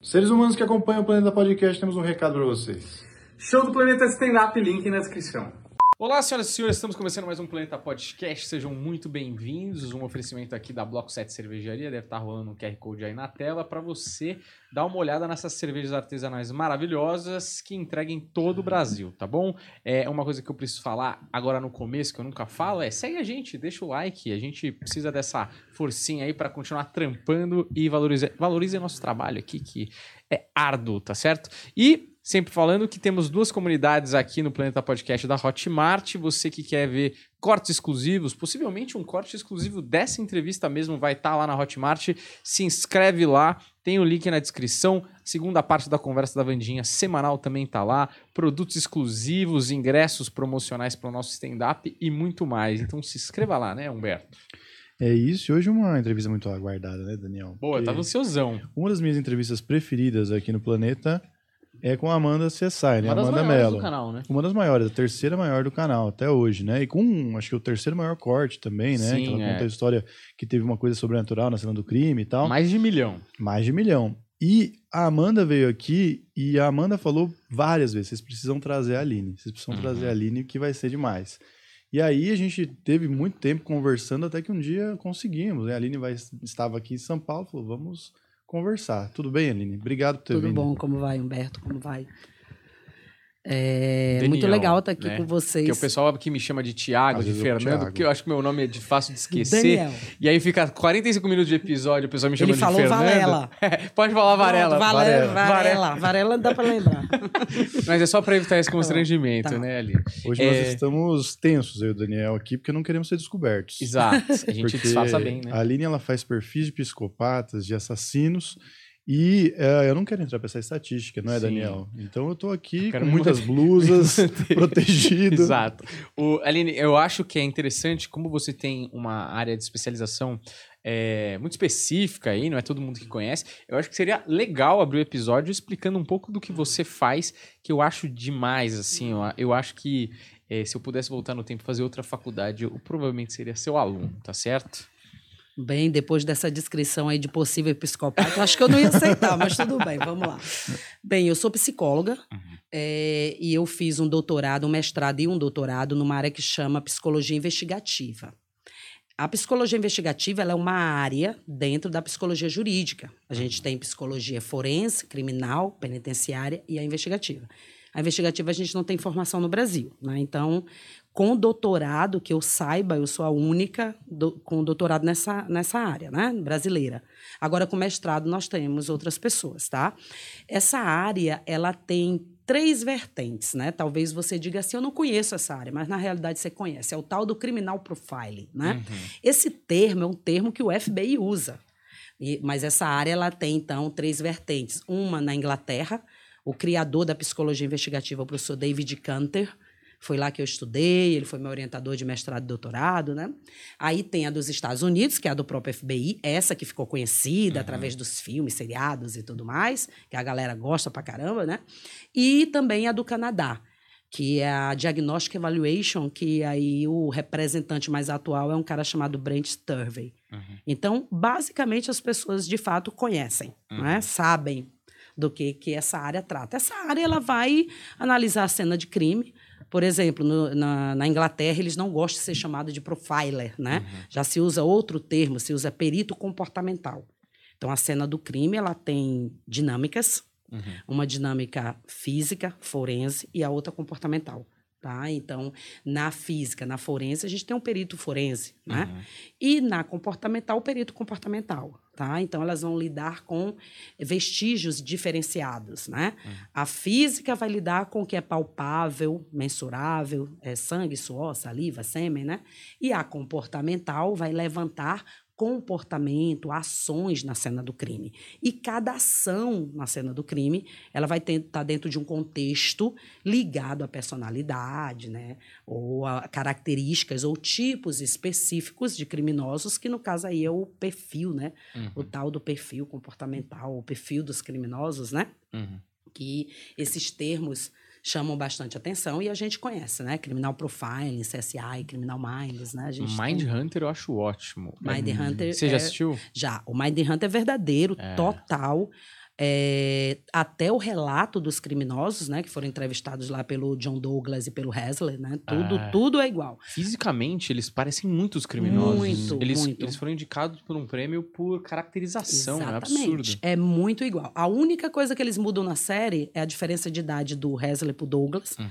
Seres humanos que acompanham o Planeta Podcast, temos um recado para vocês. Show do Planeta Stand-Up, link na descrição. Olá, senhoras e senhores, estamos começando mais um Planeta Podcast. Sejam muito bem-vindos. Um oferecimento aqui da Bloco 7 Cervejaria. Deve estar rolando um QR Code aí na tela para você dar uma olhada nessas cervejas artesanais maravilhosas que entregam em todo o Brasil, tá bom? É uma coisa que eu preciso falar agora no começo, que eu nunca falo, é segue a gente, deixa o like. A gente precisa dessa forcinha aí para continuar trampando e valorize, valorize nosso trabalho aqui, que é árduo, tá certo? E Sempre falando que temos duas comunidades aqui no Planeta Podcast da Hotmart. Você que quer ver cortes exclusivos, possivelmente um corte exclusivo dessa entrevista mesmo vai estar tá lá na Hotmart. Se inscreve lá, tem o link na descrição. Segunda parte da conversa da Vandinha semanal também está lá. Produtos exclusivos, ingressos promocionais para o nosso stand-up e muito mais. Então se inscreva lá, né, Humberto? É isso, e hoje uma entrevista muito aguardada, né, Daniel? Boa, Porque tava ansiosão. Uma das minhas entrevistas preferidas aqui no Planeta é com a Amanda Cessai, né? Uma das Amanda maiores do canal, né? Uma das maiores, a terceira maior do canal até hoje, né? E com, acho que o terceiro maior corte também, né? Sim, que ela é. conta a história que teve uma coisa sobrenatural na cena do crime e tal. Mais de milhão. Mais de milhão. E a Amanda veio aqui e a Amanda falou várias vezes: vocês precisam trazer a Aline, vocês precisam Uhum. trazer a Aline que vai ser demais. E aí a gente teve muito tempo conversando até que um dia conseguimos. né? A Aline vai, estava aqui em São Paulo, falou: vamos conversar. Tudo bem, Aline? Obrigado por ter Tudo vindo. bom? Como vai, Humberto? Como vai? É Daniel, muito legal estar aqui né? com vocês. Porque o pessoal que me chama de Tiago, de Fernando, porque eu acho que meu nome é de fácil de esquecer. Daniel. E aí fica 45 minutos de episódio, o pessoal me chama Ele de falou Fernando. Varela. Pode falar Varela. Pronto, Varela. Varela. Varela. Varela dá pra lembrar. Mas é só pra evitar esse constrangimento, Tá. né, Ali? Hoje É. nós estamos tensos, eu e o Daniel, aqui, porque não queremos ser descobertos. Exato. A gente Porque disfarça bem, né? A Aline ela faz perfis de psicopatas, de assassinos. E eh, eu não quero entrar para essa estatística, não é, Sim. Daniel? Então eu tô aqui Eu com muitas manter- blusas, protegido. Exato. O, Aline, eu acho que é interessante como você tem uma área de especialização é, muito específica aí, não é todo mundo que conhece. Eu acho que seria legal abrir o episódio explicando um pouco do que você faz, que eu acho demais, assim. Eu, eu acho que é, se eu pudesse voltar no tempo e fazer outra faculdade, eu provavelmente seria seu aluno, tá certo? Bem, depois dessa descrição aí de possível psicopata, acho que eu não ia aceitar, mas tudo bem, vamos lá. Bem, eu sou psicóloga é, e eu fiz um doutorado, um mestrado e um doutorado numa área que chama psicologia investigativa. A psicologia investigativa ela é uma área dentro da psicologia jurídica. A gente tem psicologia forense, criminal, penitenciária e a investigativa. A investigativa a gente não tem formação no Brasil, né? Então, com doutorado, que eu saiba, eu sou a única do- com doutorado nessa, nessa área, né? Brasileira. Agora, com mestrado, nós temos outras pessoas, tá? Essa área, ela tem três vertentes, né? Talvez você diga assim, eu não conheço essa área, mas na realidade você conhece. É o tal do criminal profiling, né? Esse termo é um termo que o FBI usa. E- mas essa área ela tem, então, três vertentes. Uma na Inglaterra, o criador da psicologia investigativa, o professor David Canter, foi lá que eu estudei, ele foi meu orientador de mestrado e doutorado, né? Aí tem a dos Estados Unidos, que é a do próprio FBI, essa que ficou conhecida através dos filmes, seriados e tudo mais, que a galera gosta pra caramba, né? E também a do Canadá, que é a Diagnostic Evaluation, que aí o representante mais atual é um cara chamado Brent Turvey. Então, basicamente, as pessoas de fato conhecem, né? sabem do que, que essa área trata. Essa área ela vai analisar a cena de crime. Por exemplo, no- na, na Inglaterra, eles não gostam de ser chamado de profiler, né? Já se usa outro termo, se usa perito comportamental. Então, a cena do crime ela tem dinâmicas, uma dinâmica física, forense, e a outra comportamental. Tá? Então, na física, na forense, a gente tem um perito forense, né? E na comportamental, o perito comportamental, tá? Então, elas vão lidar com vestígios diferenciados, né? A física vai lidar com o que é palpável, mensurável, é sangue, suor, saliva, sêmen, né? E a comportamental vai levantar comportamento, ações na cena do crime. E cada ação na cena do crime, ela vai estar dentro de um contexto ligado à personalidade, né? Ou a características ou tipos específicos de criminosos, que no caso aí é o perfil, né? O tal do perfil comportamental, o perfil dos criminosos, né? Uhum. Que esses termos chamam bastante atenção e a gente conhece, né? Criminal Profiling, CSI, Criminal Minds, né? A gente Mind tem- Hunter eu acho ótimo. Mind É- Hunter Você já é- assistiu? Já, o Mind Hunter é verdadeiro, É. total. É, até o relato dos criminosos, né, que foram entrevistados lá pelo John Douglas e pelo Hasley, né, tudo, Ah. tudo é igual. Fisicamente, eles parecem muitos criminosos. Muito, eles, muito. eles foram indicados por um prêmio por caracterização, é Exatamente. absurdo. É muito igual. A única coisa que eles mudam na série é a diferença de idade do Hasley pro Douglas, Uhum.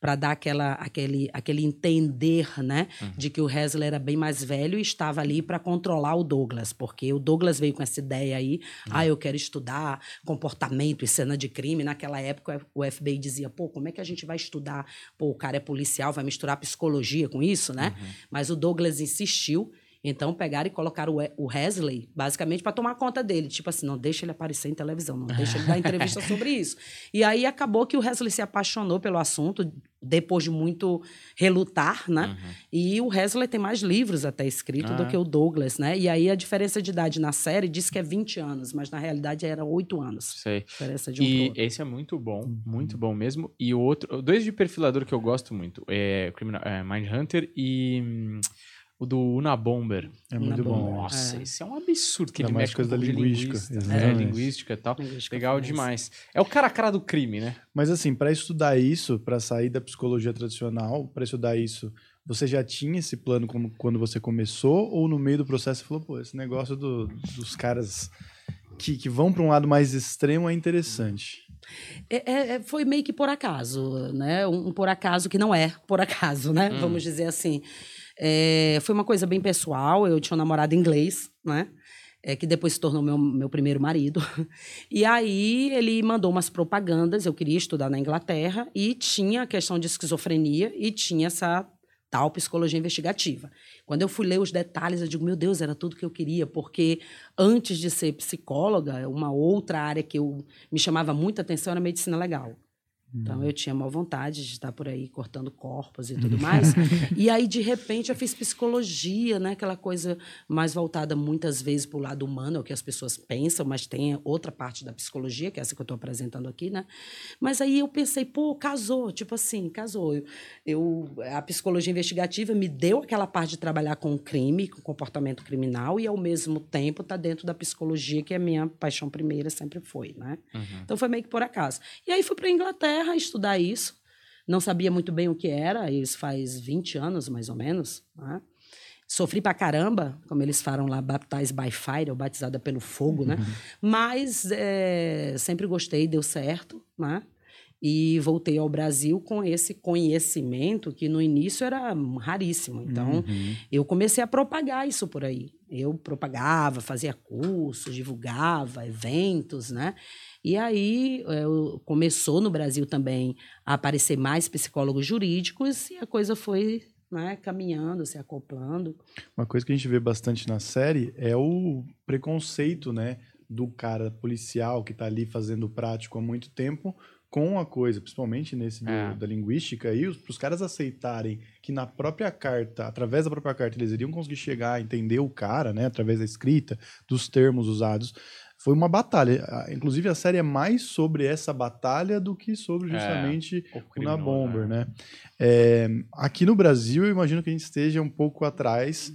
Para dar aquela, aquele, aquele entender, né, Uhum. de que o Hasley era bem mais velho e estava ali para controlar o Douglas, porque o Douglas veio com essa ideia aí, Uhum. ah, eu quero estudar comportamento e cena de crime. Naquela época o FBI dizia, pô, como é que a gente vai estudar? Pô, o cara é policial, vai misturar psicologia com isso, né? Uhum. Mas o Douglas insistiu. Então pegaram e colocaram o, Hasley, basicamente, para tomar conta dele. Tipo assim, não deixa ele aparecer em televisão, não deixa ele dar entrevista sobre isso. E aí acabou que o Hasley se apaixonou pelo assunto, depois de muito relutar, né? Uhum. E o Hasley tem mais livros até escrito Ah. do que o Douglas, né? E aí a diferença de idade na série diz que é 20 anos, mas na realidade era 8 anos. Sei. Diferença de um E esse é muito bom, muito bom mesmo. E o outro, dois de perfilador que eu gosto muito, é, Criminal, é Mindhunter e hum, o do Unabomber. É muito Unabomber. bom. Nossa, É. esse é um absurdo que Ainda ele mais mexe coisa com da linguística, linguística, é, linguística e tal. Linguística Legal demais. É o cara a cara do crime, né? Mas assim, para estudar isso, para sair da psicologia tradicional, para estudar isso, você já tinha esse plano como quando você começou ou no meio do processo você falou, pô, esse negócio do- dos caras que, que vão para um lado mais extremo é interessante. É- é- é- foi meio que por acaso, né? Um, um por acaso que não é por acaso, né? Hum. Vamos dizer assim. É, foi uma coisa bem pessoal. Eu tinha um namorado inglês, né? É, que depois se tornou meu, meu primeiro marido. E aí ele mandou umas propagandas. Eu queria estudar na Inglaterra e tinha a questão de esquizofrenia e tinha essa tal psicologia investigativa. Quando eu fui ler os detalhes, eu digo, meu Deus, era tudo que eu queria, porque antes de ser psicóloga, uma outra área que eu me chamava muita atenção era medicina legal. Então eu tinha maior vontade de estar por aí cortando corpos e tudo mais. e aí, de repente, eu fiz psicologia, né? Aquela coisa mais voltada muitas vezes para o lado humano, é o que as pessoas pensam, mas tem outra parte da psicologia, que é essa que eu estou apresentando aqui, né? Mas aí eu pensei, pô, casou, tipo assim, casou. Eu, eu- a psicologia investigativa me deu aquela parte de trabalhar com o crime, com comportamento criminal, e ao mesmo tempo tá dentro da psicologia, que é a minha paixão primeira sempre foi, né? Então foi meio que por acaso. E aí fui para Inglaterra estudar isso. Não sabia muito bem o que era, isso faz 20 anos mais ou menos. Né? Sofri pra caramba, como eles falam lá, baptized by fire, ou batizada pelo fogo, né? Mas é, sempre gostei, deu certo, né? E voltei ao Brasil com esse conhecimento que no início era raríssimo. Então, Uhum. eu comecei a propagar isso por aí. Eu propagava, fazia cursos, divulgava eventos, né? E aí eu- começou no Brasil também a aparecer mais psicólogos jurídicos e a coisa foi né, caminhando, se acoplando. Uma coisa que a gente vê bastante na série é o preconceito, né, do cara policial que tá ali fazendo prático há muito tempo com a coisa, principalmente nesse do- É. da linguística, e para os caras aceitarem que na própria carta, através da própria carta, eles iriam conseguir chegar a entender o cara, né, através da escrita, dos termos usados, foi uma batalha. A- Inclusive, a série é mais sobre essa batalha do que sobre É, justamente O o na Bomber, né? É, aqui no Brasil, eu imagino que a gente esteja um pouco atrás,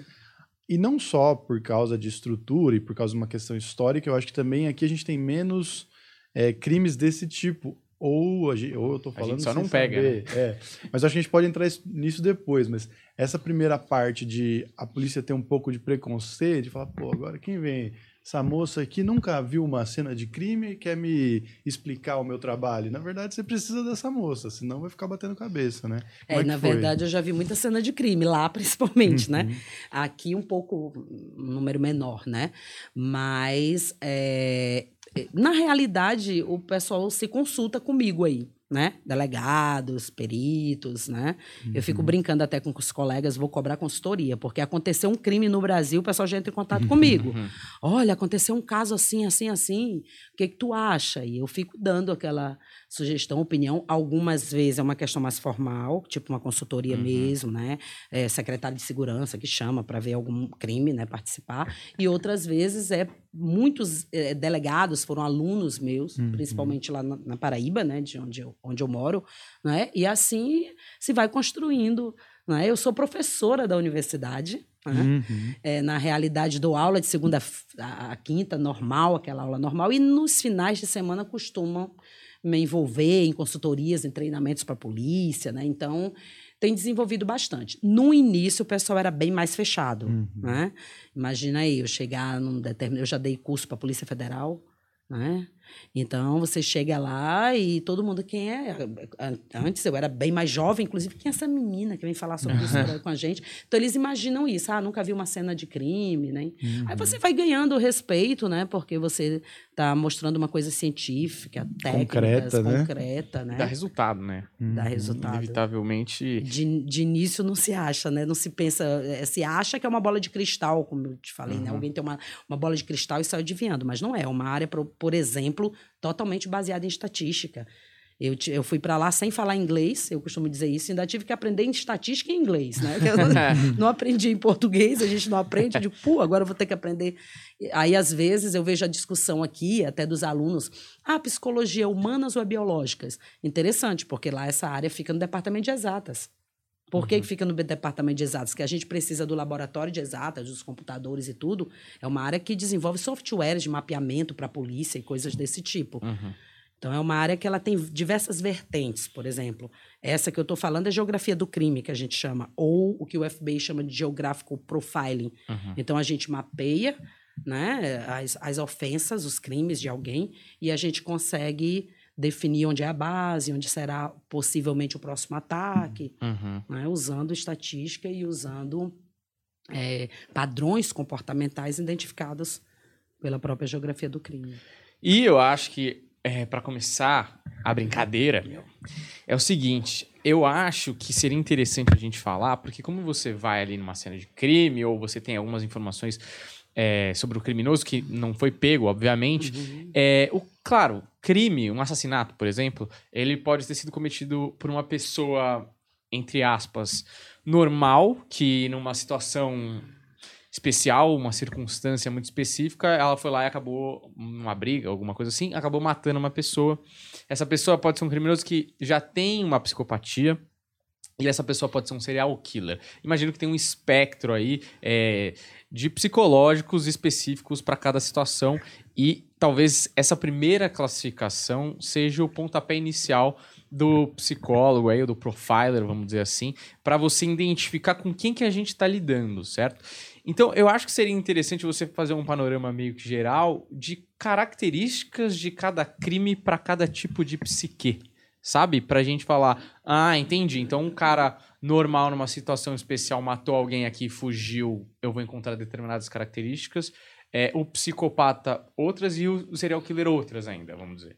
e não só por causa de estrutura e por causa de uma questão histórica, eu acho que também aqui a gente tem menos é, crimes desse tipo. Ou, a gente, ou eu tô A falando gente só não pega, saber, é. Mas acho que a gente pode entrar isso- nisso depois. Mas essa primeira parte de a polícia ter um pouco de preconceito, de falar, pô, agora quem vem? Essa moça aqui nunca viu uma cena de crime e quer me explicar o meu trabalho. Na verdade, você precisa dessa moça, senão vai ficar batendo cabeça, né? Como É, que na foi? verdade, eu já vi muita cena de crime lá, principalmente, né? Uhum. Aqui um pouco, um número menor, né? Mas, é, na realidade, o pessoal se consulta comigo aí, né? Delegados, peritos, né? Eu fico Uhum. brincando até com os colegas, vou cobrar consultoria, porque aconteceu um crime no Brasil, o pessoal já entra em contato comigo. Uhum. Olha, aconteceu um caso assim, assim, assim. O que, que tu acha? E eu fico dando aquela sugestão, opinião. Algumas vezes é uma questão mais formal, tipo uma consultoria Uhum. mesmo, né? É, secretário de segurança que chama para ver algum crime, né? Participar. E outras vezes é muitos eh, delegados foram alunos meus, Uhum. principalmente lá na, na Paraíba, né? De onde eu, onde eu moro, né? E assim se vai construindo Né? Eu sou professora da universidade. Né? Uhum. É, na realidade, dou aula de segunda a a quinta, normal, aquela aula normal. E nos finais de semana costumam me envolver em consultorias, em treinamentos para a polícia. Né? Então, tem desenvolvido bastante. No início, o pessoal era bem mais fechado. Uhum. Né? Imagina aí, eu chegar num determinado. Eu já dei curso para a Polícia Federal. Né? Então você chega lá e todo mundo quem é. An- Antes eu era bem mais jovem, inclusive quem é essa menina que vem falar sobre isso com a gente. Então eles imaginam isso, ah, nunca vi uma cena de crime, né? Aí você vai ganhando respeito, né? Porque você está mostrando uma coisa científica, técnicas, Concreta, né? concreta, né? Dá resultado, né? Dá resultado. Inevitavelmente. De, de início não se acha, né? Não se pensa, eh, se acha que é uma bola de cristal, como eu te falei, né? Alguém tem uma, uma bola de cristal e sai adivinhando, mas não é. É uma área, por, por exemplo, totalmente baseada em estatística. Eu, eu fui para lá sem falar inglês, eu costumo dizer isso, ainda tive que aprender em estatística e inglês, né? Eu não, não aprendi em português, a gente não aprende, digo, pô, agora eu vou ter que aprender. Aí, às vezes, eu vejo a discussão aqui, até dos alunos, ah, psicologia humanas ou é biológicas? Interessante, porque lá essa área fica no departamento de exatas. Por que que fica no departamento de exatas? Que a gente precisa do laboratório de exatas, dos computadores e tudo. É uma área que desenvolve softwares de mapeamento para a polícia e coisas desse tipo. Uhum. Então, é uma área que ela tem diversas vertentes, por exemplo. Essa que eu estou falando é geografia do crime, que a gente chama, ou o que o FBI chama de geographical profiling. Uhum. Então, a gente mapeia né, as, as ofensas, os crimes de alguém, e a gente consegue definir onde é a base, onde será possivelmente o próximo ataque, Uhum. né, usando estatística e usando é, padrões comportamentais identificados pela própria geografia do crime. E eu acho que, é, para começar a brincadeira, é o seguinte: eu acho que seria interessante a gente falar, porque como você vai ali numa cena de crime, ou você tem algumas informações é, sobre o criminoso que não foi pego, obviamente. É, o, claro, crime, um assassinato, por exemplo, ele pode ter sido cometido por uma pessoa, entre aspas, normal, que numa situação especial, uma circunstância muito específica, ela foi lá e acabou numa briga, alguma coisa assim, acabou matando uma pessoa. Essa pessoa pode ser um criminoso que já tem uma psicopatia. E essa pessoa pode ser um serial killer. Imagino que tem um espectro aí é, de psicológicos específicos para cada situação. E talvez essa primeira classificação seja o pontapé inicial do psicólogo aí, ou do profiler, vamos dizer assim, para você identificar com quem que a gente está lidando, certo? Então, eu acho que seria interessante você fazer um panorama meio que geral de características de cada crime para cada tipo de psique, sabe? Pra gente falar, ah, entendi. Então, um cara normal numa situação especial matou alguém aqui, fugiu, eu vou encontrar determinadas características. É, o psicopata outras e o serial killer outras ainda, vamos dizer.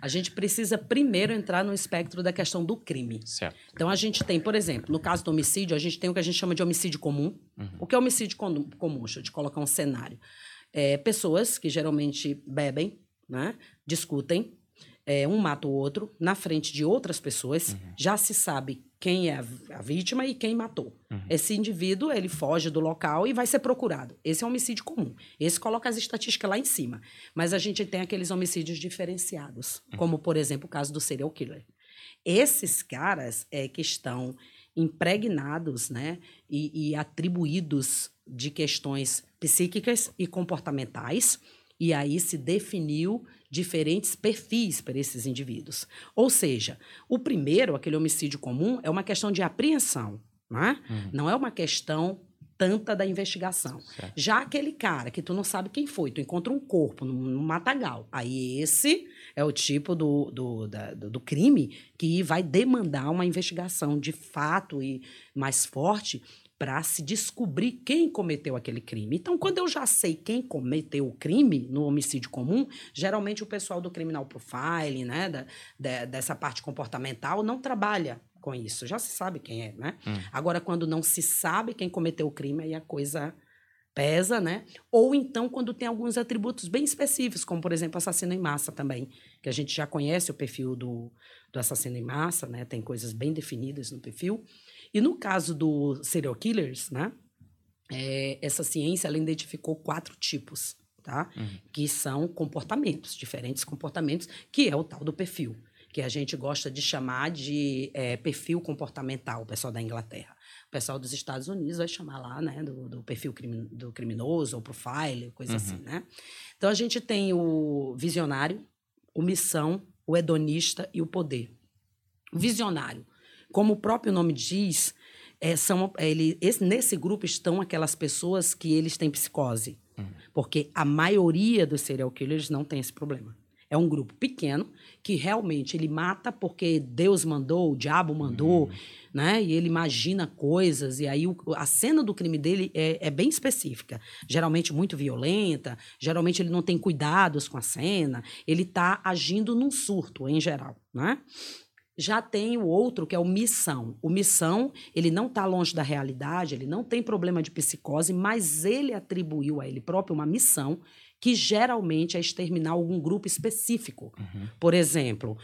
A gente precisa primeiro entrar no espectro da questão do crime. Certo. Então, a gente tem, por exemplo, no caso do homicídio, a gente tem o que a gente chama de homicídio comum. O que é homicídio com- comum? Deixa eu te colocar um cenário. É, pessoas que geralmente bebem, né, discutem, é, um mata o outro na frente de outras pessoas, já se sabe quem é a, vítima e quem matou. Esse indivíduo, ele foge do local e vai ser procurado. Esse é um homicídio comum. Esse coloca as estatísticas lá em cima. Mas a gente tem aqueles homicídios diferenciados, como, por exemplo, o caso do serial killer. Esses caras é, que estão impregnados né, e, e atribuídos de questões psíquicas e comportamentais, e aí se definiu diferentes perfis para esses indivíduos. Ou seja, o primeiro, aquele homicídio comum, é uma questão de apreensão, né? não é uma questão tanta da investigação. Certo. Já aquele cara que tu não sabe quem foi, tu encontra um corpo num, num matagal, aí esse é o tipo do, do, da- do, do crime que vai demandar uma investigação de fato e mais forte para se descobrir quem cometeu aquele crime. Então, quando eu já sei quem cometeu o crime no homicídio comum, geralmente o pessoal do criminal profiling, né, da, da- dessa parte comportamental, não trabalha com isso. Já se sabe quem é, né? Agora, quando não se sabe quem cometeu o crime, aí a coisa pesa, né? Ou então quando tem alguns atributos bem específicos, como por exemplo assassino em massa também, que a gente já conhece o perfil do, do assassino em massa, né? Tem coisas bem definidas no perfil. E no caso do serial killers, né? É, essa ciência ela identificou quatro tipos, tá? Que são comportamentos, diferentes comportamentos, que é o tal do perfil. que a gente gosta de chamar de é, perfil comportamental, o pessoal da Inglaterra. O pessoal dos Estados Unidos vai chamar lá, né, do, do perfil do criminoso, ou profile, coisa assim, né? Então a gente tem o visionário, o missão, o hedonista e o poder. O visionário, como o próprio nome diz, é, são, ele, esse, nesse grupo estão aquelas pessoas que eles têm psicose. Porque a maioria dos serial killers não tem esse problema. É um grupo pequeno que realmente ele mata porque Deus mandou, o diabo mandou, né? E ele imagina coisas. E aí o- a cena do crime dele é, é bem específica. Geralmente muito violenta, geralmente ele não tem cuidados com a cena, ele está agindo num surto, em geral, né? Já tem o outro, que é o missão. O missão, ele não está longe da realidade, ele não tem problema de psicose, mas ele atribuiu a ele próprio uma missão que geralmente é exterminar algum grupo específico. Por exemplo,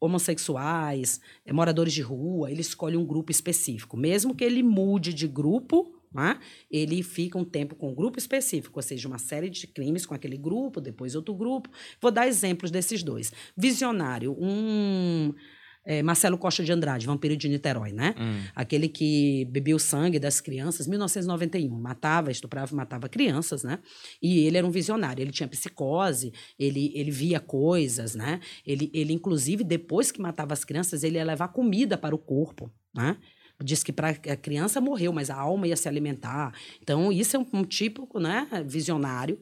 homossexuais, eh, moradores de rua, ele escolhe um grupo específico. Mesmo que ele mude de grupo, né, ele fica um tempo com um grupo específico, ou seja, uma série de crimes com aquele grupo, depois outro grupo. Vou dar exemplos desses dois. Visionário, um é, Marcelo Costa de Andrade, Vampiro de Niterói, né? Aquele que bebia o sangue das crianças, 1991, matava, estuprava e matava crianças, né? E ele era um visionário, ele tinha psicose, ele, ele via coisas, né? Ele, ele, inclusive, depois que matava as crianças, ele ia levar comida para o corpo, né? Diz que para a criança morreu, mas a alma ia se alimentar. Então, isso é um, um típico, né, visionário.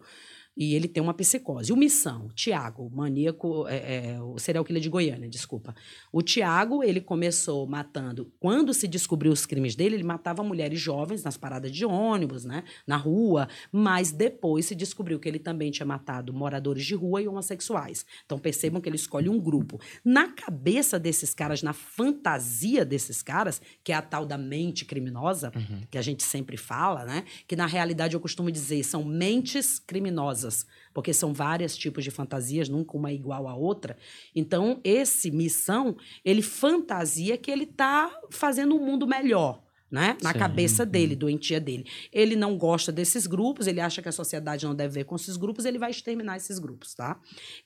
E ele tem uma psicose. O Missão, Tiago, o maníaco, é, é, o serial killer de Goiânia, desculpa. O Tiago, ele começou matando. Quando se descobriu os crimes dele, ele matava mulheres jovens nas paradas de ônibus, né? Na rua. Mas depois se descobriu que ele também tinha matado moradores de rua e homossexuais. Então percebam que ele escolhe um grupo. Na cabeça desses caras, na fantasia desses caras, que é a tal da mente criminosa, que a gente sempre fala, né? Que na realidade eu costumo dizer são mentes criminosas porque são vários tipos de fantasias, nunca uma é igual à outra. Então, esse missão, ele fantasia que ele está fazendo um mundo melhor. Né? Na Sim. cabeça dele, doentia dele. Ele não gosta desses grupos, ele acha que a sociedade não deve ver com esses grupos, ele vai exterminar esses grupos, tá?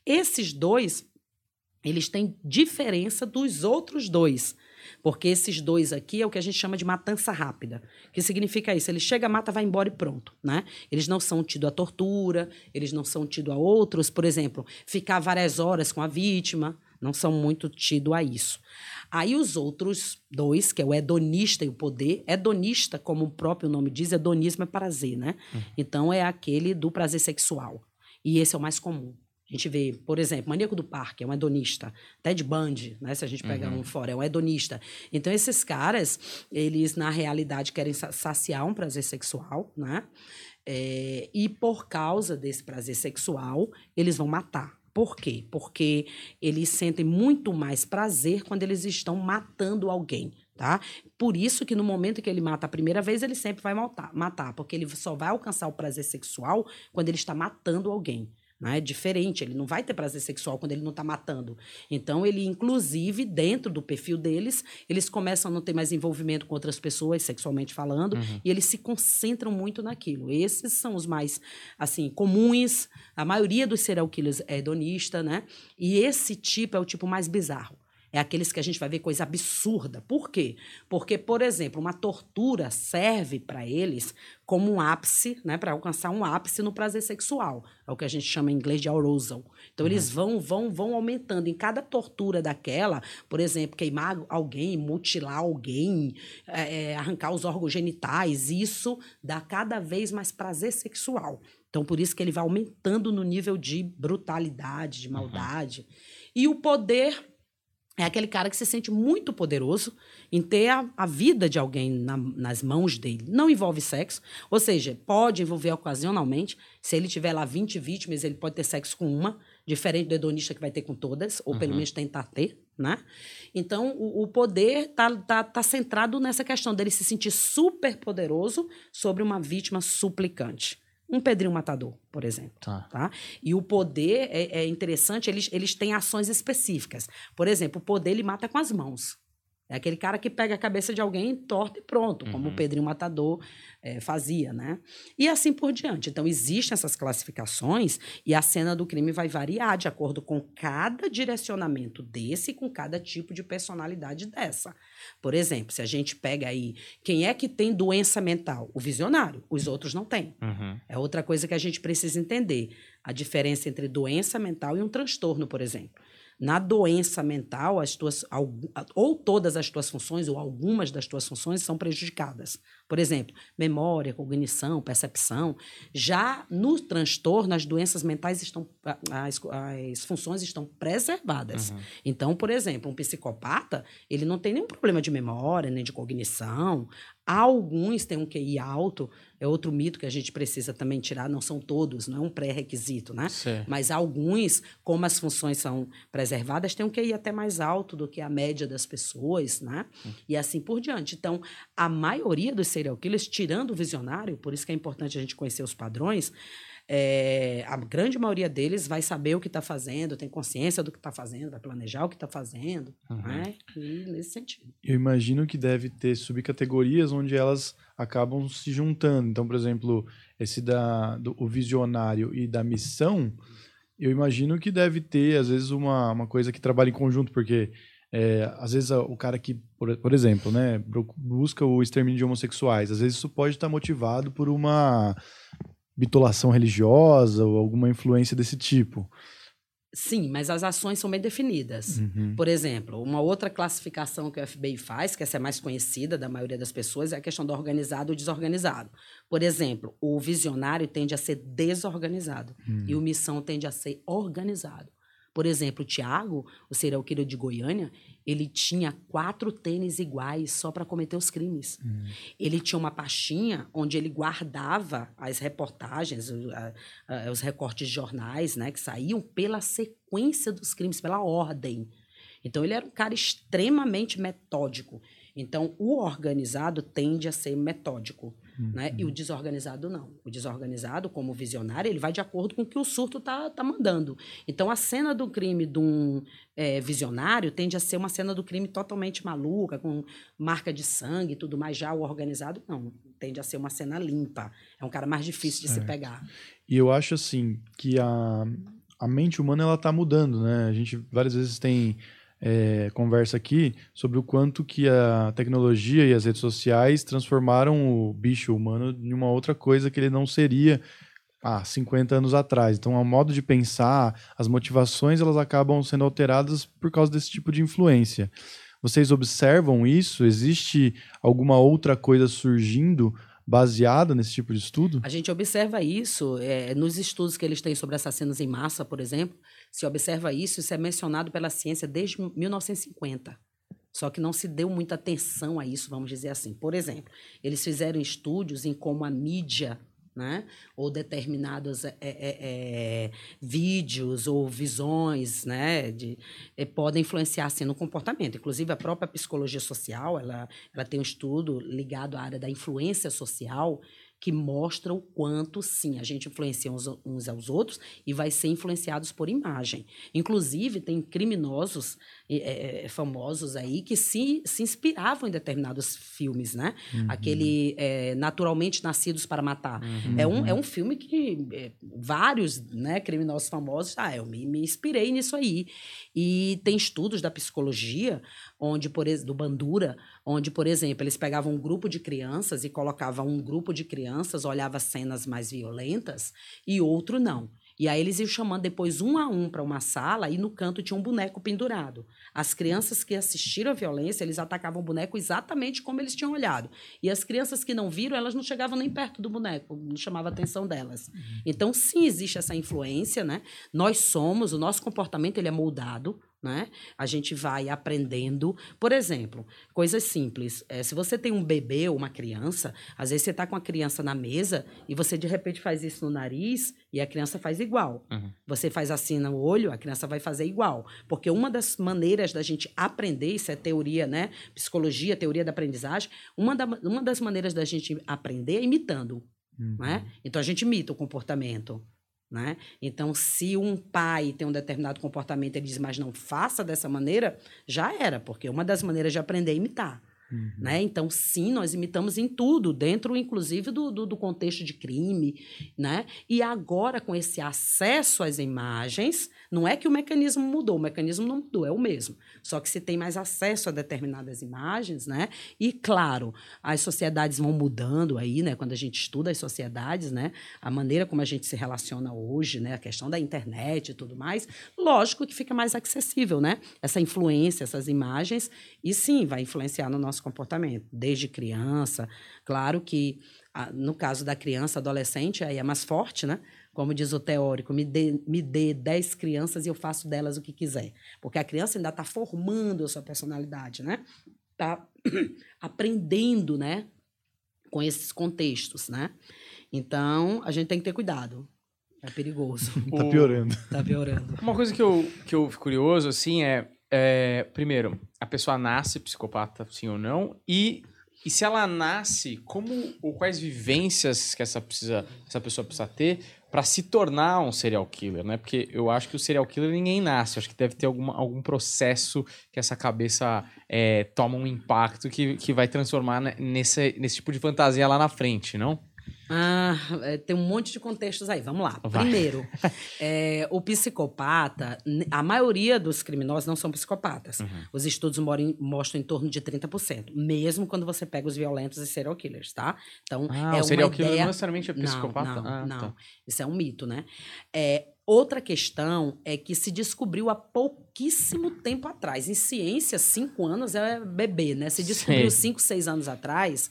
Esses dois, eles têm diferença dos outros dois. Porque esses dois aqui é o que a gente chama de matança rápida. Que significa isso? Ele chega, mata, vai embora e pronto, né? Eles não são tidos a tortura, eles não são tidos a outros, por exemplo, ficar várias horas com a vítima, não são muito tidos a isso. Aí os outros dois, que é o hedonista e o poder, hedonista, como o próprio nome diz, hedonismo é prazer, né? Então é aquele do prazer sexual. E esse é o mais comum. A gente vê, por exemplo, Maníaco do Parque é um hedonista. Ted Bundy, né? Se a gente pegar um fora, é um hedonista. Então, esses caras, eles, na realidade, querem sa- saciar um prazer sexual, né? É, e por causa desse prazer sexual, eles vão matar. Por quê? Porque eles sentem muito mais prazer quando eles estão matando alguém, tá? Por isso que no momento que ele mata a primeira vez, ele sempre vai matar, matar porque ele só vai alcançar o prazer sexual quando ele está matando alguém. Né? É diferente, ele não vai ter prazer sexual quando ele não está matando. Então, ele, inclusive, dentro do perfil deles, eles começam a não ter mais envolvimento com outras pessoas, sexualmente falando, e eles se concentram muito naquilo. Esses são os mais, assim, comuns. A maioria dos serial killers é hedonista, né? E esse tipo é o tipo mais bizarro. É aqueles que a gente vai ver coisa absurda. Por quê? Porque, por exemplo, uma tortura serve para eles como um ápice, né, para alcançar um ápice no prazer sexual. É o que a gente chama em inglês de arousal. Então eles vão, vão, vão aumentando em cada tortura daquela, por exemplo, queimar alguém, mutilar alguém, é, é, arrancar os órgãos genitais, isso dá cada vez mais prazer sexual. Então por isso que ele vai aumentando no nível de brutalidade, de maldade. E o poder é aquele cara que se sente muito poderoso em ter a, a vida de alguém na- nas mãos dele. Não envolve sexo, ou seja, pode envolver ocasionalmente. Se ele tiver lá 20 vítimas, ele pode ter sexo com uma, diferente do hedonista que vai ter com todas, ou pelo menos tentar ter, né? Então, o, o poder tá, tá, tá centrado nessa questão dele se sentir super poderoso sobre uma vítima suplicante. Um Pedrinho Matador, por exemplo Tá. tá? E o poder é, é interessante, eles, eles têm ações específicas. Por exemplo, o poder ele mata com as mãos. É aquele cara que pega a cabeça de alguém, torta e pronto, como Uhum. o Pedrinho Matador eh, fazia, né? E assim por diante. Então, existem essas classificações e a cena do crime vai variar de acordo com cada direcionamento desse, com cada tipo de personalidade dessa. Por exemplo, se a gente pega aí quem é que tem doença mental? O visionário, os outros não têm. Uhum. É outra coisa que a gente precisa entender. A diferença entre doença mental e um transtorno, por exemplo. Na doença mental, as tuas, ou todas as tuas funções, ou algumas das tuas funções são prejudicadas. Por exemplo, memória, cognição, percepção. Já no transtorno, as doenças mentais estão. As, as funções estão preservadas. Uhum. Então, por exemplo, um psicopata, ele não tem nenhum problema de memória, nem de cognição. Alguns têm um QI alto, é outro mito que a gente precisa também tirar, não são todos, não é um pré-requisito, né? Certo. Mas alguns, como as funções são preservadas, têm um QI até mais alto do que a média das pessoas, né? E assim por diante. Então, a maioria dos serial killers, tirando o visionário, por isso que é importante a gente conhecer os padrões, é, a grande maioria deles vai saber o que está fazendo, tem consciência do que está fazendo, vai planejar o que está fazendo, Uhum. né? E nesse sentido. Eu imagino que deve ter subcategorias onde elas acabam se juntando. Então, por exemplo, esse da do, o visionário e da missão, eu imagino que deve ter, às vezes, uma, uma coisa que trabalha em conjunto, porque é, às vezes o cara que, por, por exemplo, né, busca o extermínio de homossexuais, às vezes isso pode estar motivado por uma bitolação religiosa ou alguma influência desse tipo. Sim, mas as ações são bem definidas. Uhum. Por exemplo, uma outra classificação que o FBI faz, que essa é mais conhecida da maioria das pessoas, é a questão do organizado e desorganizado. Por exemplo, o visionário tende a ser desorganizado Hum. e o missão tende a ser organizado. Por exemplo, o Tiago, o serial killer de Goiânia, ele tinha quatro tênis iguais só para cometer os crimes. Hum. Ele tinha uma pastinha onde ele guardava as reportagens, os recortes de jornais, né, que saíam pela sequência dos crimes, pela ordem. Então ele era um cara extremamente metódico. Então o organizado tende a ser metódico, né? E o desorganizado não. O desorganizado, como visionário, ele vai de acordo com o que o surto tá, tá mandando. Então a cena do crime de um eh, visionário tende a ser uma cena do crime totalmente maluca, com marca de sangue e tudo mais. Já o organizado não, tende a ser uma cena limpa. É um cara mais difícil de se pegar. E eu acho assim que a, a mente humana ela tá mudando, né? A gente várias vezes tem é, conversa aqui sobre o quanto que a tecnologia e as redes sociais transformaram o bicho humano em uma outra coisa que ele não seria há 50 anos atrás. Então, o modo de pensar, as motivações, elas acabam sendo alteradas por causa desse tipo de influência. Vocês observam isso? Existe alguma outra coisa surgindo baseada nesse tipo de estudo? A gente observa isso eh, nos estudos que eles têm sobre assassinos em massa, por exemplo. Se observa isso, isso é mencionado pela ciência desde 1950. Só que não se deu muita atenção a isso, vamos dizer assim. Por exemplo, eles fizeram estudos em como a mídia, né, ou determinados eh, eh, eh, vídeos ou visões, né, de, eh, podem influenciar assim no comportamento. Inclusive a própria psicologia social, ela, ela tem um estudo ligado à área da influência social que mostra o quanto, sim, a gente influencia uns, uns aos outros e vai ser influenciados por imagem. Inclusive, tem criminosos eh, eh, famosos aí que se, se inspiravam em determinados filmes, né? Aquele eh, Naturalmente Nascidos para Matar. É, um, é um filme que eh, vários né, criminosos famosos, ah, eu me, me inspirei nisso aí. E tem estudos da psicologia, onde, por ex- do Bandura, onde, por exemplo, eles pegavam um grupo de crianças e colocavam um grupo de crianças, olhava cenas mais violentas, e outro não. E aí eles iam chamando depois um a um para uma sala e no canto tinha um boneco pendurado. As crianças que assistiram à violência, eles atacavam o boneco exatamente como eles tinham olhado. E as crianças que não viram, elas não chegavam nem perto do boneco, não chamava a atenção delas. Então, sim, existe essa influência, né? Nós somos, o nosso comportamento ele é moldado, né? A gente vai aprendendo. Por exemplo, coisas simples. Eh, se você tem um bebê ou uma criança, às vezes você está com a criança na mesa e você de repente faz isso no nariz e a criança faz igual. Uhum. Você faz assim no olho, a criança vai fazer igual. Porque uma das maneiras da gente aprender, isso é teoria, né? Psicologia, teoria da aprendizagem, uma, da- uma das maneiras da gente aprender é imitando. Uhum. Né? Então a gente imita o comportamento. Né? Então, se um pai tem um determinado comportamento, ele diz, mas não faça dessa maneira, já era, porque uma das maneiras de aprender é imitar. Uhum. Né? Então, sim, nós imitamos em tudo, dentro, inclusive, do, do, do, contexto de crime. Né? E agora, com esse acesso às imagens, não é que o mecanismo mudou, o mecanismo não mudou, é o mesmo. Só que se tem mais acesso a determinadas imagens, né? E, claro, as sociedades vão mudando aí, né? Quando a gente estuda as sociedades, né? A maneira como a gente se relaciona hoje, né? A questão da internet e tudo mais, lógico que fica mais acessível, né? Essa influência, essas imagens, e sim, vai influenciar no nosso comportamento, desde criança. Claro que, no caso da criança, adolescente, aí é mais forte, né? Como diz o teórico, me dê, me dê 10 crianças e eu faço delas o que quiser. Porque a criança ainda está formando a sua personalidade, né? Está aprendendo, né? Com esses contextos, né? Então, a gente tem que ter cuidado. É perigoso. tá piorando. tá piorando. Uma coisa que eu, que eu fico curioso, assim, é, é... Primeiro, a pessoa nasce psicopata, sim ou não? E e se ela nasce, como ou quais vivências que essa, precisa, essa pessoa precisa ter para se tornar um serial killer, né? Porque eu acho que o serial killer ninguém nasce. Acho que deve ter alguma, algum processo que essa cabeça é, toma um impacto que, que vai transformar nesse, nesse tipo de fantasia lá na frente, não? Ah, é, tem um monte de contextos aí. Vamos lá. Vai. Primeiro, é, o psicopata, a maioria dos criminosos não são psicopatas. Uhum. Os estudos moram, mostram em torno de 30%, mesmo quando você pega os violentos e serial killers, tá? Então, ah, é o serial killer não necessariamente é psicopata? Não, não, ah, não. Tá. Isso é um mito, né? É, outra questão é que se descobriu há pouquíssimo tempo atrás. Em ciência, cinco anos é bebê, né? Se descobriu Sim. cinco, seis anos atrás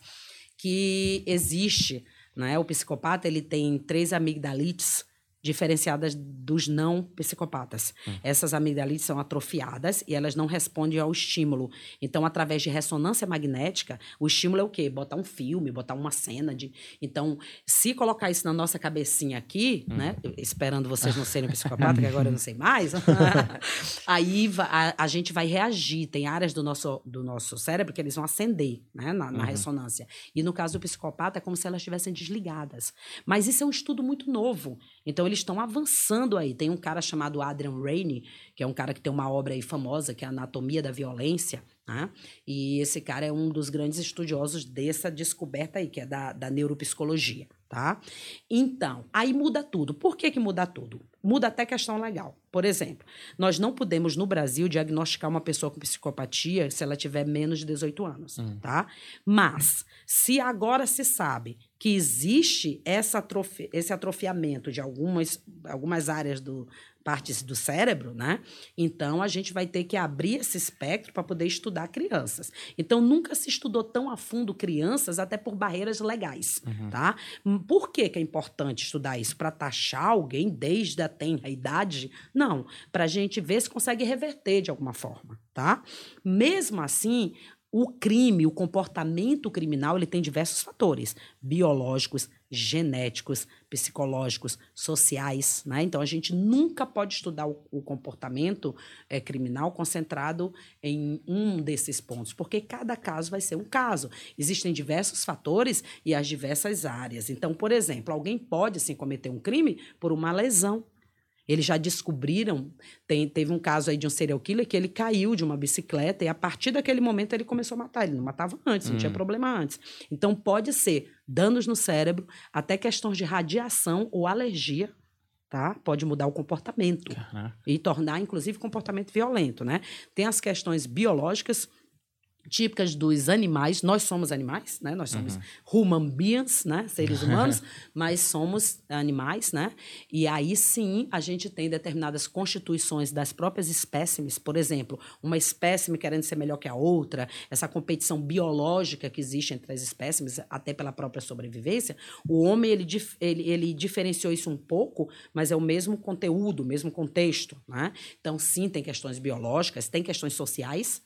que existe né? O psicopata ele tem três amigdalites diferenciadas dos não psicopatas. Hum. Essas amigdalites são atrofiadas e elas não respondem ao estímulo. Então, através de ressonância magnética, o estímulo é o quê? Botar um filme, botar uma cena de. Então, se colocar isso na nossa cabecinha aqui, hum. né? Esperando vocês não serem psicopatas, que agora eu não sei mais, aí a, a, gente vai reagir. Tem áreas do nosso, do nosso cérebro que eles vão acender né? na, na uhum. ressonância. E no caso do psicopata, é como se elas estivessem desligadas. Mas isso é um estudo muito novo. Então, eles estão avançando aí. Tem um cara chamado Adrian Rainey, que é um cara que tem uma obra aí famosa, que é a Anatomia da Violência, né? E esse cara é um dos grandes estudiosos dessa descoberta aí, que é da, da neuropsicologia, tá? Então, aí muda tudo. Por que que muda tudo? Muda até questão legal. Por exemplo, nós não podemos no Brasil diagnosticar uma pessoa com psicopatia se ela tiver menos de 18 anos, hum. tá? Mas se agora se sabe que existe essa atrofi esse atrofiamento de algumas, algumas áreas do partes do cérebro, né? Então a gente vai ter que abrir esse espectro para poder estudar crianças. Então nunca se estudou tão a fundo crianças até por barreiras legais, uhum. tá? Por que, que é importante estudar isso para taxar alguém desde a tenra idade? Não, para a gente ver se consegue reverter de alguma forma, tá? Mesmo assim, o crime, o comportamento criminal, ele tem diversos fatores biológicos, genéticos, psicológicos, sociais. Né? Então, a gente nunca pode estudar o, o comportamento é, criminal concentrado em um desses pontos, porque cada caso vai ser um caso. Existem diversos fatores e as diversas áreas. Então, por exemplo, alguém pode sim cometer um crime por uma lesão eles já descobriram, tem, teve um caso aí de um serial killer que ele caiu de uma bicicleta e a partir daquele momento ele começou a matar. Ele não matava antes, hum. não tinha hum. problema antes. Então pode ser danos no cérebro, até questões de radiação ou alergia, tá? Pode mudar o comportamento e tornar, inclusive, comportamento violento, né? Tem as questões biológicas, típicas dos animais. Nós somos animais, né? Nós somos uhum. human beings, né? Seres humanos, mas somos animais, né? E aí sim a gente tem determinadas constituições das próprias espécimes, por exemplo, uma espécime querendo ser melhor que a outra, essa competição biológica que existe entre as espécimes, até pela própria sobrevivência. O homem ele, ele, ele diferenciou isso um pouco, mas é o mesmo conteúdo, o mesmo contexto, né? Então sim tem questões biológicas, tem questões sociais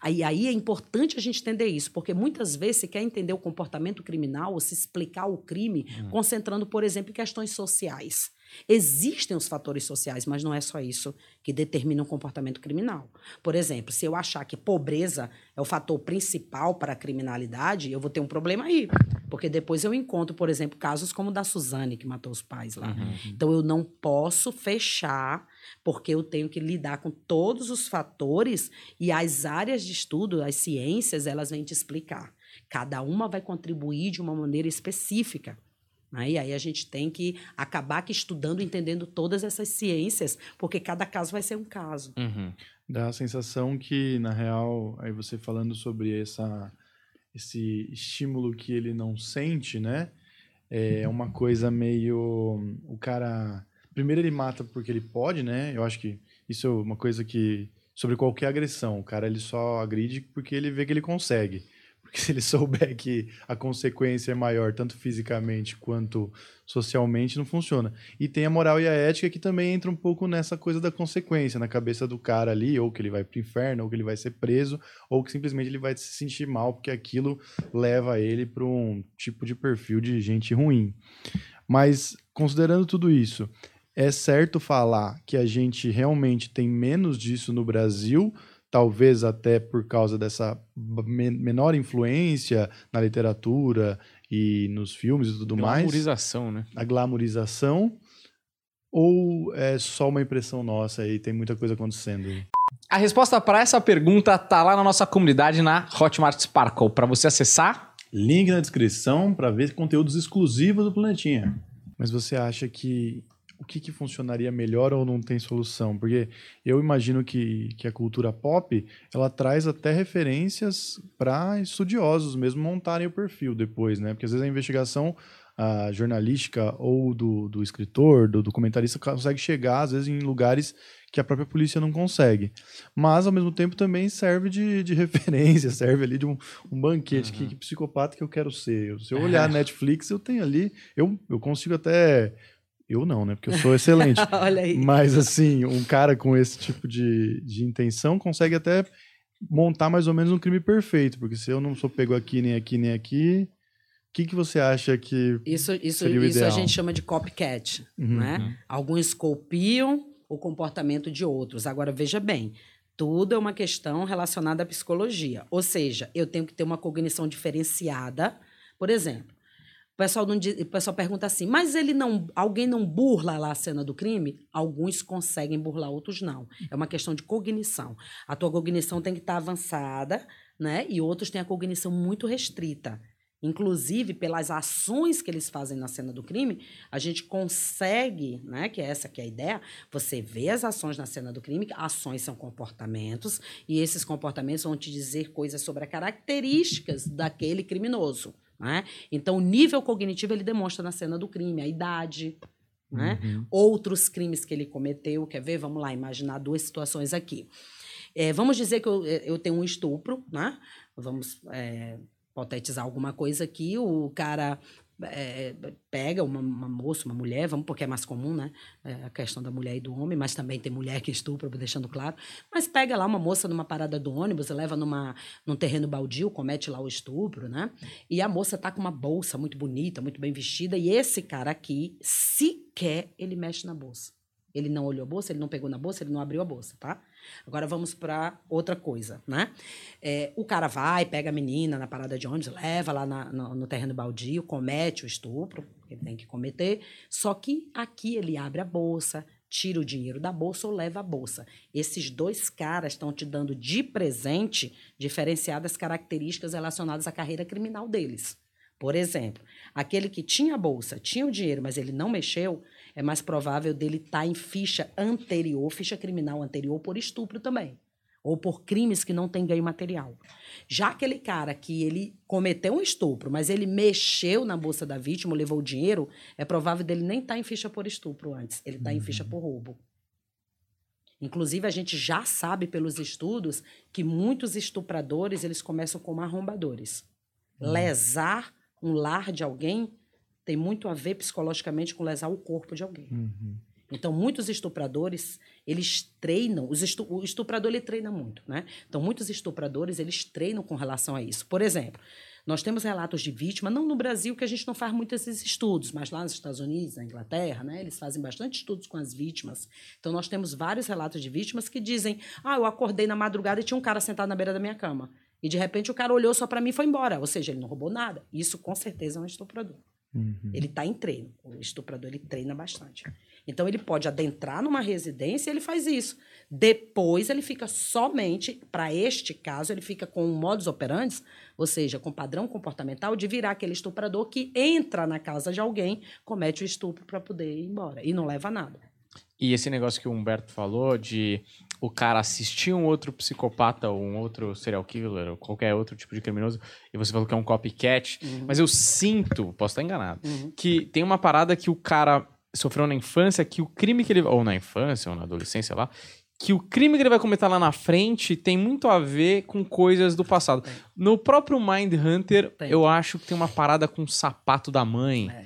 Aí, aí é importante a gente entender isso, porque muitas vezes se quer entender o comportamento criminal ou se explicar o crime, hum. concentrando, por exemplo, em questões sociais. Existem os fatores sociais, mas não é só isso que determina o comportamento criminal. Por exemplo, se eu achar que pobreza é o fator principal para a criminalidade, eu vou ter um problema aí. Porque depois eu encontro, por exemplo, casos como o da Suzane, que matou os pais lá. Uhum. Então eu não posso fechar, porque eu tenho que lidar com todos os fatores e as áreas de estudo, as ciências, elas vêm te explicar. Cada uma vai contribuir de uma maneira específica. Né? E aí a gente tem que acabar que estudando, entendendo todas essas ciências, porque cada caso vai ser um caso. Uhum. Dá a sensação que, na real, aí você falando sobre essa, esse estímulo que ele não sente, né? É uma coisa meio. O cara. Primeiro ele mata porque ele pode, né? Eu acho que isso é uma coisa que. Sobre qualquer agressão. O cara ele só agride porque ele vê que ele consegue. Porque se ele souber que a consequência é maior, tanto fisicamente quanto socialmente, não funciona. E tem a moral e a ética que também entra um pouco nessa coisa da consequência, na cabeça do cara ali, ou que ele vai pro inferno, ou que ele vai ser preso, ou que simplesmente ele vai se sentir mal, porque aquilo leva ele para um tipo de perfil de gente ruim. Mas, considerando tudo isso, é certo falar que a gente realmente tem menos disso no Brasil talvez até por causa dessa menor influência na literatura e nos filmes e tudo mais. Glamorização, né? A glamorização. Ou é só uma impressão nossa e tem muita coisa acontecendo? A resposta para essa pergunta tá lá na nossa comunidade na Hotmart Sparkle. Para você acessar, link na descrição para ver conteúdos exclusivos do Planetinha. Mas você acha que o que, que funcionaria melhor ou não tem solução? Porque eu imagino que, que a cultura pop ela traz até referências para estudiosos mesmo montarem o perfil depois, né? Porque às vezes a investigação a jornalística ou do, do escritor, do documentarista, consegue chegar, às vezes, em lugares que a própria polícia não consegue. Mas, ao mesmo tempo, também serve de, de referência, serve ali de um, um banquete. Uhum. Que, que, psicopata que eu quero ser? Se eu olhar Netflix, eu tenho ali... Eu, eu consigo até eu não, né? Porque eu sou excelente. Olha aí. Mas, assim, um cara com esse tipo de, de intenção consegue até montar mais ou menos um crime perfeito. Porque se eu não sou pego aqui, nem aqui, nem aqui, o que, que você acha que isso, isso, isso a gente chama de copycat, uhum, né? Uhum. Alguns copiam o comportamento de outros. Agora, veja bem, tudo é uma questão relacionada à psicologia. Ou seja, eu tenho que ter uma cognição diferenciada. Por exemplo, o pessoal, não, o pessoal pergunta assim, mas ele não, alguém não burla lá a cena do crime? Alguns conseguem burlar, outros não. É uma questão de cognição. A tua cognição tem que estar avançada, né? E outros têm a cognição muito restrita. Inclusive, pelas ações que eles fazem na cena do crime, a gente consegue, né, que é essa que é a ideia, você vê as ações na cena do crime, ações são comportamentos, e esses comportamentos vão te dizer coisas sobre as características daquele criminoso. Né? Então, o nível cognitivo ele demonstra na cena do crime, a idade, né? Uhum. outros crimes que ele cometeu. Quer ver? Vamos lá, imaginar duas situações aqui. É, vamos dizer que eu, eu tenho um estupro, né? Vamos é, hipotetizar alguma coisa aqui. O cara é, pega uma, uma, moça, uma mulher, vamos porque é mais comum, né? É, a questão da mulher e do homem, mas também tem mulher que estupra, deixando claro. Mas pega lá uma moça numa parada do ônibus, leva numa, num terreno baldio, comete lá o estupro, né? E a moça tá com uma bolsa muito bonita, muito bem vestida, e esse cara aqui, sequer ele mexe na bolsa. Ele não olhou a bolsa, ele não pegou na bolsa, ele não abriu a bolsa, tá? Agora vamos para outra coisa, né? É, o cara vai, pega a menina na parada de ônibus, leva lá na, no, no, terreno baldio, comete o estupro, ele tem que cometer. Só que aqui ele abre a bolsa, tira o dinheiro da bolsa ou leva a bolsa. Esses dois caras estão te dando de presente diferenciadas características relacionadas à carreira criminal deles. Por exemplo, aquele que tinha a bolsa, tinha o dinheiro, mas ele não mexeu, é mais provável dele estar tá em ficha anterior, ficha criminal anterior, por estupro também. Ou por crimes que não têm ganho material. Já aquele cara que ele cometeu um estupro, mas ele mexeu na bolsa da vítima, levou o dinheiro, é provável dele nem estar tá em ficha por estupro antes. Ele está uhum. em ficha por roubo. Inclusive, a gente já sabe pelos estudos que muitos estupradores eles começam como arrombadores. Uhum. Lesar um lar de alguém tem muito a ver psicologicamente com lesar o corpo de alguém. Uhum. Então, muitos estupradores, eles treinam, os estu, o estuprador ele treina muito, né? Então, muitos estupradores, eles treinam com relação a isso. Por exemplo, nós temos relatos de vítima, não no Brasil, que a gente não faz muito esses estudos, mas lá nos Estados Unidos, na Inglaterra, né, eles fazem bastante estudos com as vítimas. Então, nós temos vários relatos de vítimas que dizem: ah, eu acordei na madrugada e tinha um cara sentado na beira da minha cama. E, de repente, o cara olhou só para mim e foi embora. Ou seja, ele não roubou nada. Isso, com certeza, é um estuprador. Uhum. Ele está em treino. O estuprador, ele treina bastante. Então, ele pode adentrar numa residência e ele faz isso. Depois, ele fica somente, para este caso, ele fica com um modus operandi, ou seja, com padrão comportamental de virar aquele estuprador que entra na casa de alguém, comete o estupro para poder ir embora e não leva nada. E esse negócio que o Humberto falou de o cara assistir um outro psicopata ou um outro serial killer ou qualquer outro tipo de criminoso e você falou que é um copycat, uhum. mas eu sinto, posso estar enganado, uhum. que tem uma parada que o cara sofreu na infância, que o crime que ele. Ou na infância, ou na adolescência lá. Que o crime que ele vai cometer lá na frente tem muito a ver com coisas do passado. Tem. No próprio Mind Hunter, tem. eu acho que tem uma parada com o sapato da mãe. É.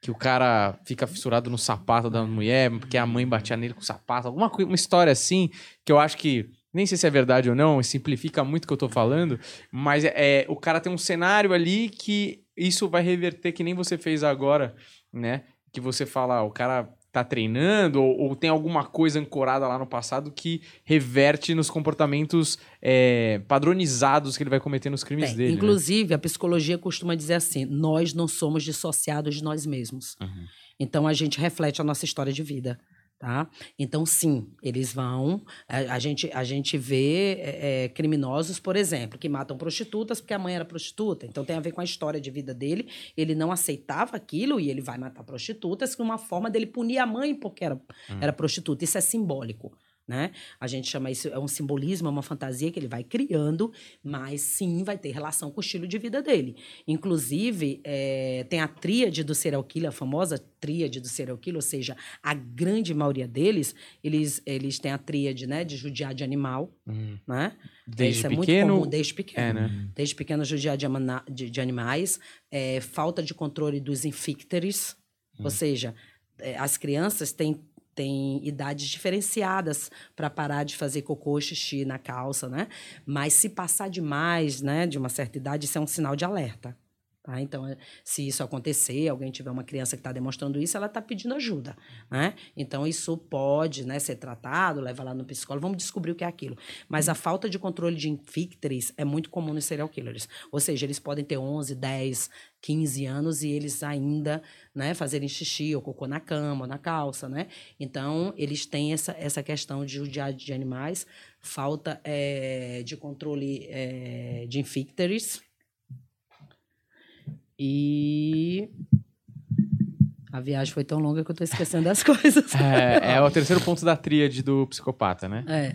Que o cara fica fissurado no sapato da mulher, porque a mãe batia nele com o sapato. Alguma uma história assim, que eu acho que nem sei se é verdade ou não, simplifica muito o que eu tô falando, mas é, é, o cara tem um cenário ali que isso vai reverter, que nem você fez agora, né? que você fala, ah, o cara tá treinando ou, ou, tem alguma coisa ancorada lá no passado que reverte nos comportamentos é, padronizados que ele vai cometer nos crimes dele. Né? Inclusive, né? a psicologia costuma dizer assim: nós não somos dissociados de nós mesmos. Uhum. Então a gente reflete a nossa história de vida. Tá? Então, sim, eles vão. A, a gente, a gente vê é, é, criminosos, por exemplo, que matam prostitutas porque a mãe era prostituta. Então, tem a ver com a história de vida dele. Ele não aceitava aquilo e ele vai matar prostitutas como uma forma dele punir a mãe porque era, hum. era prostituta. Isso é simbólico. Né? A gente chama isso, é um simbolismo, é uma fantasia que ele vai criando, mas sim vai ter relação com o estilo de vida dele. Inclusive, é, tem a tríade do serial killer, a famosa tríade do serial killer, ou seja, a grande maioria deles, eles, eles têm a tríade né, de judiar de animal, hum. né? Desde isso pequeno, é muito comum, desde pequeno. É, né? Desde pequeno judiar de, de, de animais, é, falta de controle dos infícteres, hum. ou seja, é, as crianças têm tem idades diferenciadas para parar de fazer cocô, xixi na calça, né? Mas se passar demais, né, de uma certa idade, isso é um sinal de alerta. Tá? Então, é, se isso acontecer, alguém tiver uma criança que está demonstrando isso, ela está pedindo ajuda. Né? Então, isso pode né, ser tratado, leva lá no psicólogo, vamos descobrir o que é aquilo. Mas a falta de controle de infícteres é muito comum nos serial killers. Ou seja, eles podem ter 11, 10, 15 anos e eles ainda né, fazerem xixi ou cocô na cama, na calça. Né? Então, eles têm essa, essa questão de judiar de animais, falta é, de controle é, de infícteres e a viagem foi tão longa que eu tô esquecendo das coisas. É, é o terceiro ponto da tríade do psicopata, né? É.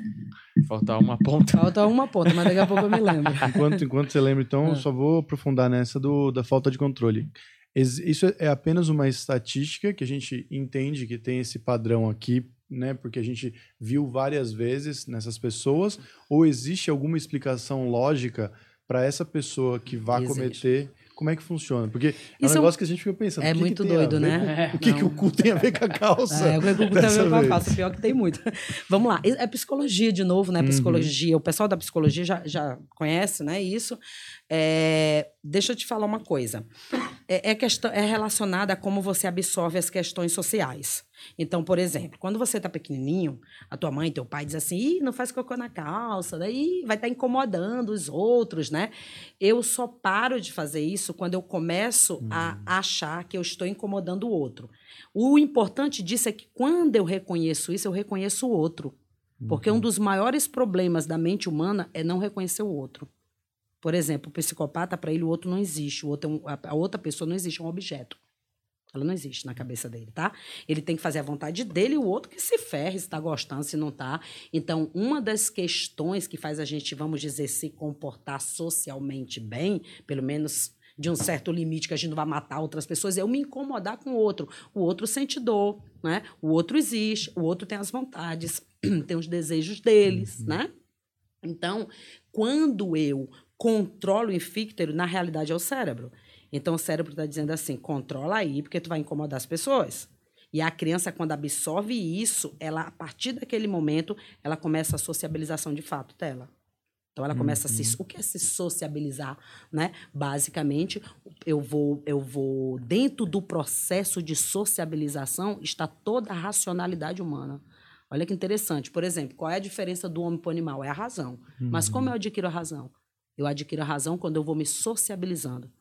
Falta uma ponta. Falta uma ponta, mas daqui a pouco eu me lembro. Enquanto, enquanto você lembra, então, é. só vou aprofundar nessa do, da falta de controle. Isso é apenas uma estatística que a gente entende que tem esse padrão aqui, né? Porque a gente viu várias vezes nessas pessoas, ou existe alguma explicação lógica para essa pessoa que vá existe. cometer como é que funciona? Porque é um Isso negócio que a gente fica pensando. É muito doido, né? Com, o que, que o cu tem a ver com a calça? É, o que o cu tem a ver com a calça. Pior que tem muito. Vamos lá. É psicologia de novo, né? Uhum. Psicologia. Uhum. O pessoal da psicologia já, já conhece, né? Isso. É, deixa eu te falar uma coisa. É, é, questão, é relacionada a como você absorve as questões sociais. Então, por exemplo, quando você está pequenininho, a tua mãe, teu pai diz assim, Ih, não faz cocô na calça, daí vai estar tá incomodando os outros, né? Eu só paro de fazer isso quando eu começo hum. a achar que eu estou incomodando o outro. O importante disso é que quando eu reconheço isso, eu reconheço o outro. Porque um uhum. dos maiores problemas da mente humana é não reconhecer o outro. Por exemplo, o psicopata, para ele, o outro não existe. O outro é um, a outra pessoa não existe, é um objeto. Ela não existe na cabeça dele, tá? Ele tem que fazer a vontade dele e o outro que se ferre, se está gostando, se não está. Então, uma das questões que faz a gente, vamos dizer, se comportar socialmente bem, pelo menos de um certo limite que a gente não vai matar outras pessoas, é eu me incomodar com o outro. O outro sente dor, né? O outro existe, o outro tem as vontades, tem os desejos deles, uhum. né? Então, quando eu controla o infíctero, na realidade, é o cérebro. Então, o cérebro está dizendo assim, controla aí, porque tu vai incomodar as pessoas. E a criança, quando absorve isso, ela, a partir daquele momento, ela começa a sociabilização de fato dela. Então ela começa Uhum. a se o que é se sociabilizar, né? Basicamente, eu vou eu vou dentro do processo de sociabilização está toda a racionalidade humana. Olha que interessante. Por exemplo, qual é a diferença do homem para o animal? É a razão. Mas como eu adquiro a razão? Eu adquiro a razão quando eu vou me sociabilizando.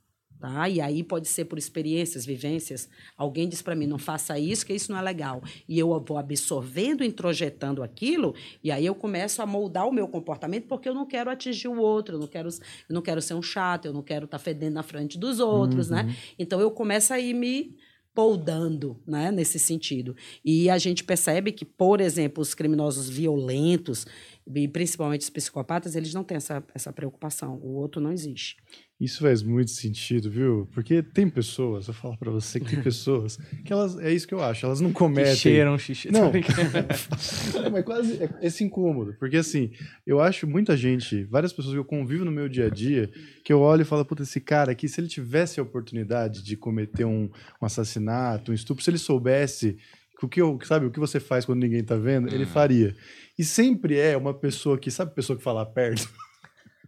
Tá? E aí pode ser por experiências, vivências. Alguém diz para mim, não faça isso, que isso não é legal. E eu vou absorvendo, introjetando aquilo, e aí eu começo a moldar o meu comportamento, porque eu não quero atingir o outro, eu não quero, eu não quero ser um chato, eu não quero estar fedendo na frente dos outros, né? Então eu começo a ir me poldando, né, nesse sentido. E a gente percebe que, por exemplo, os criminosos violentos, e principalmente os psicopatas, eles não têm essa, essa preocupação. O outro não existe. Isso faz muito sentido, viu? Porque tem pessoas, eu falo pra você que tem pessoas que elas, é isso que eu acho, elas não Que cometem. cheiram xixi. Tô Não. brincando. É, mas quase é esse incômodo. Porque assim, eu acho muita gente, várias pessoas que eu convivo no meu dia a dia, que eu olho e falo, puta, esse cara aqui, se ele tivesse a oportunidade de cometer um, um assassinato, um estupro, se ele soubesse o que eu, sabe, o que você faz quando ninguém tá vendo, ele faria. E sempre é uma pessoa que, sabe, pessoa que fala perto?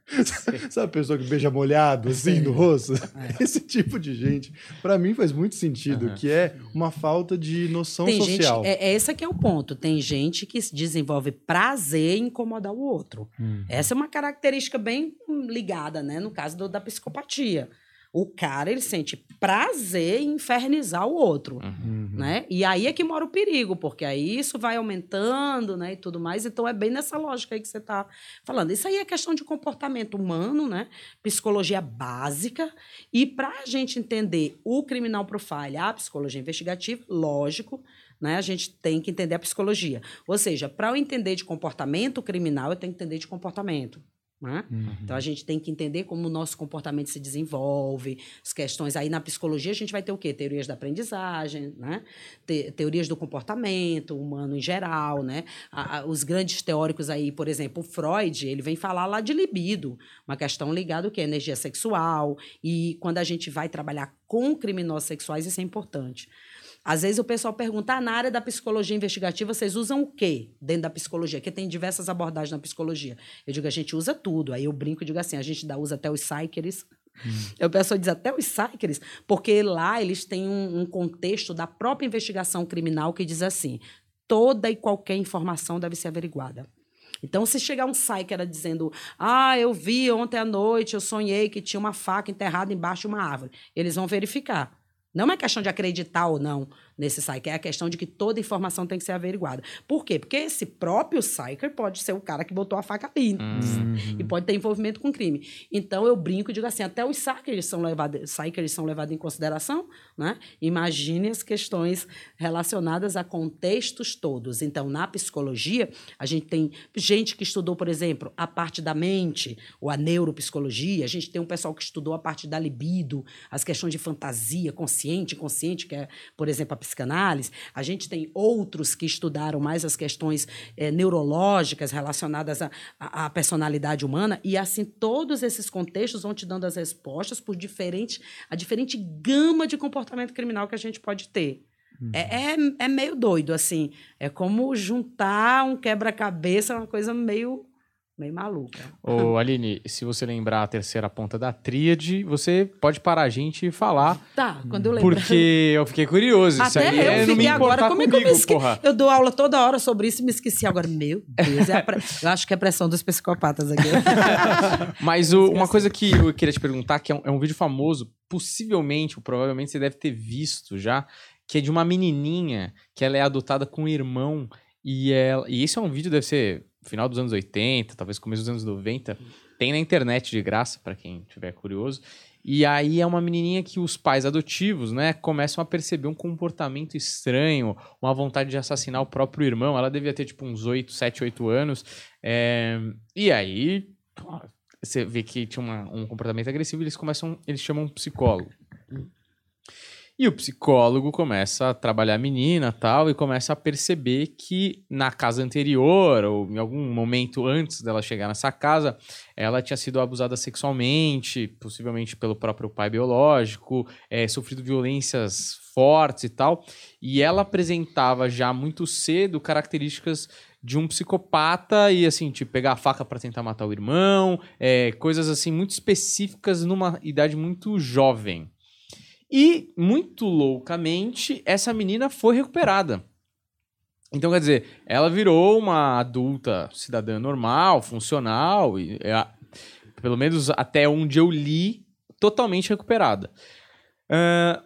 sabe, pessoa que beija molhado, assim, no rosto? Esse tipo de gente, pra mim faz muito sentido, Aham. que é uma falta de noção Tem social. gente, é, é esse que é o ponto. Tem gente que se desenvolve prazer em incomodar o outro. Hum. Essa é uma característica bem ligada, né? No caso do- da psicopatia. O cara, ele sente prazer em infernizar o outro, Uhum. né? E aí é que mora o perigo, porque aí isso vai aumentando, né? E tudo mais. Então, é bem nessa lógica aí que você está falando. Isso aí é questão de comportamento humano, né? Psicologia básica. E para a gente entender o criminal profile, a psicologia investigativa, lógico, né? A gente tem que entender a psicologia. Ou seja, para eu entender de comportamento criminal, eu tenho que entender de comportamento. Né? Uhum. Então a gente tem que entender como o nosso comportamento se desenvolve, as questões. Aí na psicologia a gente vai ter o quê? Teorias da aprendizagem, né? Te- teorias do comportamento humano em geral, né? A- a- os grandes teóricos aí, por exemplo, Freud, ele vem falar lá de libido, uma questão ligada ao quê? Energia sexual. E quando a gente vai trabalhar com criminosos sexuais, isso é importante. Às vezes o pessoal pergunta, ah, na área da psicologia investigativa, vocês usam o quê dentro da psicologia? Porque tem diversas abordagens na psicologia. Eu digo, a gente usa tudo. Aí eu brinco e digo assim, a gente dá, usa até os psychers. Eu pessoal diz até os psychers, porque lá eles têm um, um contexto da própria investigação criminal que diz assim, toda e qualquer informação deve ser averiguada. Então, se chegar um psyker dizendo, ah, eu vi ontem à noite, eu sonhei que tinha uma faca enterrada embaixo de uma árvore, eles vão verificar. Não é questão de acreditar ou não nesse psyker, é a questão de que toda informação tem que ser averiguada. Por quê? Porque esse próprio psyker pode ser o cara que botou a faca ali e pode ter envolvimento com crime. Então eu brinco e digo assim, até os psychers são levados, psychers são levados em consideração, né? Imagine as questões relacionadas a contextos todos. Então, na psicologia, a gente tem gente que estudou, por exemplo, a parte da mente, ou a neuropsicologia, a gente tem um pessoal que estudou a parte da libido, as questões de fantasia, consciente, inconsciente, que é, por exemplo, a psicanálise. A gente tem outros que estudaram mais as questões eh, neurológicas relacionadas à, personalidade humana, e assim, todos esses contextos vão te dando as respostas por diferente, a diferente gama de comportamento criminal que a gente pode ter. É, é, é meio doido, assim. É como juntar um quebra-cabeça, uma coisa meio, meio maluca. Ô, Aline, se você lembrar a terceira ponta da tríade, você pode parar a gente e falar, Tá, quando eu lembro. porque eu fiquei curioso. isso Até aí é eu não me fiquei agora, como é que eu me comigo, esqueci? porra. Eu dou aula toda hora sobre isso e me esqueci agora. Meu Deus, é pre- eu acho que é a pressão dos psicopatas aqui. Mas o- uma coisa que eu queria te perguntar, que é um, é um vídeo famoso, possivelmente, ou provavelmente você deve ter visto já, que é de uma menininha que ela é adotada com um irmão e ela, e esse é um vídeo deve ser final dos anos 80, talvez começo dos anos 90. Tem na internet de graça para quem tiver curioso. E aí é uma menininha que os pais adotivos, né, começam a perceber um comportamento estranho, uma vontade de assassinar o próprio irmão. Ela devia ter tipo uns 8, 7, 8 anos. É, E aí você vê que tinha uma- um comportamento agressivo, eles começam, eles chamam um psicólogo. E o psicólogo começa a trabalhar a menina tal, e começa a perceber que na casa anterior, ou em algum momento antes dela chegar nessa casa, ela tinha sido abusada sexualmente, possivelmente pelo próprio pai biológico, é, sofrido violências fortes e tal. E ela apresentava já muito cedo características de um psicopata e assim, tipo, pegar a faca para tentar matar o irmão, é, coisas assim muito específicas numa idade muito jovem. E, muito loucamente, essa menina foi recuperada. Então, quer dizer, ela virou uma adulta cidadã normal, funcional, e é, pelo menos até onde eu li, totalmente recuperada. Uh,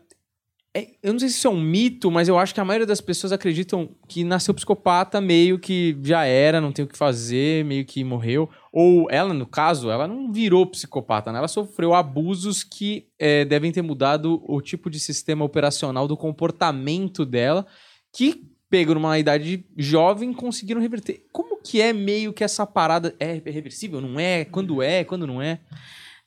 eu não sei se isso é um mito, mas eu acho que a maioria das pessoas acreditam que nasceu psicopata meio que já era, não tem o que fazer, meio que morreu. Ou ela, no caso, ela não virou psicopata, né? Ela sofreu abusos que é, devem ter mudado o tipo de sistema operacional do comportamento dela, que, pego numa idade jovem, conseguiram reverter. Como que é meio que essa parada? É reversível? Não é? Quando é? Quando não é?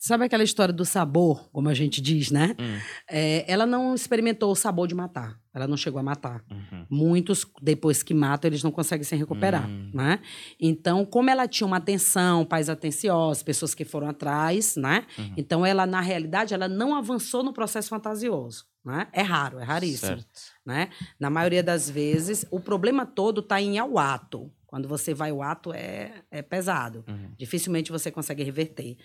Sabe aquela história do sabor, como a gente diz, né? Hum. É, ela não experimentou o sabor de matar. Ela não chegou a matar. Uhum. Muitos, depois que matam, eles não conseguem se recuperar, uhum. né? Então, como ela tinha uma atenção, pais atenciosos, pessoas que foram atrás, né? Uhum. Então, ela, na realidade, ela não avançou no processo fantasioso, né? É raro, é raríssimo, certo. né? Na maioria das vezes, o problema todo está em ao ato. Quando você vai ao ato, é, é pesado. Uhum. Dificilmente você consegue reverter.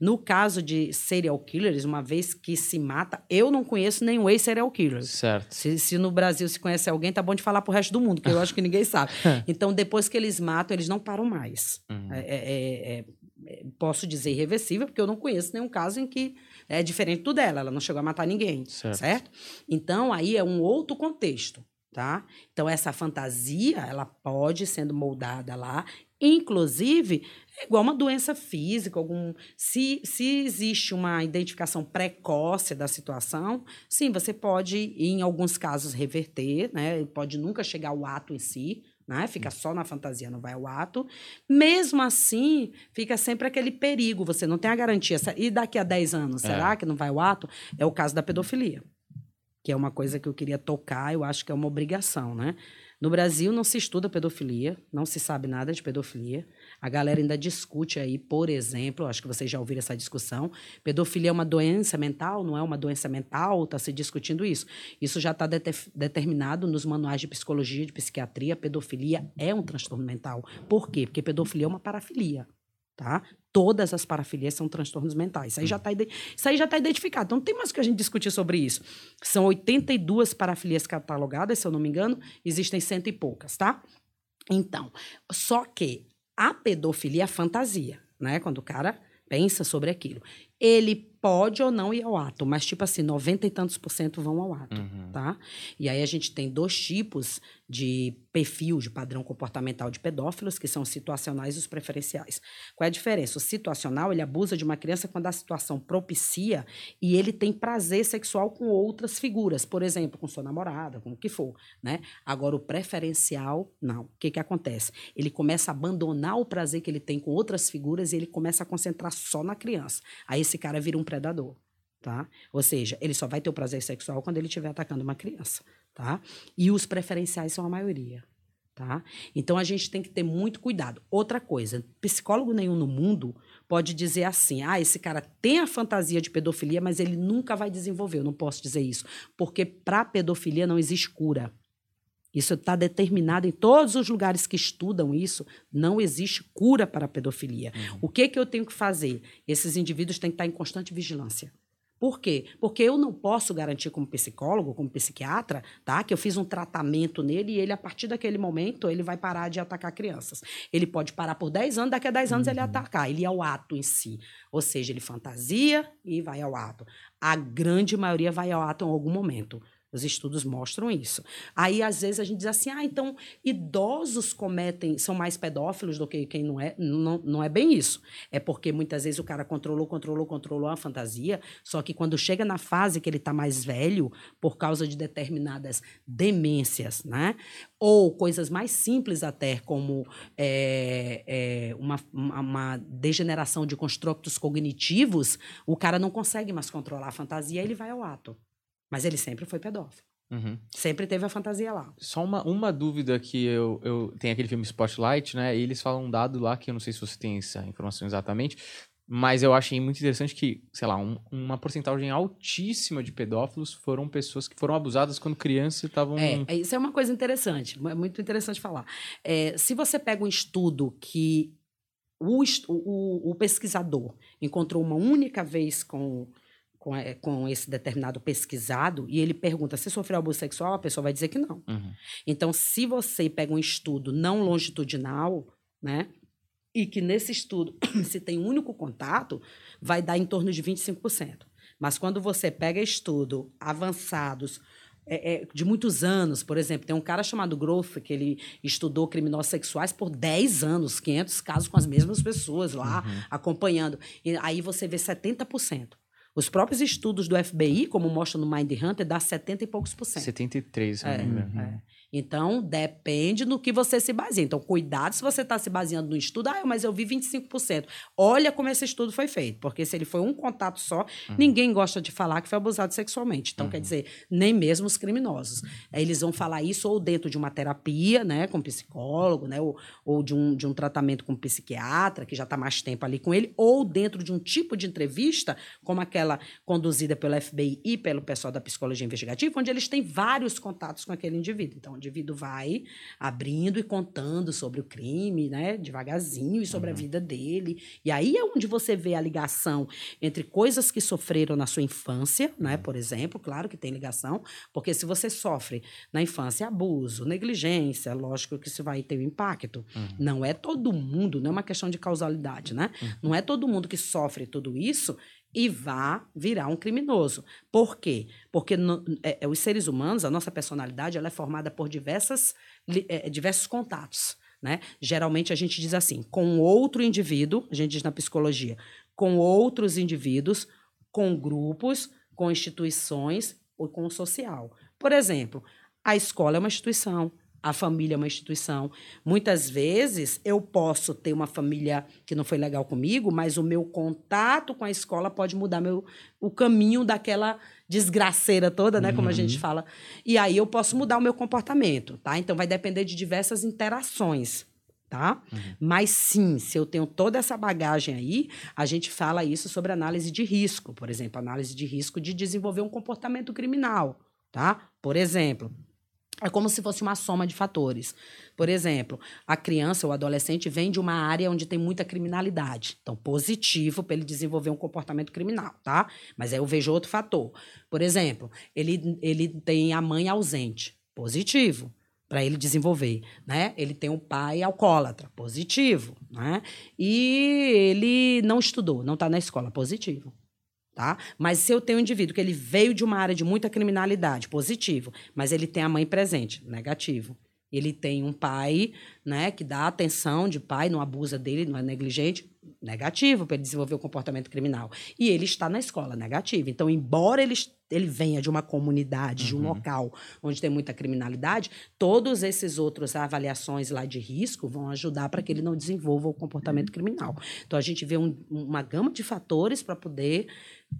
No caso de serial killers, uma vez que se mata, eu não conheço nenhum ex-serial killer. Certo. Se, se, no Brasil se conhece alguém, tá bom de falar pro resto do mundo, que eu acho que ninguém sabe. então, depois que eles matam, eles não param mais. Uhum. É, é, é, é, posso dizer irreversível, porque eu não conheço nenhum caso em que é diferente do dela. Ela não chegou a matar ninguém, certo? certo? Então, aí é um outro contexto. Tá? Então, essa fantasia, ela pode sendo moldada lá, inclusive é igual uma doença física, algum. Se, se existe uma identificação precoce da situação, sim, você pode, em alguns casos, reverter, né? Pode nunca chegar ao ato em si, né? Fica só na fantasia, não vai ao ato. Mesmo assim, fica sempre aquele perigo, você não tem a garantia. E daqui a 10 anos, é. será que não vai ao ato? É o caso da pedofilia, que é uma coisa que eu queria tocar, eu acho que é uma obrigação, né? No Brasil não se estuda pedofilia, não se sabe nada de pedofilia. A galera ainda discute aí, por exemplo, acho que vocês já ouviram essa discussão, pedofilia é uma doença mental, não é uma doença mental? Está se discutindo isso. Isso já está determinado nos manuais de psicologia, de psiquiatria. Pedofilia é um transtorno mental. Por quê? Porque pedofilia é uma parafilia. Tá? Todas as parafilias são transtornos mentais. Isso aí já está tá identificado. Então, não tem mais o que a gente discutir sobre isso. São 82 parafilias catalogadas, se eu não me engano, existem cento e poucas, tá? Então, só que a pedofilia é fantasia, né? Quando o cara pensa sobre aquilo. Ele pode ou não ir ao ato, mas tipo assim, 90 e tantos por cento vão ao ato, uhum. tá? E aí a gente tem dois tipos de perfil de padrão comportamental de pedófilos, que são os situacionais e os preferenciais. Qual é a diferença? O situacional, ele abusa de uma criança quando a situação propicia e ele tem prazer sexual com outras figuras, por exemplo, com sua namorada, com o que for, né? Agora, o preferencial, não. O que que acontece? Ele começa a abandonar o prazer que ele tem com outras figuras e ele começa a concentrar só na criança. Aí esse cara vira um predador, tá? Ou seja, ele só vai ter o prazer sexual quando ele estiver atacando uma criança, tá? E os preferenciais são a maioria, tá? Então a gente tem que ter muito cuidado. Outra coisa, psicólogo nenhum no mundo pode dizer assim: "Ah, esse cara tem a fantasia de pedofilia, mas ele nunca vai desenvolver". Eu não posso dizer isso, porque para pedofilia não existe cura. Isso está determinado em todos os lugares que estudam isso. Não existe cura para a pedofilia. Uhum. O que, que eu tenho que fazer? Esses indivíduos têm que estar em constante vigilância. Por quê? Porque eu não posso garantir como psicólogo, como psiquiatra, tá? Que eu fiz um tratamento nele e ele, a partir daquele momento, ele vai parar de atacar crianças. Ele pode parar por 10 anos, daqui a 10 anos uhum. ele atacar. Ele é o ato em si. Ou seja, ele fantasia e vai ao ato. A grande maioria vai ao ato em algum momento. Os estudos mostram isso. Aí, às vezes, a gente diz assim: ah, então idosos cometem, são mais pedófilos do que quem não é. Não, não é bem isso. É porque muitas vezes o cara controlou, controlou, controlou a fantasia, só que quando chega na fase que ele está mais velho, por causa de determinadas demências, né? Ou coisas mais simples até, como é, é, uma, uma degeneração de construtos cognitivos, o cara não consegue mais controlar a fantasia, ele vai ao ato. Mas ele sempre foi pedófilo. Uhum. Sempre teve a fantasia lá. Só uma, uma dúvida que eu, eu. Tem aquele filme Spotlight, né? E eles falam um dado lá que eu não sei se você tem essa informação exatamente. Mas eu achei muito interessante que, sei lá, um- uma porcentagem altíssima de pedófilos foram pessoas que foram abusadas quando crianças e estavam. É, isso é uma coisa interessante, é muito interessante falar. É, se você pega um estudo que o, o- o pesquisador encontrou uma única vez com, com, é, com esse determinado pesquisado e ele pergunta se sofreu abuso sexual, a pessoa vai dizer que não. Uhum. Então, se você pega um estudo não longitudinal, né? E que nesse estudo se tem um único contato, vai dar em torno de 25%. Mas quando você pega estudo avançados é, é, de muitos anos, por exemplo, tem um cara chamado Groff, que ele estudou criminosos sexuais por 10 anos, 500 casos com as mesmas pessoas lá, acompanhando. E aí você vê 70%. Os próprios estudos do FBI, como mostra no Mind Hunter, dá 70 e poucos por cento. 73, se eu não É, é. Então, depende no que você se baseia. Então, cuidado se você está se baseando no estudo. Ah, mas eu vi 25%. Olha como esse estudo foi feito. Porque se ele foi um contato só, ninguém gosta de falar que foi abusado sexualmente. Então, quer dizer, nem mesmo os criminosos. Aí Eles vão falar isso ou dentro de uma terapia, né, com psicólogo, né, ou, ou de, um, de um tratamento com psiquiatra, que já está mais tempo ali com ele, ou dentro de um tipo de entrevista, como aquela conduzida pelo FBI e pelo pessoal da psicologia investigativa, onde eles têm vários contatos com aquele indivíduo. Então, indivíduo vai abrindo e contando sobre o crime, né, devagarzinho, e sobre a vida dele. E aí é onde você vê a ligação entre coisas que sofreram na sua infância, né, por exemplo, claro que tem ligação, porque se você sofre na infância abuso, negligência, lógico que isso vai ter um impacto. Não é todo mundo, não é uma questão de causalidade, né? Não é todo mundo que sofre tudo isso e vá virar um criminoso. Por quê? Porque no- é- é, os seres humanos, a nossa personalidade, ela é formada por diversas, li- é, diversos contatos. Né? Geralmente a gente diz assim, com outro indivíduo, a gente diz na psicologia, com outros indivíduos, com grupos, com instituições ou com o social. Por exemplo, a escola é uma instituição, a família é uma instituição. Muitas vezes eu posso ter uma família que não foi legal comigo, mas o meu contato com a escola pode mudar meu, o caminho daquela desgraceira toda, né, como a gente fala. E aí eu posso mudar o meu comportamento, tá? Então vai depender de diversas interações. Tá? Mas sim, se eu tenho toda essa bagagem aí, a gente fala isso sobre análise de risco, por exemplo, análise de risco de desenvolver um comportamento criminal, tá? Por exemplo, é como se fosse uma soma de fatores. Por exemplo, a criança ou adolescente vem de uma área onde tem muita criminalidade. Então, positivo para ele desenvolver um comportamento criminal, tá? Mas aí eu vejo outro fator. Por exemplo, ele, ele tem a mãe ausente. Positivo para ele desenvolver, né? Ele tem um pai alcoólatra, positivo, né? E ele não estudou, não está na escola, positivo tá? Mas se eu tenho um indivíduo que ele veio de uma área de muita criminalidade, positivo, mas ele tem a mãe presente, negativo. Ele tem um pai, né, que dá atenção de pai, não abusa dele, não é negligente, negativo para ele desenvolver o comportamento criminal. E ele está na escola, negativo. Então, embora ele, ele venha de uma comunidade, de um local onde tem muita criminalidade, todos esses outros avaliações lá de risco vão ajudar para que ele não desenvolva o comportamento criminal. Então, a gente vê um- uma gama de fatores para poder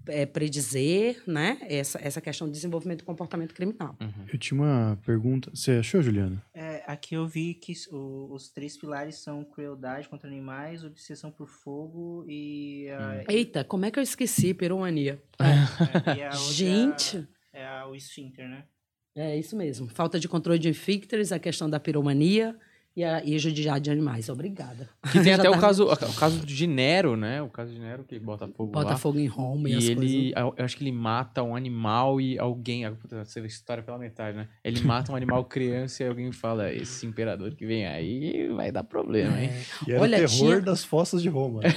é, predizer né, essa, essa questão de desenvolvimento do comportamento criminal. Eu tinha uma pergunta. Você achou, Juliana? É, aqui eu vi que o- os três pilares são crueldade contra animais, obsessão por fogo e a, Eita, como é que eu esqueci piromania? é, a outra Gente, é a- o esfíncter, né? é isso mesmo. Falta de controle de infícteres, a questão da piromania e a e judiar de animais. Obrigada. Que tem até o tá- caso, o caso de Nero, né? O caso de Nero que bota fogo lá. Bota fogo em Roma e, E as ele, coisas. eu acho que ele mata um animal e alguém. ah, Puta, essa história pela metade, né? Ele mata um animal criança e alguém fala: Esse imperador que vem aí vai dar problema, hein? E era Olha, o terror tinha- das fossas de Roma. né?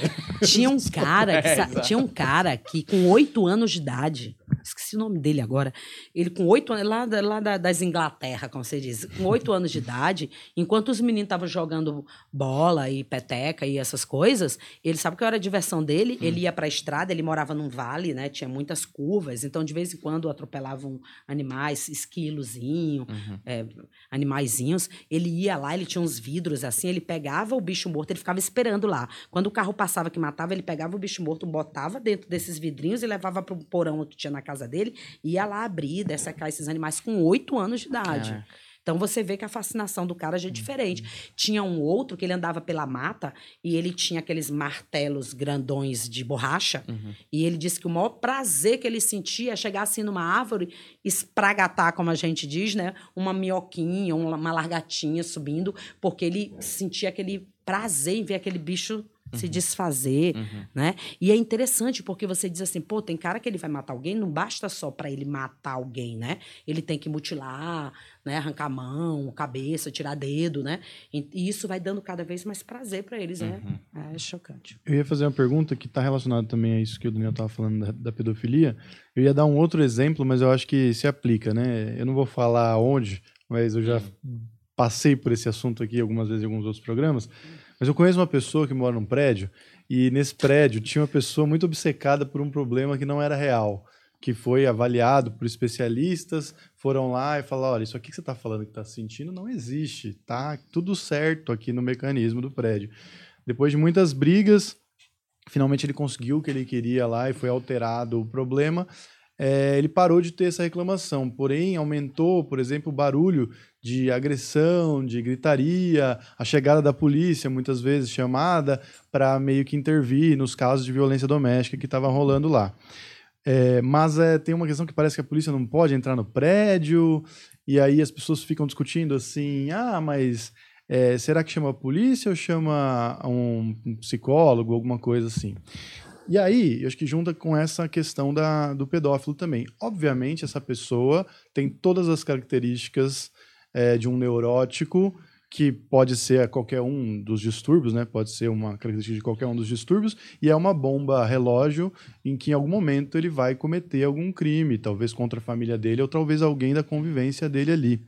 Tinha um cara, que É, tinha um cara que com oito anos de idade, esqueci o nome dele agora, ele com oito anos, lá, lá da- das Inglaterra, como você diz, com oito anos de idade, enquanto os meninos estavam jogando bola e peteca e essas coisas, ele sabe que era a diversão dele, ele ia para a estrada, ele morava num vale, né, tinha muitas curvas, então de vez em quando atropelavam animais, esquilozinho, Uhum. é, animaizinhos, ele ia lá, ele tinha uns vidros assim, ele pegava o bicho morto, ele ficava esperando lá. Quando o carro passava que matava, ele pegava o bicho morto, botava dentro desses vidrinhos e levava para o porão que tinha na casa dele dele, ia lá abrir, dessecar esses animais com oito anos de idade. É. Então você vê que a fascinação do cara já é diferente. Tinha um outro que ele andava pela mata e ele tinha aqueles martelos grandões de borracha. Uhum. E ele disse que o maior prazer que ele sentia é chegar assim numa árvore, espragatar, como a gente diz, né? Uma minhoquinha, uma largatinha subindo, porque ele sentia aquele prazer em ver aquele bicho se desfazer, Uhum. né? E é interessante porque você diz assim, pô, tem cara que ele vai matar alguém, não basta só pra ele matar alguém, né? Ele tem que mutilar, né? Arrancar a mão, cabeça, tirar dedo, né? E e isso vai dando cada vez mais prazer pra eles, né? Uhum. É chocante. Eu ia fazer uma pergunta que está relacionada também a isso que o Daniel estava falando da, da pedofilia. Eu ia dar um outro exemplo, mas eu acho que se aplica, né? Eu não vou falar onde, mas eu já passei por esse assunto aqui algumas vezes em alguns outros programas. Mas eu conheço uma pessoa que mora num prédio e nesse prédio tinha uma pessoa muito obcecada por um problema que não era real, que foi avaliado por especialistas, foram lá e falaram, olha, isso aqui que você está falando que está sentindo não existe, tá tudo certo aqui no mecanismo do prédio. Depois de muitas brigas, finalmente ele conseguiu o que ele queria lá e foi alterado o problema. É, ele parou de ter essa reclamação, porém aumentou, por exemplo, o barulho de agressão, de gritaria, a chegada da polícia, muitas vezes chamada para meio que intervir nos casos de violência doméstica que estavam rolando lá. É, mas é, tem uma questão que parece que a polícia não pode entrar no prédio, e aí as pessoas ficam discutindo assim: ah, mas é, será que chama a polícia ou chama um um psicólogo, alguma coisa assim? E aí, eu acho que junta com essa questão da, do pedófilo também. Obviamente, essa pessoa tem todas as características é, de um neurótico, que pode ser qualquer um dos distúrbios, né? Pode ser uma característica de qualquer um dos distúrbios, e é uma bomba relógio em que em algum momento ele vai cometer algum crime, talvez contra a família dele ou talvez alguém da convivência dele ali.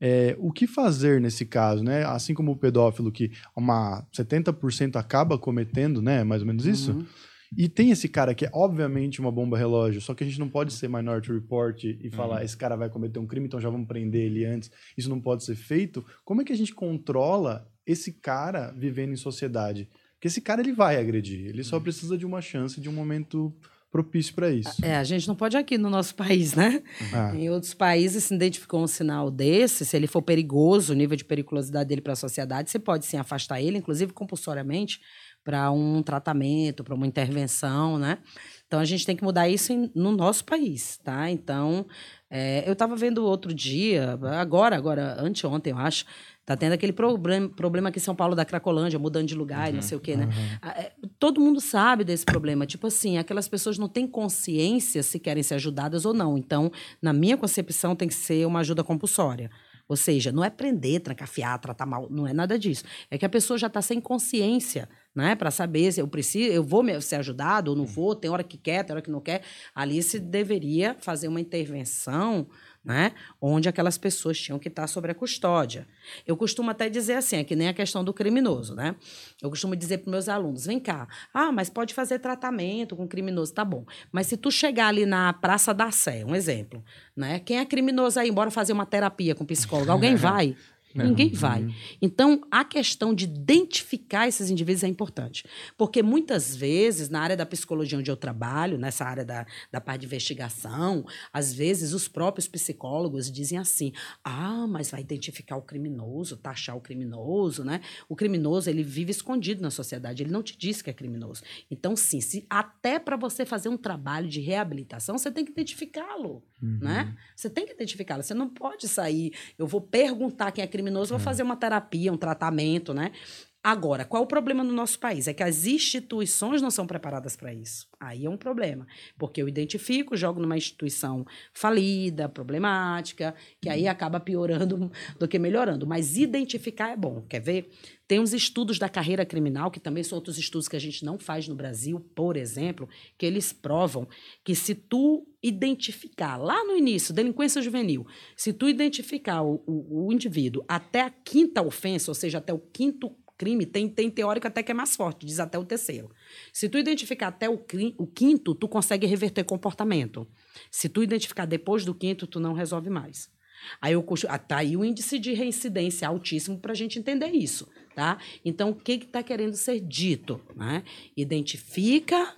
É, o que fazer nesse caso, né? Assim como o pedófilo que uma 70% acaba cometendo, né? Mais ou menos isso. Uhum. E tem esse cara que é obviamente uma bomba relógio, só que a gente não pode ser Minority Report e falar esse cara vai cometer um crime, então já vamos prender ele antes. Isso não pode ser feito. Como é que a gente controla esse cara vivendo em sociedade? Porque esse cara ele vai agredir, ele só precisa de uma chance, de um momento propício para isso. É, a gente não pode aqui no nosso país, né? Ah. Em outros países, se identificou um sinal desse, se ele for perigoso, o nível de periculosidade dele para a sociedade, você pode sim afastar ele, inclusive compulsoriamente, para um tratamento, para uma intervenção, né? Então a gente tem que mudar isso em- no nosso país, tá? Então, é, eu estava vendo outro dia, agora, agora, anteontem, eu acho, tá tendo aquele problema, problema aqui em São Paulo da Cracolândia, mudando de lugar e não sei o quê, né? Ah, é, Todo mundo sabe desse problema. Tipo assim, aquelas pessoas não têm consciência se querem ser ajudadas ou não. Então, na minha concepção, tem que ser uma ajuda compulsória. Ou seja, não é prender, trancafiar, tratar mal, não é nada disso. É que a pessoa já está sem consciência, né? Para saber se eu preciso, eu vou ser ajudado ou não vou, tem hora que quer, tem hora que não quer. Ali se deveria fazer uma intervenção, né? Onde aquelas pessoas tinham que estar sobre a custódia. Eu costumo até dizer assim, é que nem a questão do criminoso, né? Eu costumo dizer para meus alunos, vem cá, ah, mas pode fazer tratamento com criminoso, tá bom. Mas se tu chegar ali na Praça da Sé, um exemplo, né? Quem é criminoso aí, bora fazer uma terapia com psicólogo? Alguém vai? Ninguém vai. Então, a questão de identificar esses indivíduos é importante. Porque muitas vezes, na área da psicologia onde eu trabalho, nessa área da, da parte de investigação, às vezes os próprios psicólogos dizem assim: ah, mas vai identificar o criminoso, taxar o criminoso, né? O criminoso, ele vive escondido na sociedade, ele não te diz que é criminoso. Então, sim, se, até para você fazer um trabalho de reabilitação, você tem que identificá-lo, né? Você tem que identificá-lo. Você não pode sair, eu vou perguntar quem é criminoso, vou fazer uma terapia, um tratamento, né? Agora, qual o problema no nosso país? É que as instituições não são preparadas para isso. Aí é um problema. Porque eu identifico, jogo numa instituição falida, problemática, que aí acaba piorando do que melhorando. Mas identificar é bom. Quer ver? Tem uns estudos da carreira criminal, que também são outros estudos que a gente não faz no Brasil, por exemplo, que eles provam que se tu identificar lá no início, delinquência juvenil, se tu identificar o, o, o indivíduo até a quinta ofensa, ou seja, até o quinto crime, tem, tem teórico até que é mais forte, diz até o terceiro. Se tu identificar até o, o quinto, tu consegue reverter comportamento. Se tu identificar depois do quinto, tu não resolve mais. Aí eu ah, tá aí o índice de reincidência altíssimo para a gente entender isso, tá? Então, o que está querendo ser dito? Né? Identifica,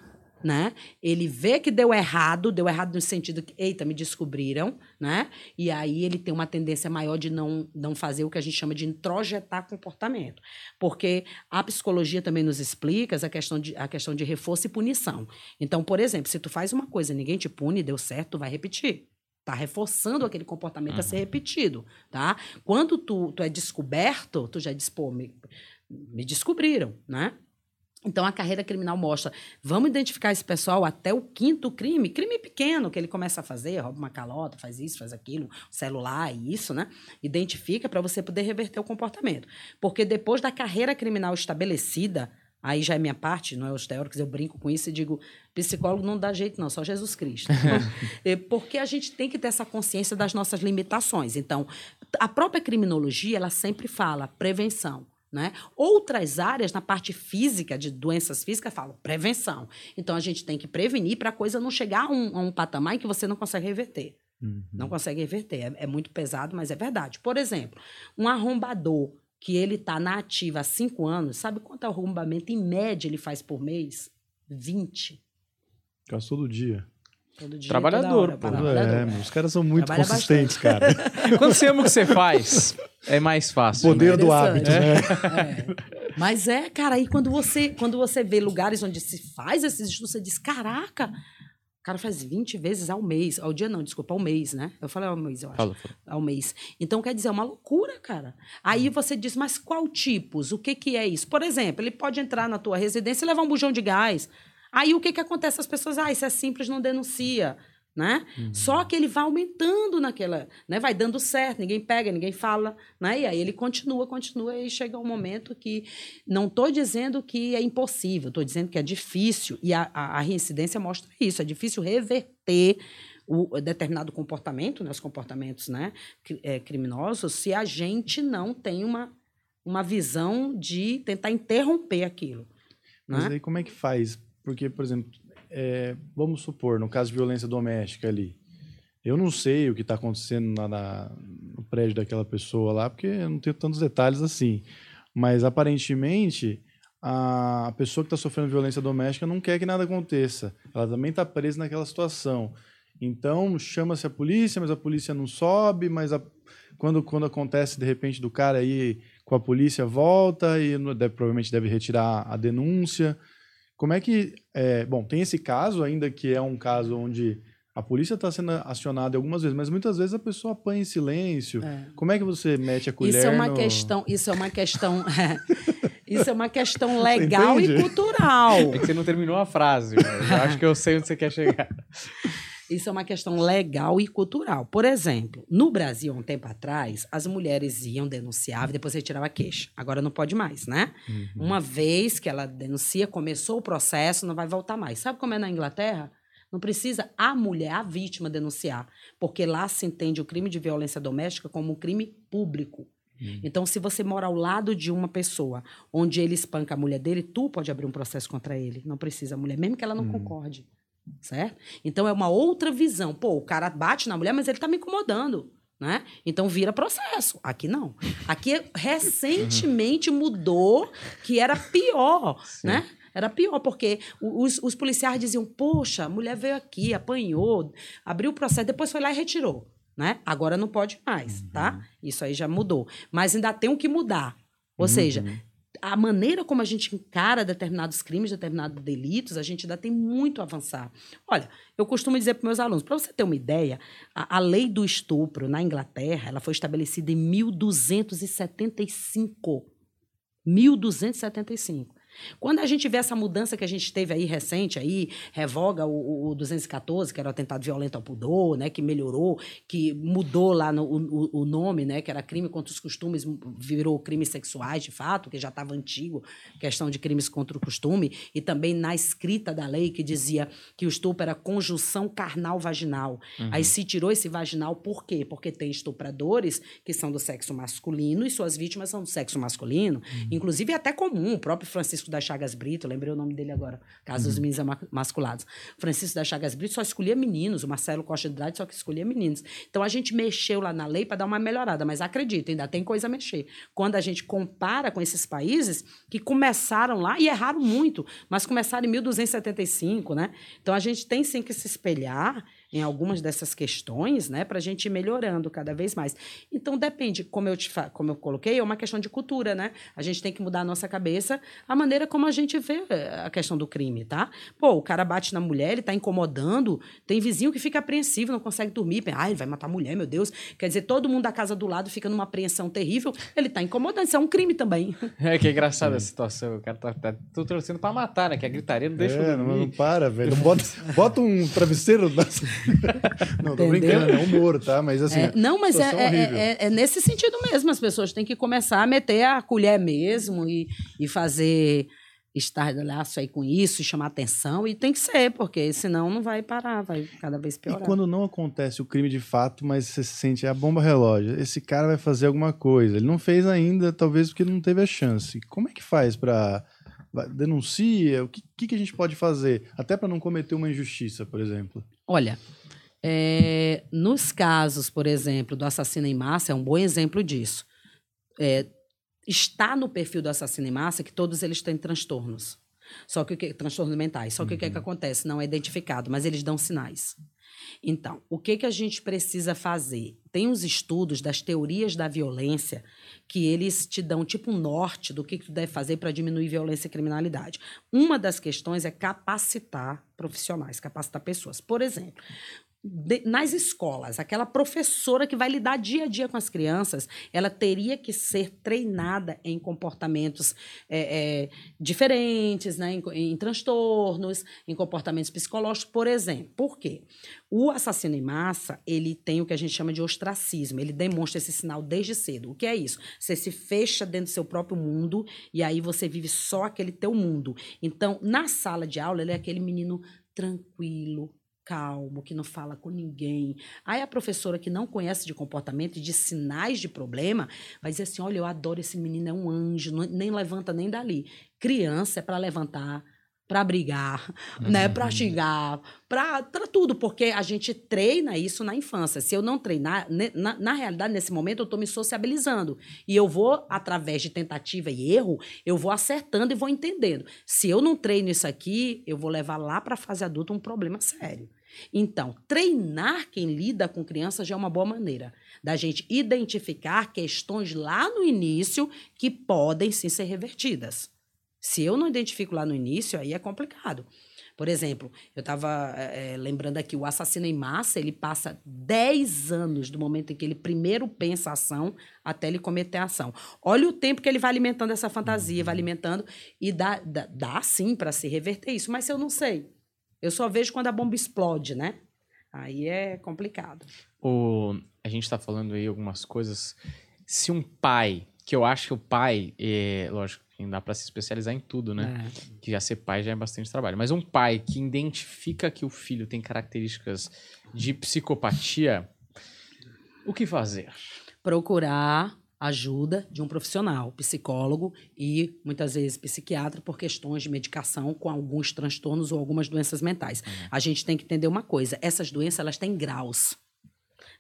né? Ele vê que deu errado, deu errado no sentido que, eita, me descobriram, né? E aí ele tem uma tendência maior de não, não fazer o que a gente chama de introjetar comportamento. Porque a psicologia também nos explica a questão de, a questão de reforço e punição. Então, por exemplo, se tu faz uma coisa e ninguém te pune, deu certo, tu vai repetir. Tá reforçando aquele comportamento uhum. a ser repetido, tá? Quando tu, tu é descoberto, tu já diz, pô, me, me descobriram, né? Então, a carreira criminal mostra, vamos identificar esse pessoal até o quinto crime, crime pequeno que ele começa a fazer, rouba uma calota, faz isso, faz aquilo, celular e isso, né? Identifica para você poder reverter o comportamento. Porque depois da carreira criminal estabelecida, aí já é minha parte, não é os teóricos, eu brinco com isso e digo, psicólogo não dá jeito não, só Jesus Cristo. É, porque a gente tem que ter essa consciência das nossas limitações. Então, a própria criminologia, ela sempre fala prevenção, né? Outras áreas, na parte física, de doenças físicas, falam prevenção. Então, a gente tem que prevenir para a coisa não chegar a um, a um, patamar em que você não consegue reverter. Uhum. Não consegue reverter. É, é, muito pesado, mas é verdade. Por exemplo, um arrombador que ele está na ativa há cinco anos, sabe quanto arrombamento em média ele faz por mês? 20. Faz todo dia. Todo dia, trabalhador, hora, pô. É, os caras são muito Trabalha consistentes, bastante. cara. Quando você ama o que você faz, é mais fácil. Poder né? do hábito, né? É. Mas é, cara, aí quando você, quando você vê lugares onde se faz esses estudos, você diz: caraca, cara faz 20 vezes ao mês. Ao dia não, desculpa, ao mês, né? Eu falei ao mês, eu acho. Fala, fala. Ao mês. Então, quer dizer, é uma loucura, cara. Aí você diz, mas qual tipos? O que, que é isso? Por exemplo, ele pode entrar na tua residência e levar um bujão de gás. Aí o que, que acontece? As pessoas, ah, isso é simples, não denuncia. Né? Uhum. Só que ele vai aumentando naquela, né? Vai dando certo, ninguém pega, ninguém fala, né? E aí ele continua, continua e chega um momento que não estou dizendo que é impossível, estou dizendo que é difícil e a, a, a, reincidência mostra isso, é difícil reverter o determinado comportamento, né? Os comportamentos, né? É, criminosos, se a gente não tem uma uma visão de tentar interromper aquilo. Mas né? aí como é que faz porque, por exemplo, é, vamos supor, no caso de violência doméstica ali, eu não sei o que está acontecendo na, na, no prédio daquela pessoa lá, porque eu não tenho tantos detalhes assim. Mas aparentemente a pessoa que está sofrendo violência doméstica não quer que nada aconteça. Ela também está presa naquela situação. Então chama-se a polícia, mas a polícia não sobe, mas a, quando, quando acontece de repente do cara aí com a polícia volta e deve, provavelmente deve retirar a denúncia. Como é que. É, bom, tem esse caso ainda que é um caso onde a polícia está sendo acionada algumas vezes, mas muitas vezes a pessoa apanha em silêncio. É. Como é que você mete a colher? Isso é uma no... questão. Isso é uma questão. isso é uma questão legal e cultural. É que você não terminou a frase. eu acho que eu sei onde você quer chegar. Isso é uma questão legal e cultural. Por exemplo, no Brasil, há um tempo atrás, as mulheres iam, denunciavam e depois retirava a queixa. Agora não pode mais, né? Uhum. Uma vez que ela denuncia, começou o processo, não vai voltar mais. Sabe como é na Inglaterra? Não precisa a mulher, a vítima, denunciar, porque lá se entende o crime de violência doméstica como um crime público. Uhum. Então, se você mora ao lado de uma pessoa onde ele espanca a mulher dele, tu pode abrir um processo contra ele. Não precisa a mulher, mesmo que ela não uhum. concorde certo? Então é uma outra visão. Pô, o cara bate na mulher, mas ele tá me incomodando. Né? Então vira processo. Aqui não. Aqui recentemente mudou que era pior, Sim. né? Era pior, porque os, os, policiais diziam: Poxa, a mulher veio aqui, apanhou, abriu o processo, depois foi lá e retirou. Né? Agora não pode mais, tá? uhum. tá? Isso aí já mudou. Mas ainda tem o que mudar. Ou uhum. seja, a maneira como a gente encara determinados crimes, determinados delitos, a gente ainda tem muito a avançar. Olha, eu costumo dizer para meus alunos, para você ter uma ideia, a, a, lei do estupro na Inglaterra, ela foi estabelecida em 1275. 1275. Quando a gente vê essa mudança que a gente teve aí recente, aí, revoga o, o 214, que era o atentado violento ao pudor, né, que melhorou, que mudou lá no, o, o nome, né, que era crime contra os costumes, virou crimes sexuais, de fato, que já estava antigo, questão de crimes contra o costume, e também na escrita da lei que dizia que o estupro era conjunção carnal vaginal. Uhum. Aí se tirou esse vaginal por quê? Porque tem estupradores que são do sexo masculino e suas vítimas são do sexo masculino. Uhum. Inclusive é até comum, o próprio Francisco Francisco das Chagas Brito, lembrei o nome dele agora, Casa dos Meninos Masculados. Francisco das Chagas Brito só escolhia meninos, o Marcelo Costa de Andrade só que escolhia meninos. Então a gente mexeu lá na lei para dar uma melhorada, mas acredita, ainda tem coisa a mexer. Quando a gente compara com esses países que começaram lá e erraram muito, mas começaram em 1275, né? Então a gente tem sim que se espelhar em algumas dessas questões, né, para a gente ir melhorando cada vez mais. Então depende, como eu te como eu coloquei, é uma questão de cultura, né? A gente tem que mudar a nossa cabeça, a maneira como a gente vê eh, a questão do crime, tá? Pô, o cara bate na mulher, ele tá incomodando, tem vizinho que fica apreensivo, não consegue dormir, pensa, ai, ele vai matar a mulher, meu Deus. Quer dizer, todo mundo da casa do lado fica numa apreensão terrível, ele tá incomodando, isso é um crime também. É que é engraçada a situação. O cara tá, tá tô torcendo pra matar, né? Que a gritaria não deixa é, eu não, dormir. não para, velho. Bota, bota um travesseiro. Na... não, tô Entendeu? brincando, é humor, tá? Mas assim. É, não, mas é, é- é- é nesse sentido mesmo. As pessoas têm que começar a meter a colher mesmo e, e fazer estardalhaço aí com isso, e chamar atenção. E tem que ser, porque senão não vai parar, vai cada vez E piorar. quando não acontece o crime de fato, mas você se sente é a bomba relógio, esse cara vai fazer alguma coisa. Ele não fez ainda, talvez porque não teve a chance. Como é que faz pra vai- denuncia? O que, que, a gente pode fazer? Até pra não cometer uma injustiça, por exemplo. Olha, é, nos casos, por exemplo, do assassino em massa, é um bom exemplo disso. É, está no perfil do assassino em massa que todos eles têm transtornos. Só que transtornos mentais. Só que o que, é que acontece? Não é identificado, mas eles dão sinais. Então, o que, que a gente precisa fazer? Tem uns estudos das teorias da violência que eles te dão tipo um norte do que, que tu deve fazer para diminuir violência e criminalidade. Uma das questões é capacitar profissionais, capacitar pessoas. Por exemplo, de- nas escolas, aquela professora que vai lidar dia a dia com as crianças, ela teria que ser treinada em comportamentos é, é, diferentes, né? em, em transtornos, em comportamentos psicológicos, por exemplo. Por quê? O assassino em massa, ele tem o que a gente chama de ostracismo, ele demonstra esse sinal desde cedo. O que é isso? Você se fecha dentro do seu próprio mundo e aí você vive só aquele teu mundo. Então, na sala de aula, ele é aquele menino tranquilo, calmo, que não fala com ninguém. Aí a professora que não conhece de comportamento e de sinais de problema vai dizer assim: olha, eu adoro esse menino, é um anjo, não- nem levanta nem dali. Criança é para levantar, para brigar, né, para xingar, para tudo, porque a gente treina isso na infância. Se eu não treinar, na, na realidade, nesse momento, eu estou me sociabilizando. E eu vou, através de tentativa e erro, eu vou acertando e vou entendendo. Se eu não treino isso aqui, eu vou levar lá para a fase adulta um problema sério. Então, treinar quem lida com crianças já é uma boa maneira da gente identificar questões lá no início que podem sim ser revertidas. Se eu não identifico lá no início, aí é complicado. Por exemplo, eu estava lembrando aqui, o assassino em massa, ele passa 10 anos do momento em que ele primeiro pensa a ação até ele cometer a ação. Olha o tempo que ele vai alimentando essa fantasia, vai alimentando, e dá, dá, dá sim para se reverter isso, mas se eu não sei, eu só vejo quando a bomba explode, né? Aí é complicado. O, a gente tá falando aí algumas coisas. Se um pai, que eu acho que o pai, é, lógico, dá pra se especializar em tudo, né? É. Que já ser pai já é bastante trabalho. Mas um pai que identifica que o filho tem características de psicopatia, o que fazer? Procurar ajuda de um profissional, psicólogo e muitas vezes psiquiatra por questões de medicação com alguns transtornos ou algumas doenças mentais. A gente tem que entender uma coisa, essas doenças elas têm graus.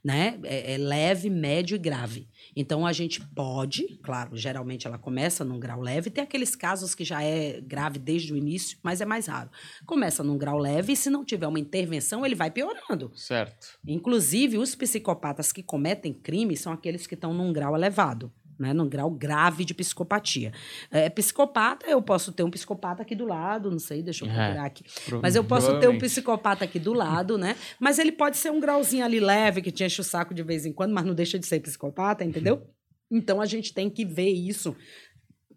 Né? É, é leve, médio e grave. Então a gente pode, claro, geralmente ela começa num grau leve, tem aqueles casos que já é grave desde o início, mas é mais raro. Começa num grau leve e se não tiver uma intervenção, ele vai piorando. Certo. Inclusive, os psicopatas que cometem crimes são aqueles que estão num grau elevado, né? num grau grave de psicopatia. É, psicopata, eu posso ter um psicopata aqui do lado, não sei, deixa eu É, procurar aqui. Mas eu posso ter um psicopata aqui do lado, né? Mas ele pode ser um grauzinho ali leve, que te enche o saco de vez em quando, mas não deixa de ser psicopata, entendeu? Então a gente tem que ver isso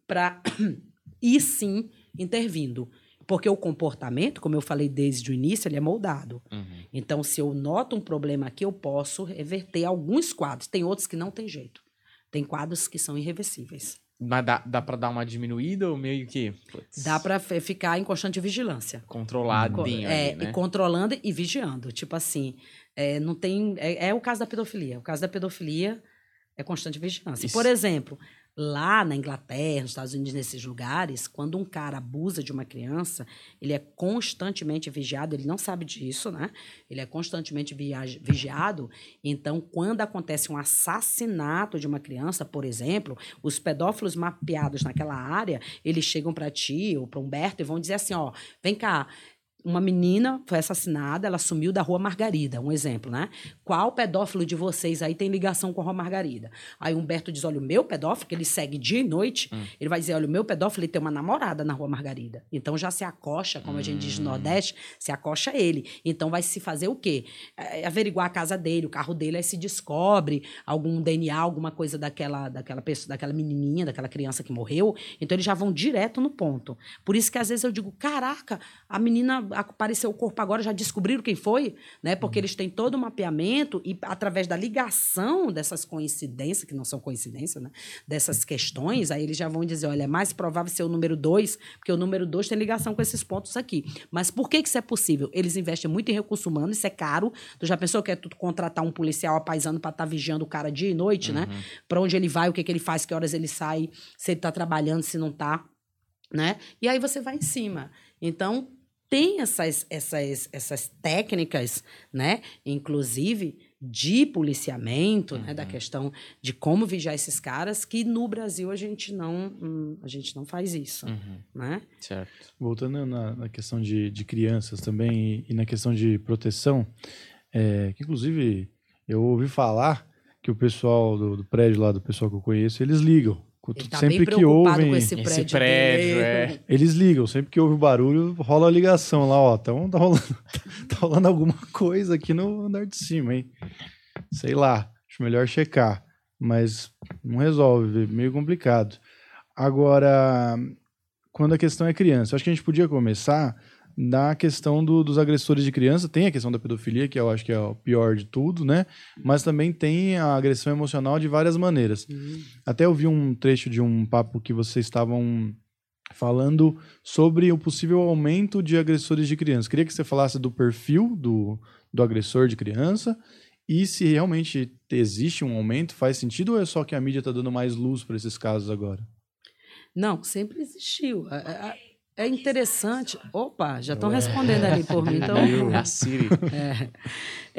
para ir sim intervindo. Porque o comportamento, como eu falei desde o início, ele é moldado. Uhum. Então, se eu noto um problema aqui, eu posso reverter alguns quadros. Tem outros que não tem jeito. Tem quadros que são irreversíveis. Mas dá, dá pra dar uma diminuída ou meio que. putz, Dá para ficar em constante vigilância. Co- Controladinho é, ali, né? e controlando e vigiando. Tipo assim, é, não tem. É, é o caso da pedofilia. O caso da pedofilia é constante vigilância. Isso. Por exemplo, Lá na Inglaterra, nos Estados Unidos, nesses lugares, quando um cara abusa de uma criança, ele é constantemente vigiado, ele não sabe disso, né? Ele é constantemente vigiado. Então, quando acontece um assassinato de uma criança, por exemplo, os pedófilos mapeados naquela área, eles chegam para ti ou para Humberto e vão dizer assim, ó, vem cá, uma menina foi assassinada, ela sumiu da Rua Margarida, um exemplo, né? Qual pedófilo de vocês aí tem ligação com a Rua Margarida? Aí Humberto diz, olha, o meu pedófilo, que ele segue dia e noite, ele vai dizer, olha, o meu pedófilo ele tem uma namorada na Rua Margarida. Então já se acocha, como a gente diz no Nordeste, se acocha ele. Então vai se fazer o quê? É, averiguar a casa dele, o carro dele, aí se descobre algum DNA, alguma coisa daquela, daquela pessoa, daquela menininha, daquela criança que morreu. Então eles já vão direto no ponto. Por isso que às vezes eu digo, caraca, a menina apareceu o corpo agora, já descobriram quem foi, né? Porque eles têm todo o mapeamento e através da ligação dessas coincidências, que não são coincidências, né? Dessas questões, aí eles já vão dizer, olha, é mais provável ser o número dois, porque o número dois tem ligação com esses pontos aqui. Mas por que que isso é possível? Eles investem muito em recurso humano, isso é caro. Tu já pensou que é tu contratar um policial apaisando para estar vigiando o cara dia e noite, né? Para onde ele vai, o que que ele faz, que horas ele sai, se ele tá trabalhando, se não tá, né? E aí você vai em cima. Então, tem essas, essas, essas técnicas, né? Inclusive de policiamento, né? Da questão de como vigiar esses caras, que no Brasil a gente não, hum, a gente não faz isso, Uhum. né? Certo. Voltando na, na questão de, de crianças também e, e na questão de proteção, é, que inclusive eu ouvi falar que o pessoal do, do prédio lá, do pessoal que eu conheço, eles ligam. Ele tá sempre bem que ouvem, com esse Esse prédio. prédio, dele. é. eles ligam. Sempre que ouve o barulho, rola a ligação lá, ó. Então tá rolando, tá rolando alguma coisa aqui no andar de cima, hein? Sei lá, acho melhor checar. Mas não resolve, é meio complicado. Agora, quando a questão é criança, acho que a gente podia começar na questão do- dos agressores de criança. Tem a questão da pedofilia, que eu acho que é o pior de tudo, né? Mas também tem a agressão emocional de várias maneiras. Hum. Até eu vi um trecho de um papo que vocês estavam falando sobre o possível aumento de agressores de criança. Queria que você falasse do perfil do, do agressor de criança e se realmente existe um aumento, faz sentido ou é só que a mídia está dando mais luz para esses casos agora? Não, sempre existiu. É, é- é interessante. Opa, já estão respondendo ali por mim. Então, É a Siri. É,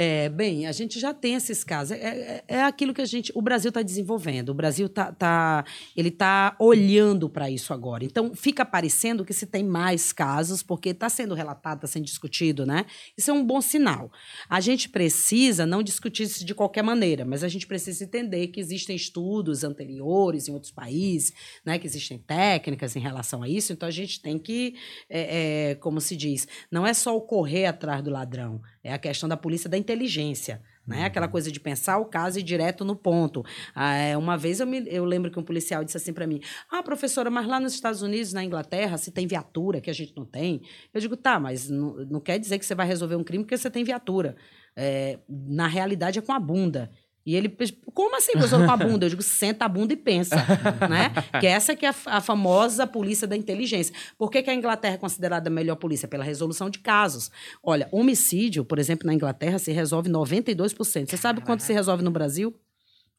É, bem, a gente já tem esses casos. É, é- é aquilo que a gente. O Brasil está desenvolvendo. O Brasil tá, tá ele está olhando para isso agora. Então fica parecendo que se tem mais casos, porque está sendo relatado, está sendo discutido, né? Isso é um bom sinal. A gente precisa não discutir isso de qualquer maneira, mas a gente precisa entender que existem estudos anteriores em outros países, né? Que existem técnicas em relação a isso. Então a gente tem que, é, é, como se diz, não é só o correr atrás do ladrão, é a questão da polícia da inteligência. Né? Aquela coisa de pensar o caso e ir direto no ponto. Ah, é, uma vez eu, me, eu lembro que um policial disse assim para mim: Ah, professora, mas lá nos Estados Unidos, na Inglaterra, se tem viatura que a gente não tem. Eu digo: tá, mas não, não quer dizer que você vai resolver um crime porque você tem viatura. É, na realidade, é com a bunda. E ele, como assim, professor, com a bunda? Eu digo, senta a bunda e pensa, né? Que essa que é a, a famosa polícia da inteligência. Por que, que a Inglaterra é considerada a melhor polícia? Pela resolução de casos. Olha, homicídio, por exemplo, na Inglaterra se resolve 92%. Você sabe quanto se resolve no Brasil?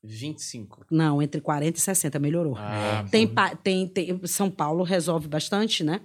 25. Não, entre 40 e 60, melhorou. Ah, Tem, tem, tem- São Paulo resolve bastante, né?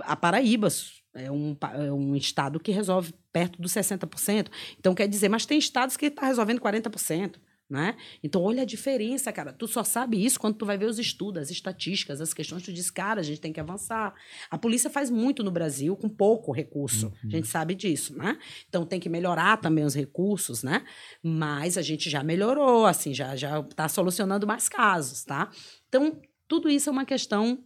A Paraíba é um, é um estado que resolve perto dos 60%. Então, quer dizer, mas tem estados que está resolvendo 40%. Né? Então, olha a diferença, cara. Tu só sabe isso quando tu vai ver os estudos, as estatísticas, as questões. Tu diz, cara, a gente tem que avançar. A polícia faz muito no Brasil com pouco recurso. A gente sabe disso, né? Então, tem que melhorar também os recursos, né? Mas a gente já melhorou, assim, já já está solucionando mais casos, tá? Então, tudo isso é uma questão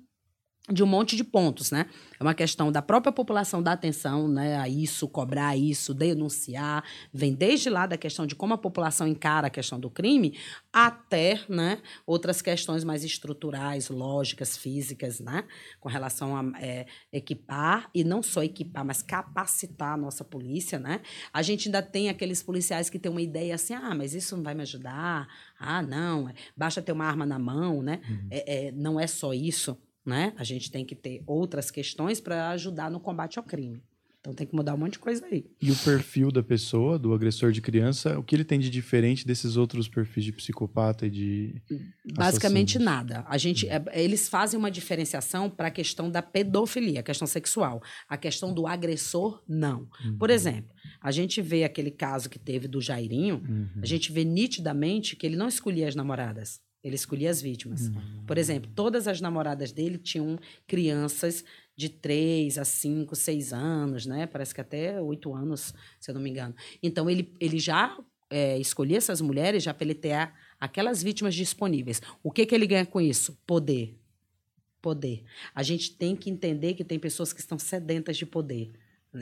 de um monte de pontos, né? É uma questão da própria população dar atenção né, a isso, cobrar isso, denunciar. Vem desde lá da questão de como a população encara a questão do crime, até né, outras questões mais estruturais, lógicas, físicas, né? Com relação a é, equipar, e não só equipar, mas capacitar a nossa polícia, né? A gente ainda tem aqueles policiais que têm uma ideia assim, ah, mas isso não vai me ajudar. Ah, não, é- basta ter uma arma na mão, né? É- é, não é só isso né? A gente tem que ter outras questões para ajudar no combate ao crime. Então tem que mudar um monte de coisa aí. E o perfil da pessoa, do agressor de criança, o que ele tem de diferente desses outros perfis de psicopata e de. Basicamente assassinos? nada. A gente, é, eles fazem uma diferenciação para a questão da pedofilia, a questão sexual. A questão do agressor, não. Por exemplo, a gente vê aquele caso que teve do Jairinho, Uhum. a gente vê nitidamente que ele não escolhia as namoradas, ele escolhia as vítimas. Por exemplo, todas as namoradas dele tinham crianças de 3 a 5, 6 anos, né? Parece que até 8 anos, se eu não me engano. Então, ele, ele já é, escolhia essas mulheres já para ele ter a- aquelas vítimas disponíveis. O que, que ele ganha com isso? Poder. Poder. A gente tem que entender que tem pessoas que estão sedentas de poder.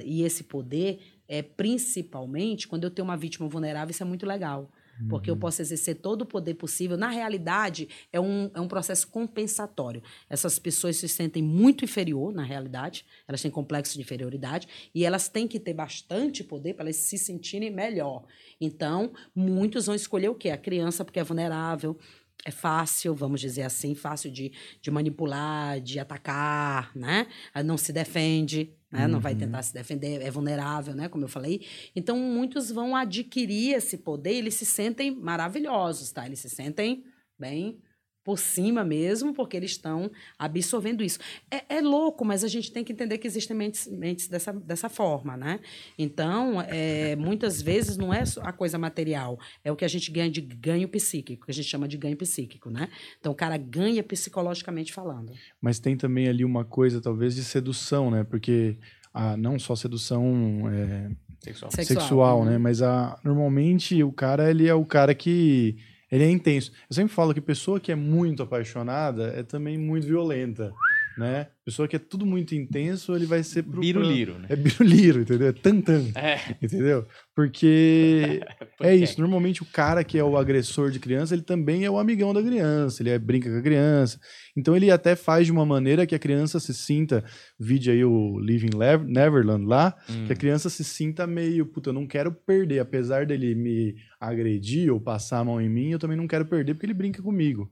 E esse poder é principalmente quando eu tenho uma vítima vulnerável, isso é muito legal. Porque eu posso exercer todo o poder possível. Na realidade, é um, é um processo compensatório. Essas pessoas se sentem muito inferior, na realidade. Elas têm complexo de inferioridade. E elas têm que ter bastante poder para elas se sentirem melhor. Então, muitos vão escolher o quê? A criança, porque é vulnerável. É fácil, vamos dizer assim, fácil de, de manipular, de atacar, né? Ela Não se defende, né? Não vai tentar se defender, é vulnerável, né? Como eu falei. Então, muitos vão adquirir esse poder, eles se sentem maravilhosos, tá? Eles se sentem bem por cima mesmo, porque eles estão absorvendo isso. É, é louco, mas a gente tem que entender que existem mentes, mentes dessa, dessa forma, né? Então, é, muitas vezes não é só a coisa material, é o que a gente ganha de ganho psíquico, que a gente chama de ganho psíquico, né? Então, o cara ganha psicologicamente falando. Mas tem também ali uma coisa, talvez, de sedução, né? Porque ah, não só sedução é, Sexual. Sexual. sexual, Uhum. né? Mas a, normalmente o cara, ele é o cara que. Ele é intenso. Eu sempre falo que pessoa que é muito apaixonada é também muito violenta, né? Pessoa que é tudo muito intenso, ele vai ser pro... Biruliro, né? É biruliro, entendeu? É tantan, É. entendeu? Porque Por é isso. Normalmente o cara que é o agressor de criança, ele também é o amigão da criança, ele é, brinca com a criança. Então ele até faz de uma maneira que a criança se sinta, vide aí o Living Neverland lá, Hum. que a criança se sinta meio, puta, eu não quero perder, apesar dele me agredir ou passar a mão em mim, eu também não quero perder porque ele brinca comigo.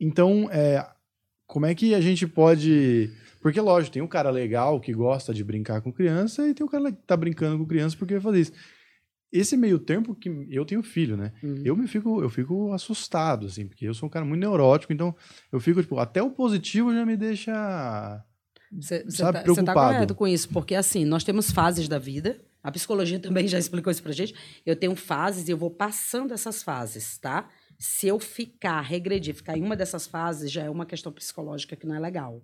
Então, é, como é que a gente pode. Porque, lógico, tem o cara legal que gosta de brincar com criança e tem o cara que tá brincando com criança porque vai fazer isso. Esse meio tempo que eu tenho filho, né? Uhum. Eu me fico, eu fico assustado, assim, porque eu sou um cara muito neurótico, então eu fico, tipo, até o positivo já me deixa. Você Sabe, está preocupado. correto com isso, porque assim, nós temos fases da vida. A psicologia também já explicou isso pra gente. Eu tenho fases e eu vou passando essas fases, tá? Se eu ficar, regredir, ficar em uma dessas fases, já é uma questão psicológica que não é legal.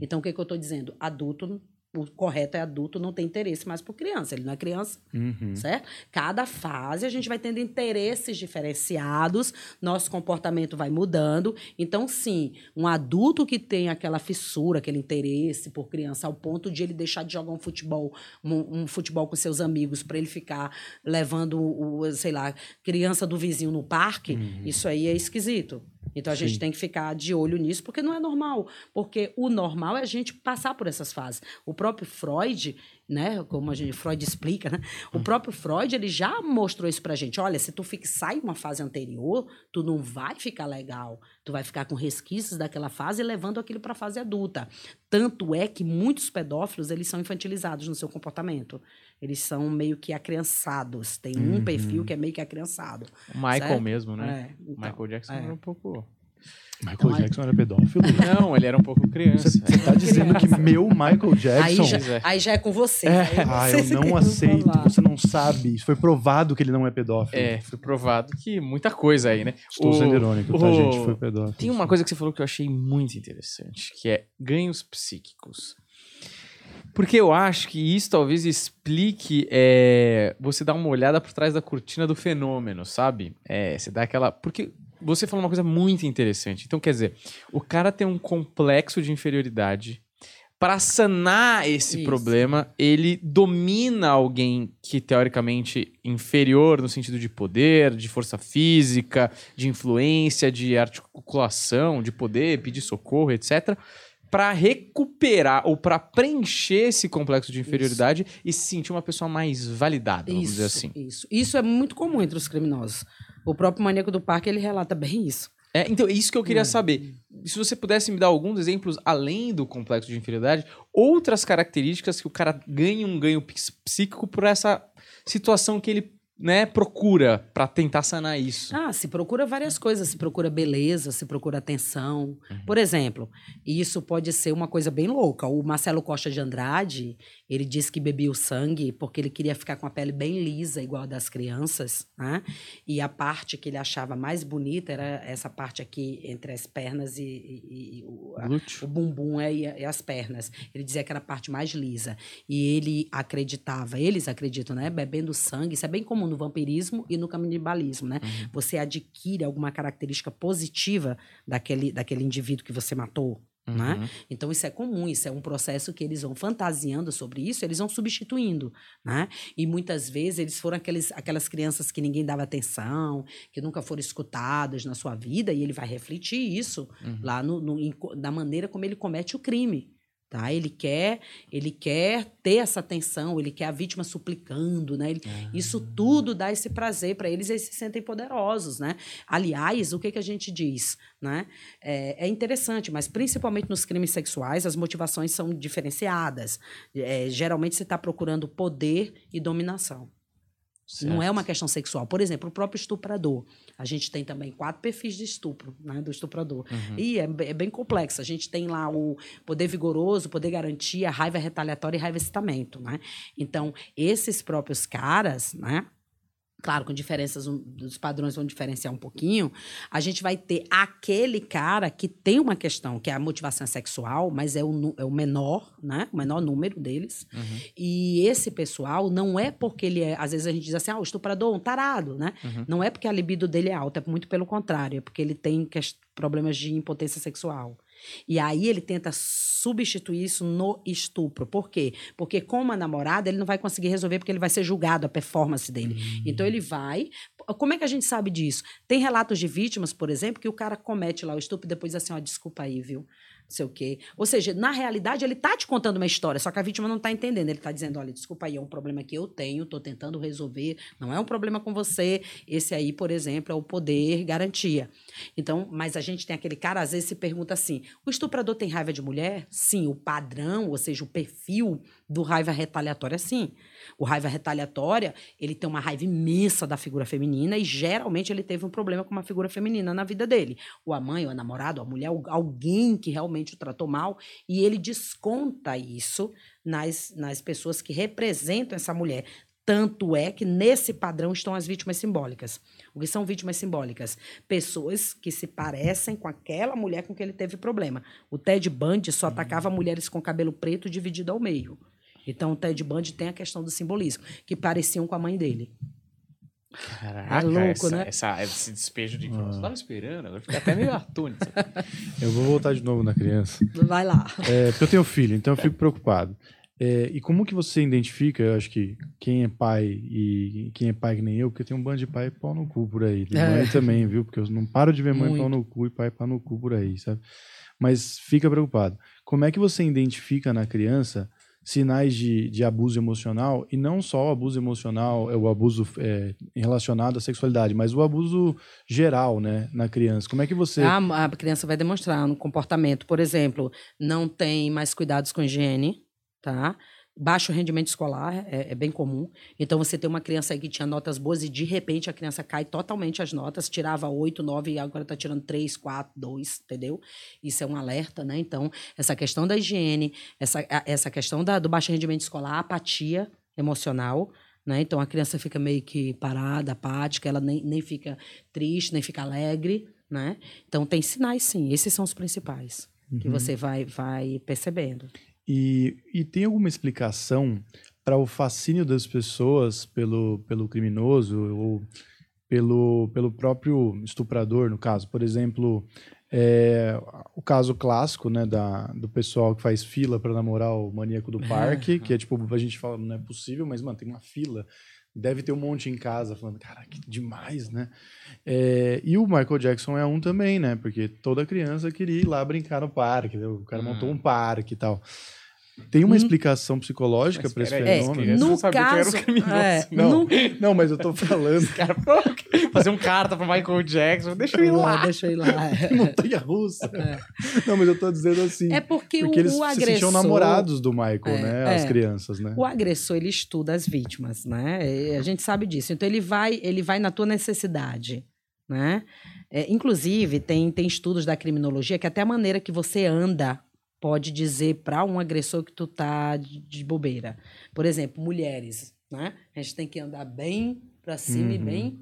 Então, o que, que eu estou dizendo? Adulto, o correto é adulto, não tem interesse mais por criança. Ele não é criança, Uhum. certo? Cada fase a gente vai tendo interesses diferenciados, nosso comportamento vai mudando. Então, sim, um adulto que tem aquela fissura, aquele interesse por criança, ao ponto de ele deixar de jogar um futebol, um, um futebol com seus amigos, para ele ficar levando, o, sei lá, criança do vizinho no parque, isso aí é esquisito. Então a gente Sim. tem que ficar de olho nisso, porque não é normal. Porque o normal é a gente passar por essas fases. O próprio Freud, né, como a gente, Freud explica, né? O próprio Freud, ele já mostrou isso pra gente. Olha, se tu fixar em uma fase anterior, tu não vai ficar legal. Tu vai ficar com resquícios daquela fase levando aquilo pra fase adulta. Tanto é que muitos pedófilos, eles são infantilizados no seu comportamento. Eles são meio que acriançados. Tem um Uhum. perfil que é meio que acriançado. O Michael Certo? mesmo, né? É, O então, Michael Jackson é. era um pouco. Michael Então, Jackson era pedófilo? Não, ele era um pouco criança. Você tá dizendo que meu Michael Aí Jackson. já, Pois é. aí já é com você. É, aí ah, eu não aceito, falar. você não sabe. Isso foi provado que ele não é pedófilo. É, foi provado que muita coisa aí, né? Estou O- sendo irônico, tá, o- gente? Foi pedófilo. Tem uma coisa que você falou que eu achei muito interessante, que é ganhos psíquicos. Porque eu acho que isso talvez explique é, você dar uma olhada por trás da cortina do fenômeno, sabe? É, você dá aquela. Porque você falou uma coisa muito interessante. Então, quer dizer, o cara tem um complexo de inferioridade. Para sanar esse Isso. problema, ele domina alguém que teoricamente inferior no sentido de poder, de força física, de influência, de articulação, de poder, pedir socorro, etc. Para recuperar ou para preencher esse complexo de inferioridade e se sentir uma pessoa mais validada, vamos dizer assim. Isso. Isso é muito comum entre os criminosos. O próprio maníaco do parque, ele relata bem isso. É, então, isso que eu queria É. saber. se você pudesse me dar alguns exemplos além do complexo de inferioridade, outras características que o cara ganha um ganho ps- psíquico por essa situação que ele né, procura pra tentar sanar isso. Ah, se procura várias coisas. Se procura beleza, se procura atenção. Por exemplo, isso pode ser uma coisa bem louca. O Marcelo Costa de Andrade, ele disse que bebia o sangue porque ele queria ficar com a pele bem lisa, igual a das crianças, né? E a parte que ele achava mais bonita era essa parte aqui entre as pernas e, e- e o, a- o bumbum é, e, e as pernas. Ele dizia que era a parte mais lisa. E ele acreditava, eles acreditam, né? Bebendo sangue, isso é bem comum no vampirismo e no canibalismo, né? Você adquire alguma característica positiva daquele, daquele indivíduo que você matou. Né? Uhum. Então, isso é comum, isso é um processo que eles vão fantasiando sobre isso, eles vão substituindo, né? E muitas vezes eles foram aqueles, aquelas crianças que ninguém dava atenção, que nunca foram escutadas na sua vida, e ele vai refletir isso Uhum. lá no, no- na maneira como ele comete o crime. Tá? Ele quer, ele quer ter essa atenção, ele quer a vítima suplicando, né? Ele- Isso tudo dá esse prazer para eles, eles se sentem poderosos, né? Aliás, o que, que a gente diz, né? É, é interessante, mas principalmente nos crimes sexuais, as motivações são diferenciadas. É, geralmente você está procurando poder e dominação. Não é uma questão sexual. Por exemplo, o próprio estuprador. A gente tem também quatro perfis de estupro, né, do estuprador. Uhum. E é, é bem complexo. A gente tem lá o poder vigoroso, poder garantia, raiva retaliatória e raiva excitamento, né? Então, esses próprios caras, né? Claro, com diferenças, os padrões vão diferenciar um pouquinho. A gente vai ter aquele cara que tem uma questão, que é a motivação sexual, mas é o, é o menor, né? O menor número deles. Uhum. E esse pessoal não é porque ele é. Às vezes a gente diz assim, ah, o estuprador, um tarado, né? Uhum. Não é porque a libido dele é alta, é muito pelo contrário, é porque ele tem problemas de impotência sexual. E aí ele tenta substituir isso no estupro. Por quê? Porque como a namorada, ele não vai conseguir resolver porque ele vai ser julgado a performance dele. Então ele vai. Como é que a gente sabe disso? Tem relatos de vítimas, por exemplo, que o cara comete lá o estupro e depois diz assim, ó, desculpa aí, viu? Não sei o quê. Ou seja, na realidade, ele tá te contando uma história, só que a vítima não tá entendendo. Ele tá dizendo, olha, desculpa aí, é um problema que eu tenho, tô tentando resolver, não é um problema com você. Esse aí, por exemplo, é o poder garantia. Então, mas a gente tem aquele cara, às vezes se pergunta assim: o estuprador tem raiva de mulher? Sim, o padrão, ou seja, o perfil do raiva retaliatória, sim. O raiva retaliatória, ele tem uma raiva imensa da figura feminina e geralmente ele teve um problema com uma figura feminina na vida dele. Ou a mãe, ou a namorada, ou a mulher, alguém que realmente o tratou mal, e ele desconta isso nas, nas pessoas que representam essa mulher. Tanto é que nesse padrão estão as vítimas simbólicas. O que são vítimas simbólicas? Pessoas que se parecem com aquela mulher com que ele teve problema. O Ted Bundy só atacava mulheres com cabelo preto dividido ao meio. Então o Ted Bundy tem a questão do simbolismo, que pareciam com a mãe dele. Caraca, É louco, essa, né? essa- esse despejo de informação. Ah. Tava esperando, agora fica até meio atônito. Eu vou voltar de novo na criança. Vai lá. É, porque eu tenho filho, então eu fico preocupado. É, e como que você identifica, eu acho que quem é pai e quem é pai que nem eu, porque tem um bando de pai pau no cu por aí. Tem É. mãe também, viu? Porque eu não paro de ver mãe Muito. pau no cu e pai pau no cu por aí, sabe? Mas fica preocupado. Como é que você identifica na criança sinais de, de abuso emocional, e não só o abuso emocional, é o abuso é, relacionado à sexualidade, mas o abuso geral, né, na criança. Como é que você... A, a criança vai demonstrar no comportamento, por exemplo, não tem mais cuidados com higiene, tá? Baixo rendimento escolar é, é bem comum. Então, você tem uma criança aí que tinha notas boas e, de repente, a criança cai totalmente as notas, tirava 8, 9 e agora está tirando 3, 4, 2, entendeu? Isso é um alerta, né? Então, essa questão da higiene, essa, essa questão da, do baixo rendimento escolar, apatia emocional, né? Então, a criança fica meio que parada, apática, ela nem, nem fica triste, nem fica alegre, né? Então, tem sinais, sim. Esses são os principais que Uhum. você vai, vai percebendo. E, e tem alguma explicação para o fascínio das pessoas pelo, pelo criminoso ou pelo, pelo próprio estuprador, no caso? Por exemplo, é, o caso clássico né, da, do pessoal que faz fila para namorar o maníaco do parque, que é tipo, a gente fala, não é possível, mas, mano, tem uma fila. Deve ter um monte em casa falando, cara, que demais, né? É, e o Michael Jackson é um também, né? Porque toda criança queria ir lá brincar no parque, né? o cara montou um parque e tal. Tem uma Hum. explicação psicológica para esse fenômeno. criança no não sabia quem era o caso- é, Não, no- não, mas eu tô falando. Cara, pô, fazer um carta pro Michael Jackson, deixa eu ir lá. Deixa eu ir lá. Montanha russa. Não, mas eu tô dizendo assim. É porque, porque o, eles o se agressor... sentiam namorados do Michael, É, né? As é. crianças, né? O agressor, ele estuda as vítimas, né? A gente sabe disso. Então, ele vai, ele vai na tua necessidade, né? É, inclusive, tem, tem estudos da criminologia que até a maneira que você anda pode dizer para um agressor que tu tá de, bobeira. Por exemplo, mulheres, né? A gente tem que andar bem para cima e Uhum. bem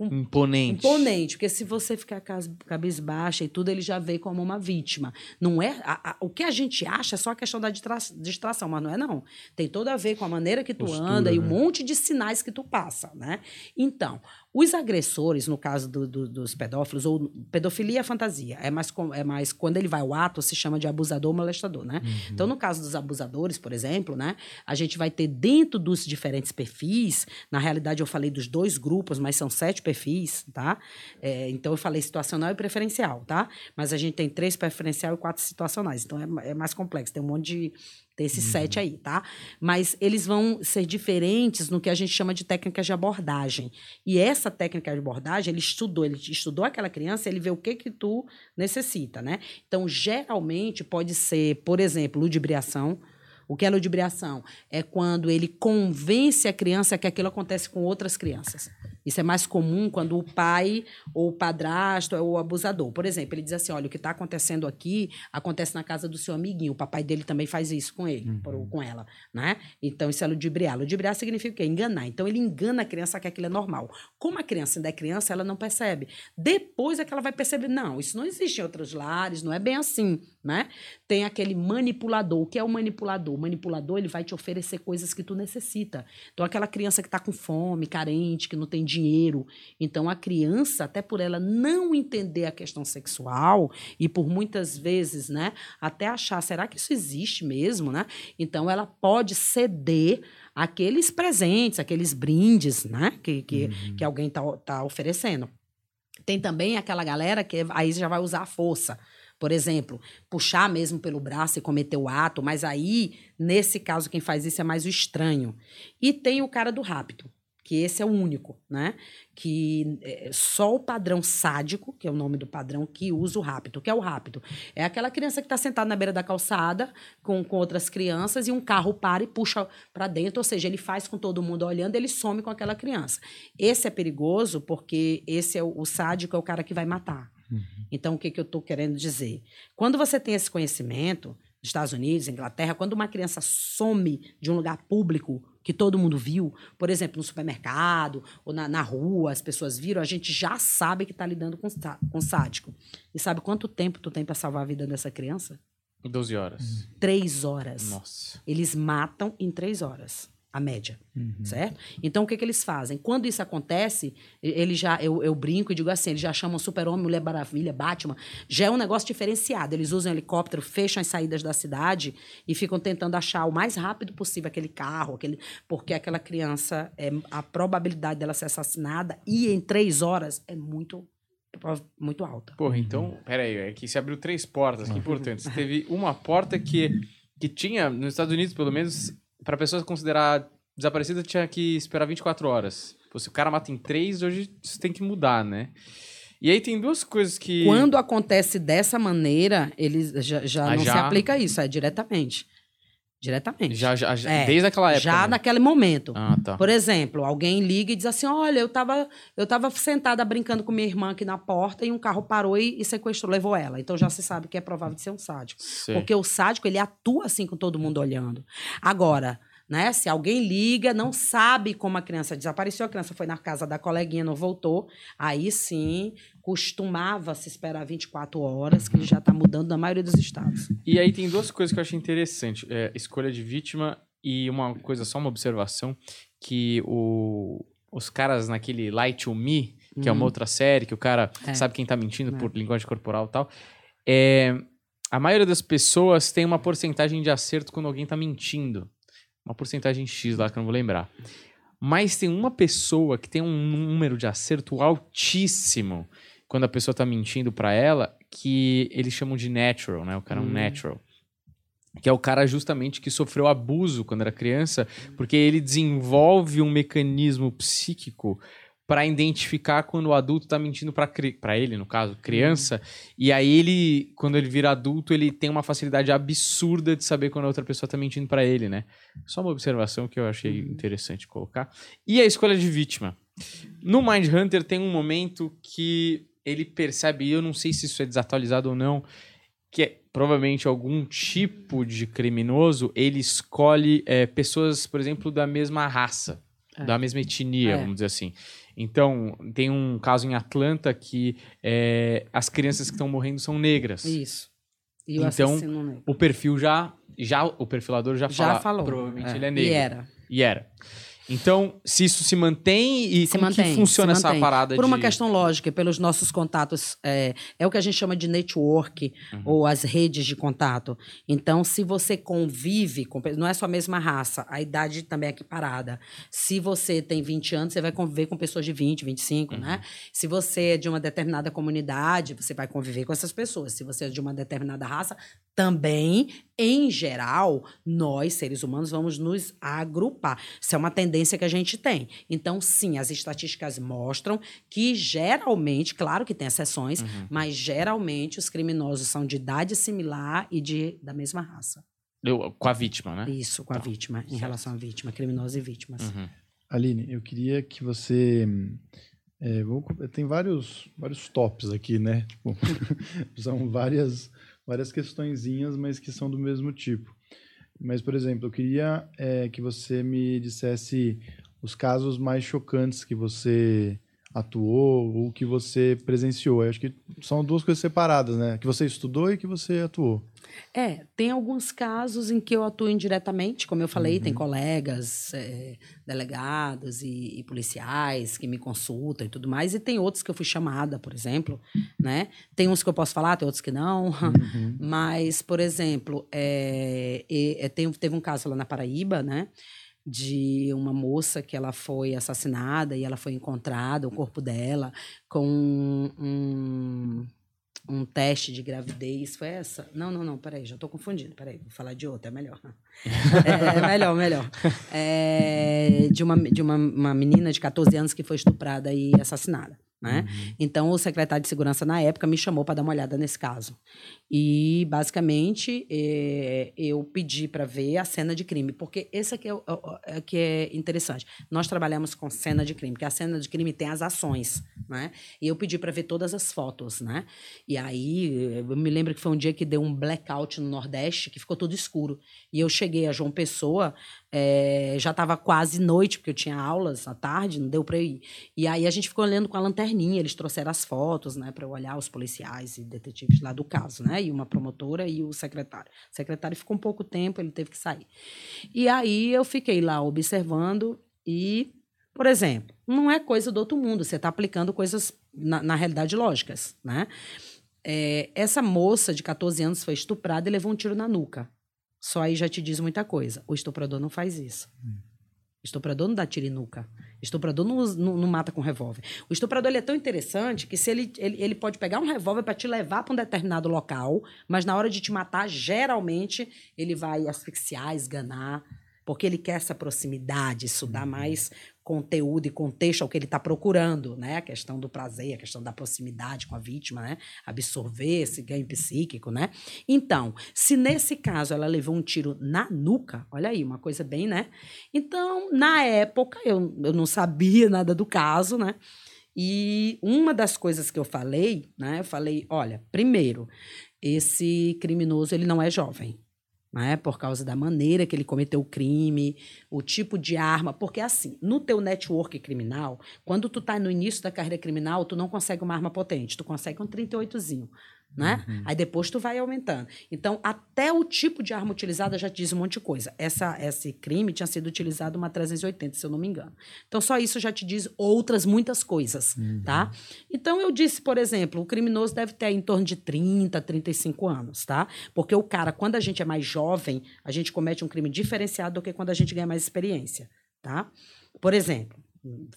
Imponente. imponente, porque se você ficar cabisbaixa e tudo, ele já vê como uma vítima. Não é a- a- o que a gente acha é só a questão da distra- distração, mas não é não. Tem tudo a ver com a maneira que tu Postura, anda e um né? monte de sinais que tu passa, né? Então, os agressores, no caso do- do- dos pedófilos, ou pedofilia é fantasia, é mais, é mais quando ele vai ao ato, se chama de abusador ou molestador, né? Então, no caso dos abusadores, por exemplo, né, a gente vai ter dentro dos diferentes perfis, na realidade eu falei dos dois grupos, mas são sete perfis, tá? É, então eu falei situacional e preferencial, tá? Mas a gente tem três preferencial e quatro situacionais, então é, é mais complexo, tem um monte de. Tem esses sete aí, tá? Mas eles vão ser diferentes no que a gente chama de técnicas de abordagem. E essa técnica de abordagem, ele estudou, ele estudou aquela criança, ele vê o que que tu necessita, né? Então, geralmente pode ser, por exemplo, ludibriação. O que é ludibriação? É quando ele convence a criança que aquilo acontece com outras crianças. Isso é mais comum quando o pai ou o padrasto é o abusador. Por exemplo, ele diz assim: olha, o que está acontecendo aqui acontece na casa do seu amiguinho. O papai dele também faz isso com ele, por- com ela, né? Então, isso é ludibriar. Ludibriar significa o quê? Enganar. Então, ele engana a criança que aquilo é normal. Como a criança ainda é criança, ela não percebe. Depois é que ela vai perceber: não, isso não existe em outros lares, não é bem assim, né? Tem aquele manipulador. O que é o manipulador? O manipulador, ele vai te oferecer coisas que tu necessita. Então, aquela criança que está com fome, carente, que não tem dinheiro. Então, a criança, até por ela não entender a questão sexual e por muitas vezes, né, até achar, será que isso existe mesmo, né? Então, ela pode ceder aqueles presentes, aqueles brindes, né, que, que, que alguém tá, tá oferecendo. Tem também aquela galera que aí já vai usar a força. Por exemplo, puxar mesmo pelo braço e cometer o ato, mas aí, nesse caso, quem faz isso é mais o estranho. E tem o cara do rapto, que esse é o único, né? Que é só o padrão sádico, que é o nome do padrão, que usa o rapto. O que é o rapto? É aquela criança que está sentada na beira da calçada com, com outras crianças e um carro para e puxa para dentro, ou seja, ele faz com todo mundo olhando, ele some com aquela criança. Esse é perigoso porque esse é o, o sádico, é o cara que vai matar. Então, o que, que eu estou querendo dizer? Quando você tem esse conhecimento, nos Estados Unidos, Inglaterra, quando uma criança some de um lugar público que todo mundo viu, por exemplo, no supermercado ou na, na rua, as pessoas viram, a gente já sabe que está lidando com, com sádico. E sabe quanto tempo tu tem para salvar a vida dessa criança? 12 horas. Três horas. Nossa. Eles matam em três horas, a média, certo? Então, o que, que eles fazem? Quando isso acontece, ele já, eu, eu brinco e digo assim, eles já chamam Super-Homem, Mulher Maravilha, Batman, já é um negócio diferenciado. Eles usam helicóptero, fecham as saídas da cidade e ficam tentando achar o mais rápido possível aquele carro, aquele, porque aquela criança, é, a probabilidade dela ser assassinada e em três horas é muito, muito alta. Porra, então, peraí, é que se abriu três portas, que importante. Você teve uma porta que, que tinha, nos Estados Unidos, pelo menos, pra pessoa considerar desaparecida, tinha que esperar 24 horas. Pô, se o cara mata em três, hoje isso tem que mudar, né? E aí tem duas coisas que. Quando acontece dessa maneira, eles já, já Ah, não se já? aplica isso, é diretamente. Diretamente. Já, já, já- É, desde aquela época. Já né? naquele momento. Ah, tá. Por exemplo, alguém liga e diz assim: Olha, eu tava, eu tava sentada brincando com minha irmã aqui na porta e um carro parou e, e sequestrou, levou ela. Então já se sabe que é provável de ser um sádico. Sei. Porque o sádico, ele atua assim com todo mundo olhando. Agora, né, se alguém liga, não sabe como a criança desapareceu, a criança foi na casa da coleguinha, não voltou, aí sim costumava se esperar 24 horas, que já está mudando na maioria dos estados. E aí tem duas coisas que eu achei interessante. É, escolha de vítima e uma coisa, só uma observação, que o, os caras naquele Light to Me, que é uma Uhum. outra série, que o cara É. sabe quem tá mentindo É. por linguagem corporal e tal, é, a maioria das pessoas tem uma porcentagem de acerto quando alguém tá mentindo. Uma porcentagem X lá que eu não vou lembrar. Mas tem uma pessoa que tem um número de acerto altíssimo quando a pessoa tá mentindo pra ela, que eles chamam de natural, né? O cara é um Hum. natural. que é o cara justamente que sofreu abuso quando era criança, porque ele desenvolve um mecanismo psíquico para identificar quando o adulto tá mentindo para para ele, no caso, criança, e aí ele, quando ele vira adulto, ele tem uma facilidade absurda de saber quando a outra pessoa tá mentindo para ele, né? Só uma observação que eu achei interessante colocar. E a escolha de vítima. No Mind Hunter tem um momento que ele percebe, e eu não sei se isso é desatualizado ou não, que é provavelmente algum tipo de criminoso, ele escolhe é, pessoas, por exemplo, da mesma raça, É. da mesma etnia, É. vamos dizer assim. Então, tem um caso em Atlanta que é, as crianças que estão morrendo são negras. Isso. E o Então. O perfil já, já o perfilador já, Já fala, falou. provavelmente É. ele é negro. E era. E era. Então, se isso se mantém e Se como mantém, que funciona essa parada Por uma de... questão lógica, pelos nossos contatos, é, é o que a gente chama de network, Uhum. ou as redes de contato. Então, se você convive, com, não é só a mesma raça, a idade também é equiparada. Se você tem 20 anos, você vai conviver com pessoas de 20, 25, Uhum. né? Se você é de uma determinada comunidade, você vai conviver com essas pessoas. Se você é de uma determinada raça, também, em geral, nós, seres humanos, vamos nos agrupar. Isso é uma tendência que a gente tem. Então, sim, as estatísticas mostram que geralmente, claro que tem exceções, Uhum. mas geralmente os criminosos são de idade similar e de, da mesma raça. Eu- com a vítima, né? Isso, com a Tá, vítima, em relação à vítima, criminosos e vítimas. Uhum. Aline, eu queria que você. é, vou tem vários, vários tops aqui, né? Tipo, são várias, várias questõezinhas, mas que são do mesmo tipo. Mas, por exemplo, eu queria é, que você me dissesse os casos mais chocantes que você atuou ou que você presenciou. Eu acho que são duas coisas separadas, né? Que você estudou e que você atuou. É, tem alguns casos em que eu atuo indiretamente, como eu falei, Uhum. tem colegas, é, delegados e, e policiais que me consultam e tudo mais, e tem outros que eu fui chamada, por exemplo, né? Tem uns que eu posso falar, tem outros que não, mas, por exemplo, é, é, tem- teve um caso lá na Paraíba, né? De uma moça que ela foi assassinada e ela foi encontrada, o corpo dela, com um, um teste de gravidez. Foi essa? Não, não, não, peraí, já estou confundindo. Peraí, vou falar de outra, é melhor. É, é melhor, melhor. É, de uma, de uma, uma menina de 14 anos que foi estuprada e assassinada. Né? Então, o secretário de segurança na época me chamou para dar uma olhada nesse caso. E, basicamente, eh, eu pedi para ver a cena de crime, porque esse aqui é, o- é que é interessante. Nós trabalhamos com cena de crime, porque a cena de crime tem as ações, né? E eu pedi para ver todas as fotos, né? E aí, eu me lembro que foi um dia que deu um blackout no Nordeste, que ficou tudo escuro. E eu cheguei a João Pessoa, eh, já estava quase noite, porque eu tinha aulas à tarde, não deu para ir. E aí a gente ficou olhando com a lanterninha, eles trouxeram as fotos, né, para eu olhar os policiais e detetives lá do caso, né, e uma promotora e o secretário. O secretário ficou um pouco tempo, ele teve que sair. E aí eu fiquei lá observando e, por exemplo, não é coisa do outro mundo, você está aplicando coisas na, na realidade lógicas, né? É, essa moça de 14 anos foi estuprada e levou um tiro na nuca. Só aí já te diz muita coisa. O estuprador não faz isso. O estuprador não dá tiro em nuca. O estuprador não, não- não mata com revólver. O estuprador ele é tão interessante que se ele, ele, ele pode pegar um revólver para te levar para um determinado local, mas na hora de te matar, geralmente ele vai asfixiar, esganar, porque ele quer essa proximidade, isso dá mais conteúdo e contexto ao que ele está procurando, né? A questão do prazer, a questão da proximidade com a vítima, né? Absorver esse ganho psíquico, né? Então, se nesse caso ela levou um tiro na nuca, olha aí, uma coisa bem, né? Então, na época, eu, eu não sabia nada do caso, né? E uma das coisas que eu falei, né? Eu falei, olha, primeiro, esse criminoso, ele não é jovem, né? Por causa da maneira que ele cometeu o crime, o tipo de arma, porque assim, no teu network criminal, quando tu tá no início da carreira criminal, tu não consegue uma arma potente, tu consegue um 38zinho, né? Aí depois tu vai aumentando. Então, até o tipo de arma utilizada já te diz um monte de coisa. Essa, esse crime tinha sido utilizado uma 380, se eu não me engano. Então, só isso já te diz outras muitas coisas, tá? Então, eu disse, por exemplo, o criminoso deve ter em torno de 30, 35 anos, tá? Porque o cara, quando a gente é mais jovem, a gente comete um crime diferenciado do que quando a gente ganha mais experiência, tá? Por exemplo,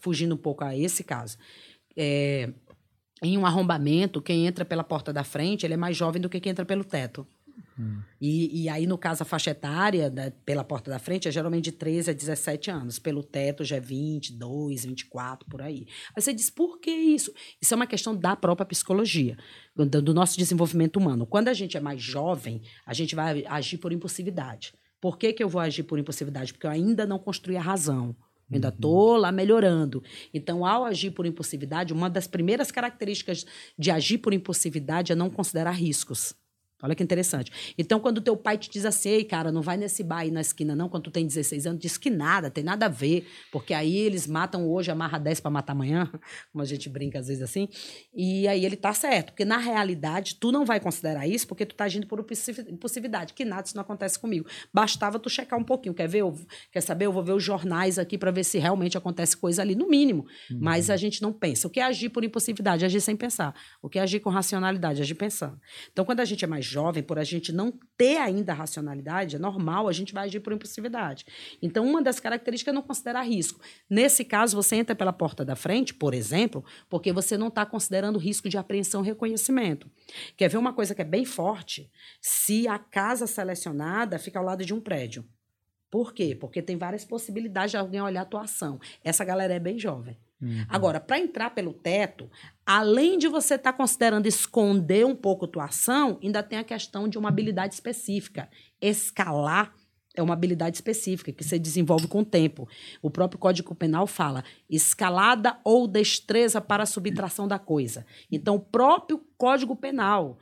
fugindo um pouco a esse caso, é, em um arrombamento, quem entra pela porta da frente, ele é mais jovem do que quem entra pelo teto. E, e aí, no caso, a faixa etária da- pela porta da frente é geralmente de 13 a 17 anos. Pelo teto já é 22, 24, por aí. Aí você diz, por que isso? Isso é uma questão da própria psicologia, do, do nosso desenvolvimento humano. Quando a gente é mais jovem, a gente vai agir por impulsividade. Por que, que eu vou agir por impulsividade? Porque eu ainda não construí a razão. Eu ainda estou lá melhorando. Então, ao agir por impulsividade, uma das primeiras características de agir por impulsividade é não considerar riscos. Olha que interessante. Então, quando teu pai te diz assim, ei, cara, não vai nesse bar aí na esquina, não, quando tu tem 16 anos, diz que nada, tem nada a ver, porque aí eles matam hoje, amarra 10 para matar amanhã, como a gente brinca às vezes assim, e aí ele tá certo, porque na realidade tu não vai considerar isso porque tu tá agindo por impulsivi- impulsividade, que nada, isso não acontece comigo. Bastava tu checar um pouquinho, quer ver? Eu- quer saber? Eu vou ver os jornais aqui para ver se realmente acontece coisa ali, no mínimo. Mas a gente não pensa. O que é agir por impulsividade? Agir sem pensar. O que é agir com racionalidade? Agir pensando. Então, quando a gente é mais jovem, por a gente não ter ainda racionalidade, é normal, a gente vai agir por impulsividade. Então, uma das características é não considerar risco. Nesse caso, você entra pela porta da frente, por exemplo, porque você não está considerando risco de apreensão e reconhecimento. Quer ver uma coisa que é bem forte? Se a casa selecionada fica ao lado de um prédio. Por quê? Porque tem várias possibilidades de alguém olhar a tua ação. Essa galera é bem jovem. Agora, para entrar pelo teto, além de você estar considerando esconder um pouco tua ação, ainda tem a questão de uma habilidade específica. Escalar é uma habilidade específica que você desenvolve com o tempo. O próprio Código Penal fala escalada ou destreza para a subtração da coisa. Então, o próprio Código Penal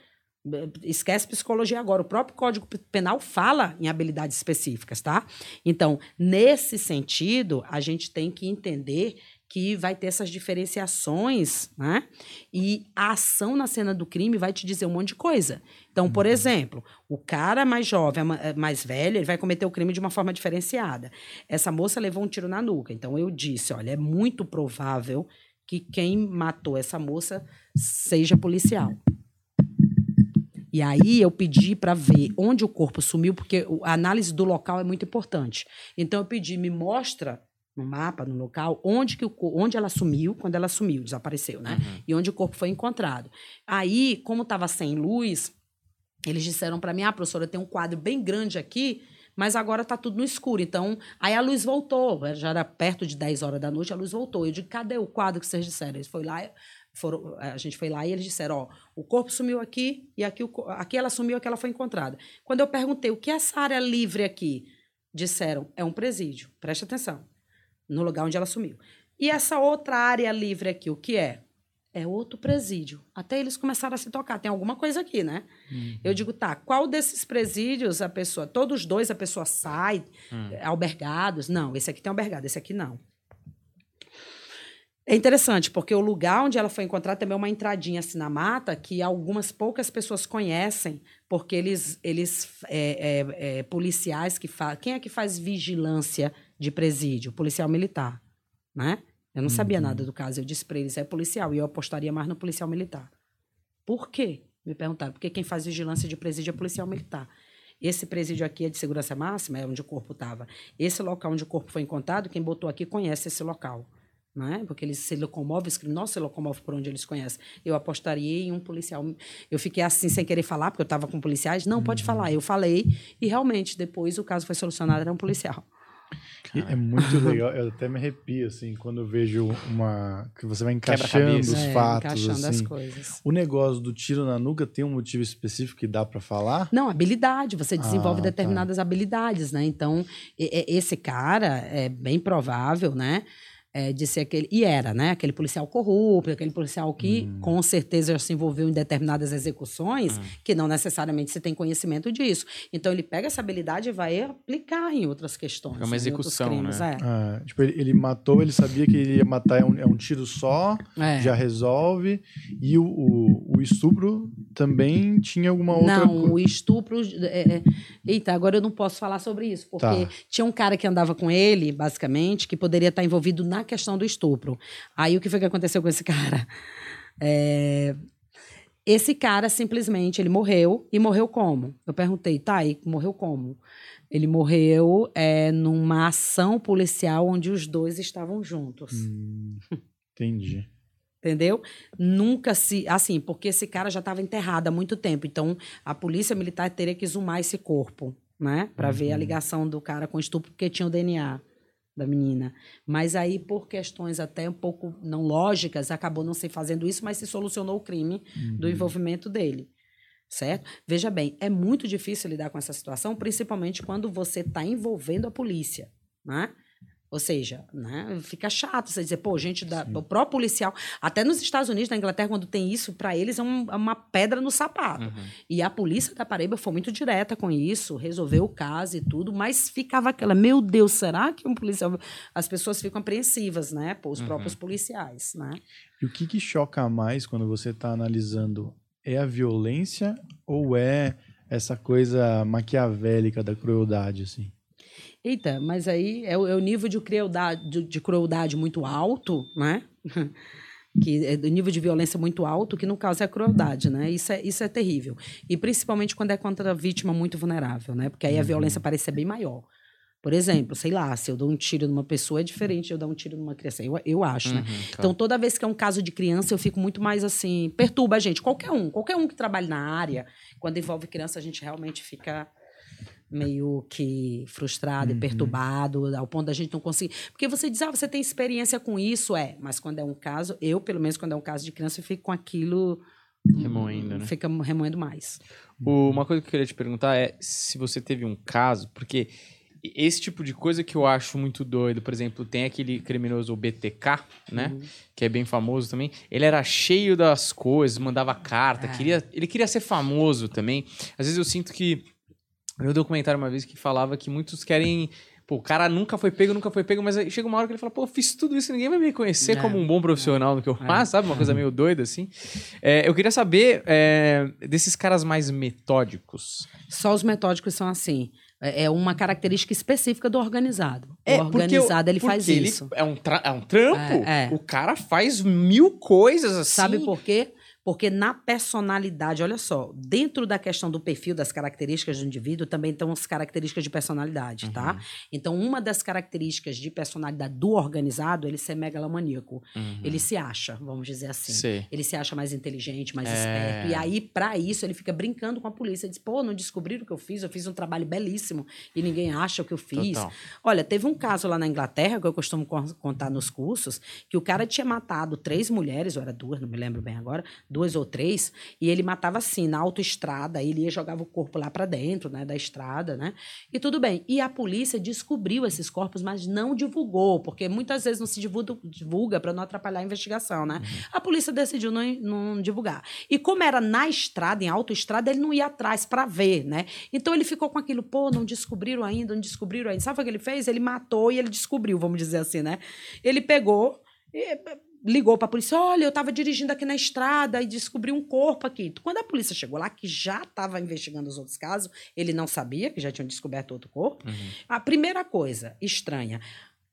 Esquece psicologia agora. O próprio Código Penal fala em habilidades específicas, tá? Então, nesse sentido, a gente tem que entender que vai ter essas diferenciações, né? E a ação na cena do crime vai te dizer um monte de coisa. Então, por exemplo, o cara mais jovem, eh, mais velho, ele vai cometer o crime de uma forma diferenciada. Essa moça levou um tiro na nuca. Então, eu disse, olha, é muito provável que quem matou essa moça seja policial. E aí eu pedi para ver onde o corpo sumiu, porque a análise do local é muito importante. Então eu pedi, me mostra no mapa, no local, onde, que o, onde ela sumiu, quando ela sumiu, desapareceu, né? E onde o corpo foi encontrado. Aí, como estava sem luz, eles disseram para mim, ah, professora, tem um quadro bem grande aqui, mas agora está tudo no escuro. Então, aí a luz voltou, já era perto de 10 horas da noite, a luz voltou. Eu digo, cadê o quadro que vocês disseram? Eles foram lá, foram, a gente foi lá e eles disseram, ó, o corpo sumiu aqui e aqui, o aqui ela sumiu, aqui ela foi encontrada. Quando eu perguntei, o que é essa área livre aqui? Disseram, é um presídio, preste atenção, no lugar onde ela sumiu. E essa outra área livre aqui, o que é? É outro presídio. Até eles começaram a se tocar. Tem alguma coisa aqui, né? Eu digo, tá, qual desses presídios a pessoa, todos dois a pessoa sai, eh, albergados? Não, esse aqui tem albergado, esse aqui não. É interessante, porque o lugar onde ela foi encontrada também é uma entradinha assim na mata que algumas poucas pessoas conhecem, porque eles, eles é, é, é, policiais que fazem. Quem é que faz vigilância de presídio? Policial militar, né? Eu não sabia nada do caso. Eu disse para eles, é policial, e eu apostaria mais no policial militar. Por quê? Me perguntaram. Porque quem faz vigilância de presídio é policial militar. Esse presídio aqui é de segurança máxima, é onde o corpo estava. Esse local onde o corpo foi encontrado, quem botou aqui conhece esse local. Né? Porque eles se locomovem, os criminosos se locomovem por onde eles conhecem. Eu apostaria em um policial. Eu fiquei assim sem querer falar, porque eu estava com policiais. Não, pode falar. Eu falei, e realmente, depois o caso foi solucionado, era um policial. É muito legal, eu até me arrepio, assim, quando eu vejo uma. que você vai encaixando os É, fatos. encaixando as assim. coisas. O negócio do tiro na nuca tem um motivo específico que dá pra falar? Não, habilidade. Você desenvolve Ah, tá. determinadas habilidades, né? Então, esse cara é bem provável, né? É, de ser aquele. E era, né? Aquele policial corrupto, aquele policial que Hum. com certeza já se envolveu em determinadas execuções, que não necessariamente se tem conhecimento disso. Então, ele pega essa habilidade e vai aplicar em outras questões. É uma execução, crimes, né? Ah, tipo, ele, ele matou, ele sabia que ele ia matar, é um, é um tiro só, É. É. já resolve. E o, o, o estupro também tinha alguma outra Não, co- o estupro. é, é- Eita, agora eu não posso falar sobre isso, porque Tá. tinha um cara que andava com ele, basicamente, que poderia estar envolvido na questão do estupro. Aí o que foi que aconteceu com esse cara? É, Esse cara simplesmente ele morreu e morreu como? Eu perguntei, tá, e morreu como? Ele morreu é, numa ação policial onde os dois estavam juntos. Hum, entendi. Entendeu? Nunca se. Assim, porque esse cara já estava enterrado há muito tempo. Então, a polícia militar teria que exumar esse corpo, né? Para ver a Uhum. ligação do cara com o estupro, porque tinha o DNA da menina. Mas aí, por questões até um pouco não lógicas, acabou não se fazendo isso, mas se solucionou o crime do Uhum. envolvimento dele. Certo? Veja bem, é muito difícil lidar com essa situação, principalmente quando você está envolvendo a polícia, né? Ou seja, né, fica chato você dizer, pô, gente, da, o próprio policial, até nos Estados Unidos, na Inglaterra, quando tem isso, para eles é, um- é uma pedra no sapato. Uhum. E a polícia da Paraíba foi muito direta com isso, resolveu o caso e tudo, mas ficava aquela, meu Deus, será que um policial. As pessoas ficam apreensivas, né? Pô, os Uhum. próprios policiais, né? E o que, que choca mais quando você está analisando? É a violência ou é essa coisa maquiavélica da crueldade, assim? Eita, mas aí é o, é o nível de crueldade, de, de crueldade muito alto, né? que é do nível de violência muito alto, que no caso é a crueldade, né? Isso é, isso é terrível. E principalmente quando é contra a vítima muito vulnerável, né? Porque aí a Uhum. violência parece ser bem maior. Por exemplo, sei lá, se eu dou um tiro numa pessoa é diferente de eu dar um tiro numa criança. Eu, eu acho, né? Uhum, claro. Então, toda vez que é um caso de criança, eu fico muito mais assim. Perturba a gente, qualquer um, qualquer um que trabalhe na área. Quando envolve criança, a gente realmente fica meio que frustrado Uhum. e perturbado, ao ponto da gente não conseguir. Porque você diz, ah, você tem experiência com isso, é. Mas quando é um caso, eu, pelo menos, quando é um caso de criança, eu fico com aquilo. Remoendo, né? Fica remoendo mais. O- uma coisa que eu queria te perguntar é se você teve um caso, porque esse tipo de coisa que eu acho muito doido, por exemplo, tem aquele criminoso BTK, né? Uhum. Que é bem famoso também. Ele era cheio das coisas, mandava carta, É. queria, ele queria ser famoso também. Às vezes eu sinto que. Eu vi um documentário uma vez que falava que muitos querem. Pô, o cara nunca foi pego, nunca foi pego, mas aí chega uma hora que ele fala, pô, eu fiz tudo isso, ninguém vai me reconhecer É. como um bom profissional no que eu faço, sabe? Uma coisa meio doida assim. É, eu queria saber é, desses caras mais metódicos. Só os metódicos são assim. É é uma característica específica do organizado. É, o organizado, eu- ele faz ele isso. É um, tra- é um trampo. É, é. O cara faz mil coisas assim. Sabe por quê? Porque na personalidade, olha só, dentro da questão do perfil, das características do indivíduo, também estão as características de personalidade, tá? Uhum. Então, uma das características de personalidade do organizado, ele ser megalomaníaco. Uhum. Ele se acha, vamos dizer assim. Sei. Ele se acha mais inteligente, mais É. esperto. E aí, pra isso, ele fica brincando com a polícia. Diz, pô, não descobriram o que eu fiz? Eu fiz um trabalho belíssimo e ninguém acha o que eu fiz. Total. Olha, teve um caso lá na Inglaterra, que eu costumo con- contar nos cursos, que o cara tinha matado três mulheres, ou era duas, não me lembro bem agora, duas ou três, e ele matava assim, na autoestrada, ele ia jogava o corpo lá para dentro, né, da estrada, né? E tudo bem. E a polícia descobriu esses corpos, mas não divulgou, porque muitas vezes não se divulga, divulga para não atrapalhar a investigação, né? A polícia decidiu não, não divulgar. E como era na estrada, em autoestrada, ele não ia atrás para ver, né? Então ele ficou com aquilo, pô, não descobriram ainda, não descobriram ainda. Sabe o que ele fez? Ele matou e ele descobriu, vamos dizer assim, né? Ele pegou e ligou para a polícia: olha, eu estava dirigindo aqui na estrada e descobri um corpo aqui. Quando a polícia chegou lá, que já estava investigando os outros casos, ele não sabia que já tinham descoberto outro corpo. Uhum. A primeira coisa estranha.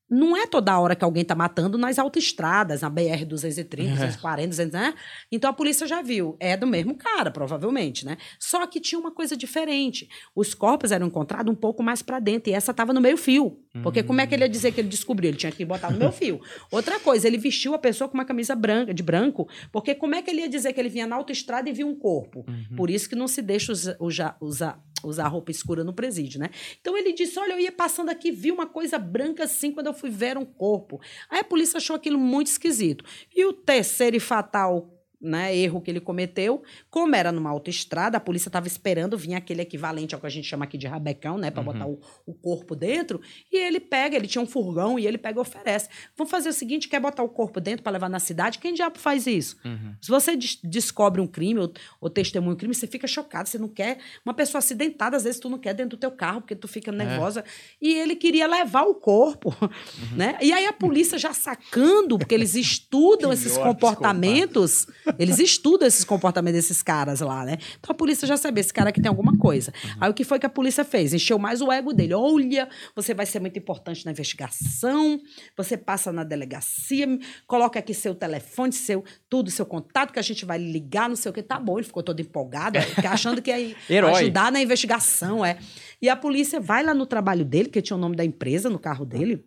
Não é toda hora que alguém está matando nas autoestradas, na BR 230, É. 240, 200, né? Então a polícia já viu. É do mesmo cara, provavelmente, né? Só que tinha uma coisa diferente. Os corpos eram encontrados um pouco mais para dentro e essa estava no meio fio. Porque como é que ele ia dizer que ele descobriu? Ele tinha que botar no meio fio. Outra coisa, ele vestiu a pessoa com uma camisa branca, de branco, porque como é que ele ia dizer que ele vinha na autoestrada e viu um corpo? Uhum. Por isso que não se deixa usa- uja- usar, usar roupa escura no presídio, né? Então ele disse: Olha, eu ia passando aqui, vi uma coisa branca assim, quando eu fui ver um corpo. Aí a polícia achou aquilo muito esquisito. E o terceiro e fatal. Né, erro que ele cometeu, como era numa autoestrada, a polícia estava esperando vir aquele equivalente ao que a gente chama aqui de rabecão, né, para Uhum. botar o, o corpo dentro, e ele pega, ele tinha um furgão e ele pega e oferece. Vamos fazer o seguinte, quer botar o corpo dentro para levar na cidade? Quem diabo faz isso? Uhum. Se você des- descobre um crime ou, ou testemunha um crime, você fica chocado, você não quer. Uma pessoa acidentada, às vezes tu não quer dentro do teu carro, porque tu É. fica nervosa. E ele queria levar o corpo, Uhum. né? E aí a polícia já sacando, porque eles estudam esses comportamentos, eles estudam esses comportamentos desses caras lá, né? Então a polícia já sabia, esse cara aqui tem alguma coisa. Uhum. Aí o que foi que a polícia fez? Encheu mais o ego dele. Olha, você vai ser muito importante na investigação, você passa na delegacia, coloca aqui seu telefone, seu tudo, seu contato, que a gente vai ligar, não sei o que. Tá bom, ele ficou todo empolgado, achando que ia ajudar na investigação, é. E a polícia vai lá no trabalho dele, que tinha o nome da empresa no carro dele,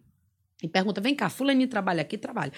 e pergunta: vem cá, Fulaninho trabalha aqui? Trabalha.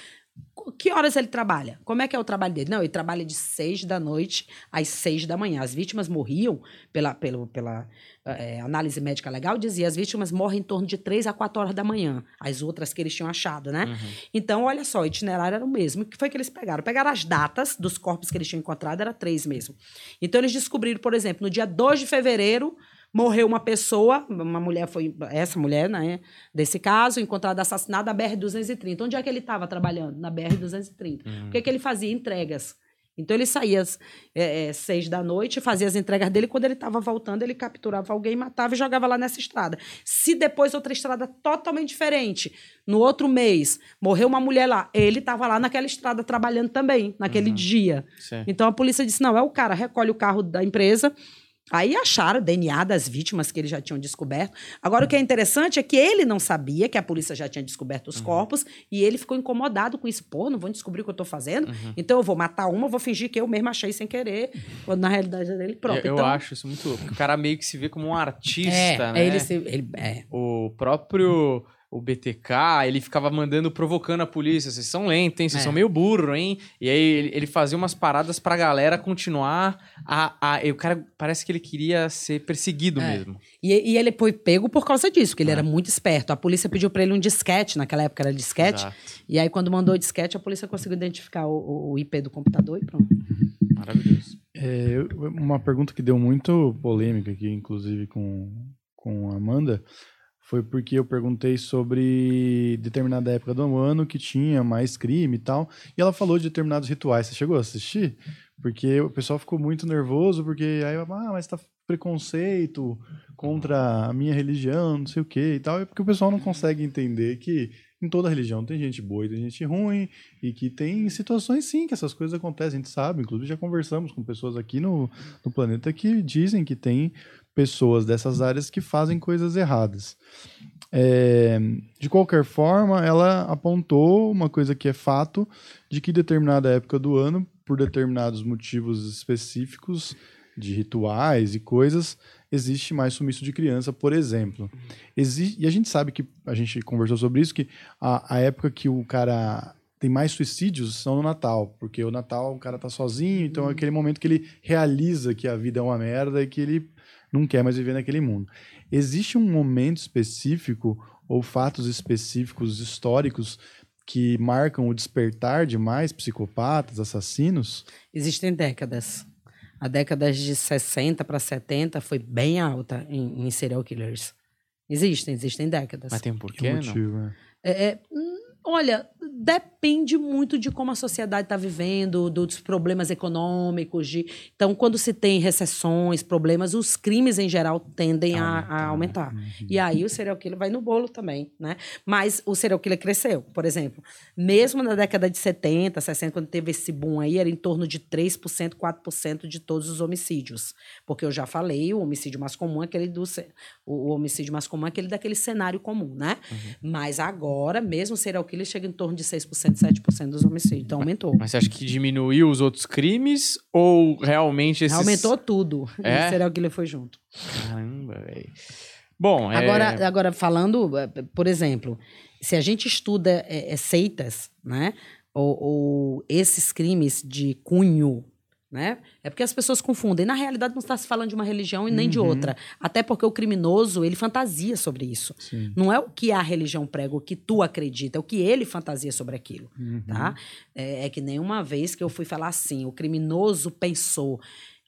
Que horas ele trabalha? Como é que é o trabalho dele? Não, ele trabalha de seis da noite às seis da manhã. As vítimas morriam, pela, pela, pela é, análise médica legal, dizia as vítimas morrem em torno de três a quatro horas da manhã. As outras que eles tinham achado, né? Uhum. Então, olha só, o itinerário era o mesmo. O que foi que eles pegaram? Pegaram as datas dos corpos que eles tinham encontrado, era três mesmo. Então, eles descobriram, por exemplo, no dia 2 de fevereiro, morreu uma pessoa, uma mulher foi, essa mulher, né, desse caso, encontrada assassinada na BR-230. Onde é que ele estava trabalhando? Na BR-230. Uhum. O que, que ele fazia? Entregas. Então ele saía às é, é, seis da noite, fazia as entregas dele. Quando ele estava voltando, ele capturava alguém, matava e jogava lá nessa estrada. Se depois outra estrada totalmente diferente, no outro mês, morreu uma mulher lá, ele estava lá naquela estrada trabalhando também, naquele Uhum. dia. Certo. Então a polícia disse: não, é o cara, recolhe o carro da empresa. Aí acharam o DNA das vítimas que eles já tinham descoberto. Agora, o que é interessante é que ele não sabia que a polícia já tinha descoberto os corpos e ele ficou incomodado com isso. Pô, não vão descobrir o que eu tô fazendo? Uhum. Então eu vou matar uma, vou fingir que eu mesmo achei sem querer, quando na realidade era ele próprio. Eu, eu então, acho isso muito louco. O cara meio que se vê como um artista, é, né? ele, se, ele é. O próprio o BTK, ele ficava mandando, provocando a polícia. Vocês são lentos, hein? Vocês É. são meio burro, hein? E aí ele, ele fazia umas paradas pra galera continuar a, a... e O cara parece que ele queria ser perseguido É. mesmo. E, e ele foi pego por causa disso, porque ele É. era muito esperto. A polícia pediu pra ele um disquete, naquela época era disquete. Exato. E aí, quando mandou o disquete, a polícia conseguiu identificar o, o- o IP do computador e pronto. Maravilhoso. É, uma pergunta que deu muito polêmica aqui, inclusive com, com a Amanda, foi porque eu perguntei sobre determinada época do ano que tinha mais crime e tal, e ela falou de determinados rituais. Você chegou a assistir? Porque o pessoal ficou muito nervoso, porque aí, ah, mas tá preconceito contra a minha religião, não sei o que e tal, é porque o pessoal não consegue entender que em toda religião tem gente boa e tem gente ruim, e que tem situações sim que essas coisas acontecem, a gente sabe, inclusive já conversamos com pessoas aqui no, no planeta que dizem que tem pessoas dessas áreas que fazem coisas erradas. É, de qualquer forma, ela apontou uma coisa que é fato, de que determinada época do ano, por determinados motivos específicos de rituais e coisas, existe mais sumiço de criança, por exemplo. Exi e a gente sabe que, a gente conversou sobre isso, que a, a época que o cara tem mais suicídios são no Natal, porque o Natal o cara tá sozinho, então é aquele momento que ele realiza que a vida é uma merda e que ele não quer mais viver naquele mundo. Existe um momento específico ou fatos específicos históricos que marcam o despertar de mais psicopatas, assassinos? Existem décadas. A década de 60 para 70 foi bem alta em, em serial killers. Existem, existem décadas. Mas tem um Que porquê, não? motivo, né? É, é, hum, olha, depende muito de como a sociedade está vivendo, dos problemas econômicos. De... Então, quando se tem recessões, problemas, os crimes em geral tendem a, a aumentar. E aí o serial killer vai no bolo também, né? Mas o serial killer cresceu, por exemplo. Mesmo na década de 70, 60, quando teve esse boom aí, era em torno de 3%, 4% de todos os homicídios. Porque eu já falei, o homicídio mais comum é aquele do... O, homicídio mais comum é aquele daquele cenário comum, né? Mas agora, mesmo o serial killer chega em torno de 6%, 7% dos homicídios. Então aumentou. Mas você acha que diminuiu os outros crimes ou realmente esses... Aumentou tudo. É? O serial killer foi junto. Caramba, velho. Bom, é... Agora, agora, falando, eh, por exemplo, se a gente estuda eh, eh, seitas, né? Ou, ou esses crimes de cunho, né? É porque as pessoas confundem. Na realidade, não está se falando de uma religião e nem de Uhum. outra. Até porque o criminoso, ele fantasia sobre isso. Sim. Não é o que a religião prega, o que tu acredita, é o que ele fantasia sobre aquilo, Uhum. tá? É, é que nem uma vez que eu fui falar assim, o criminoso pensou,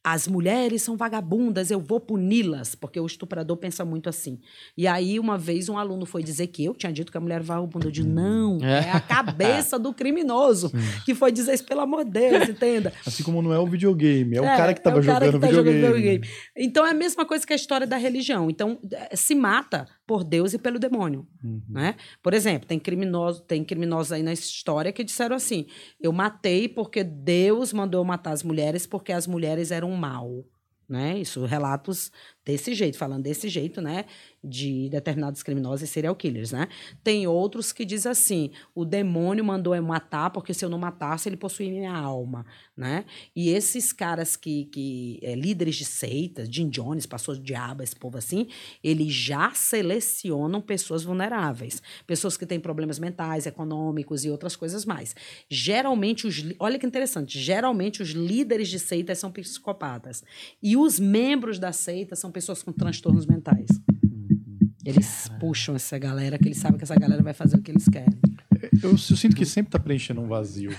as mulheres são vagabundas, eu vou puni-las, porque o estuprador pensa muito assim. E aí, uma vez, um aluno foi dizer que eu tinha dito que a mulher era vagabunda. Eu disse, não, é a cabeça do criminoso que foi dizer isso, pelo amor de Deus, entenda. Assim como não é o videogame, é, o É, cara que tava é jogando, que tá jogando videogame. Então é a mesma coisa que a história da religião. Então se mata por Deus e pelo demônio, Uhum. né? Por exemplo, tem criminosos, tem criminosos aí na história que disseram assim: "Eu matei porque Deus mandou eu matar as mulheres porque as mulheres eram mal", né? Isso relatos desse jeito, falando desse jeito, né? De determinados criminosos e serial killers, né? Tem outros que dizem assim: o demônio mandou eu matar porque se eu não matasse ele possuía minha alma, né? E esses caras que, que é, líderes de seitas, Jim Jones, pastor de diabo, esse povo assim, eles já selecionam pessoas vulneráveis, pessoas que têm problemas mentais, econômicos e outras coisas mais. Geralmente os, olha que interessante, geralmente os líderes de seitas são psicopatas e os membros da seita são pessoas com transtornos mentais. Eles puxam essa galera, que eles sabem que essa galera vai fazer o que eles querem. Eu, eu sinto que sempre tá preenchendo um vazio.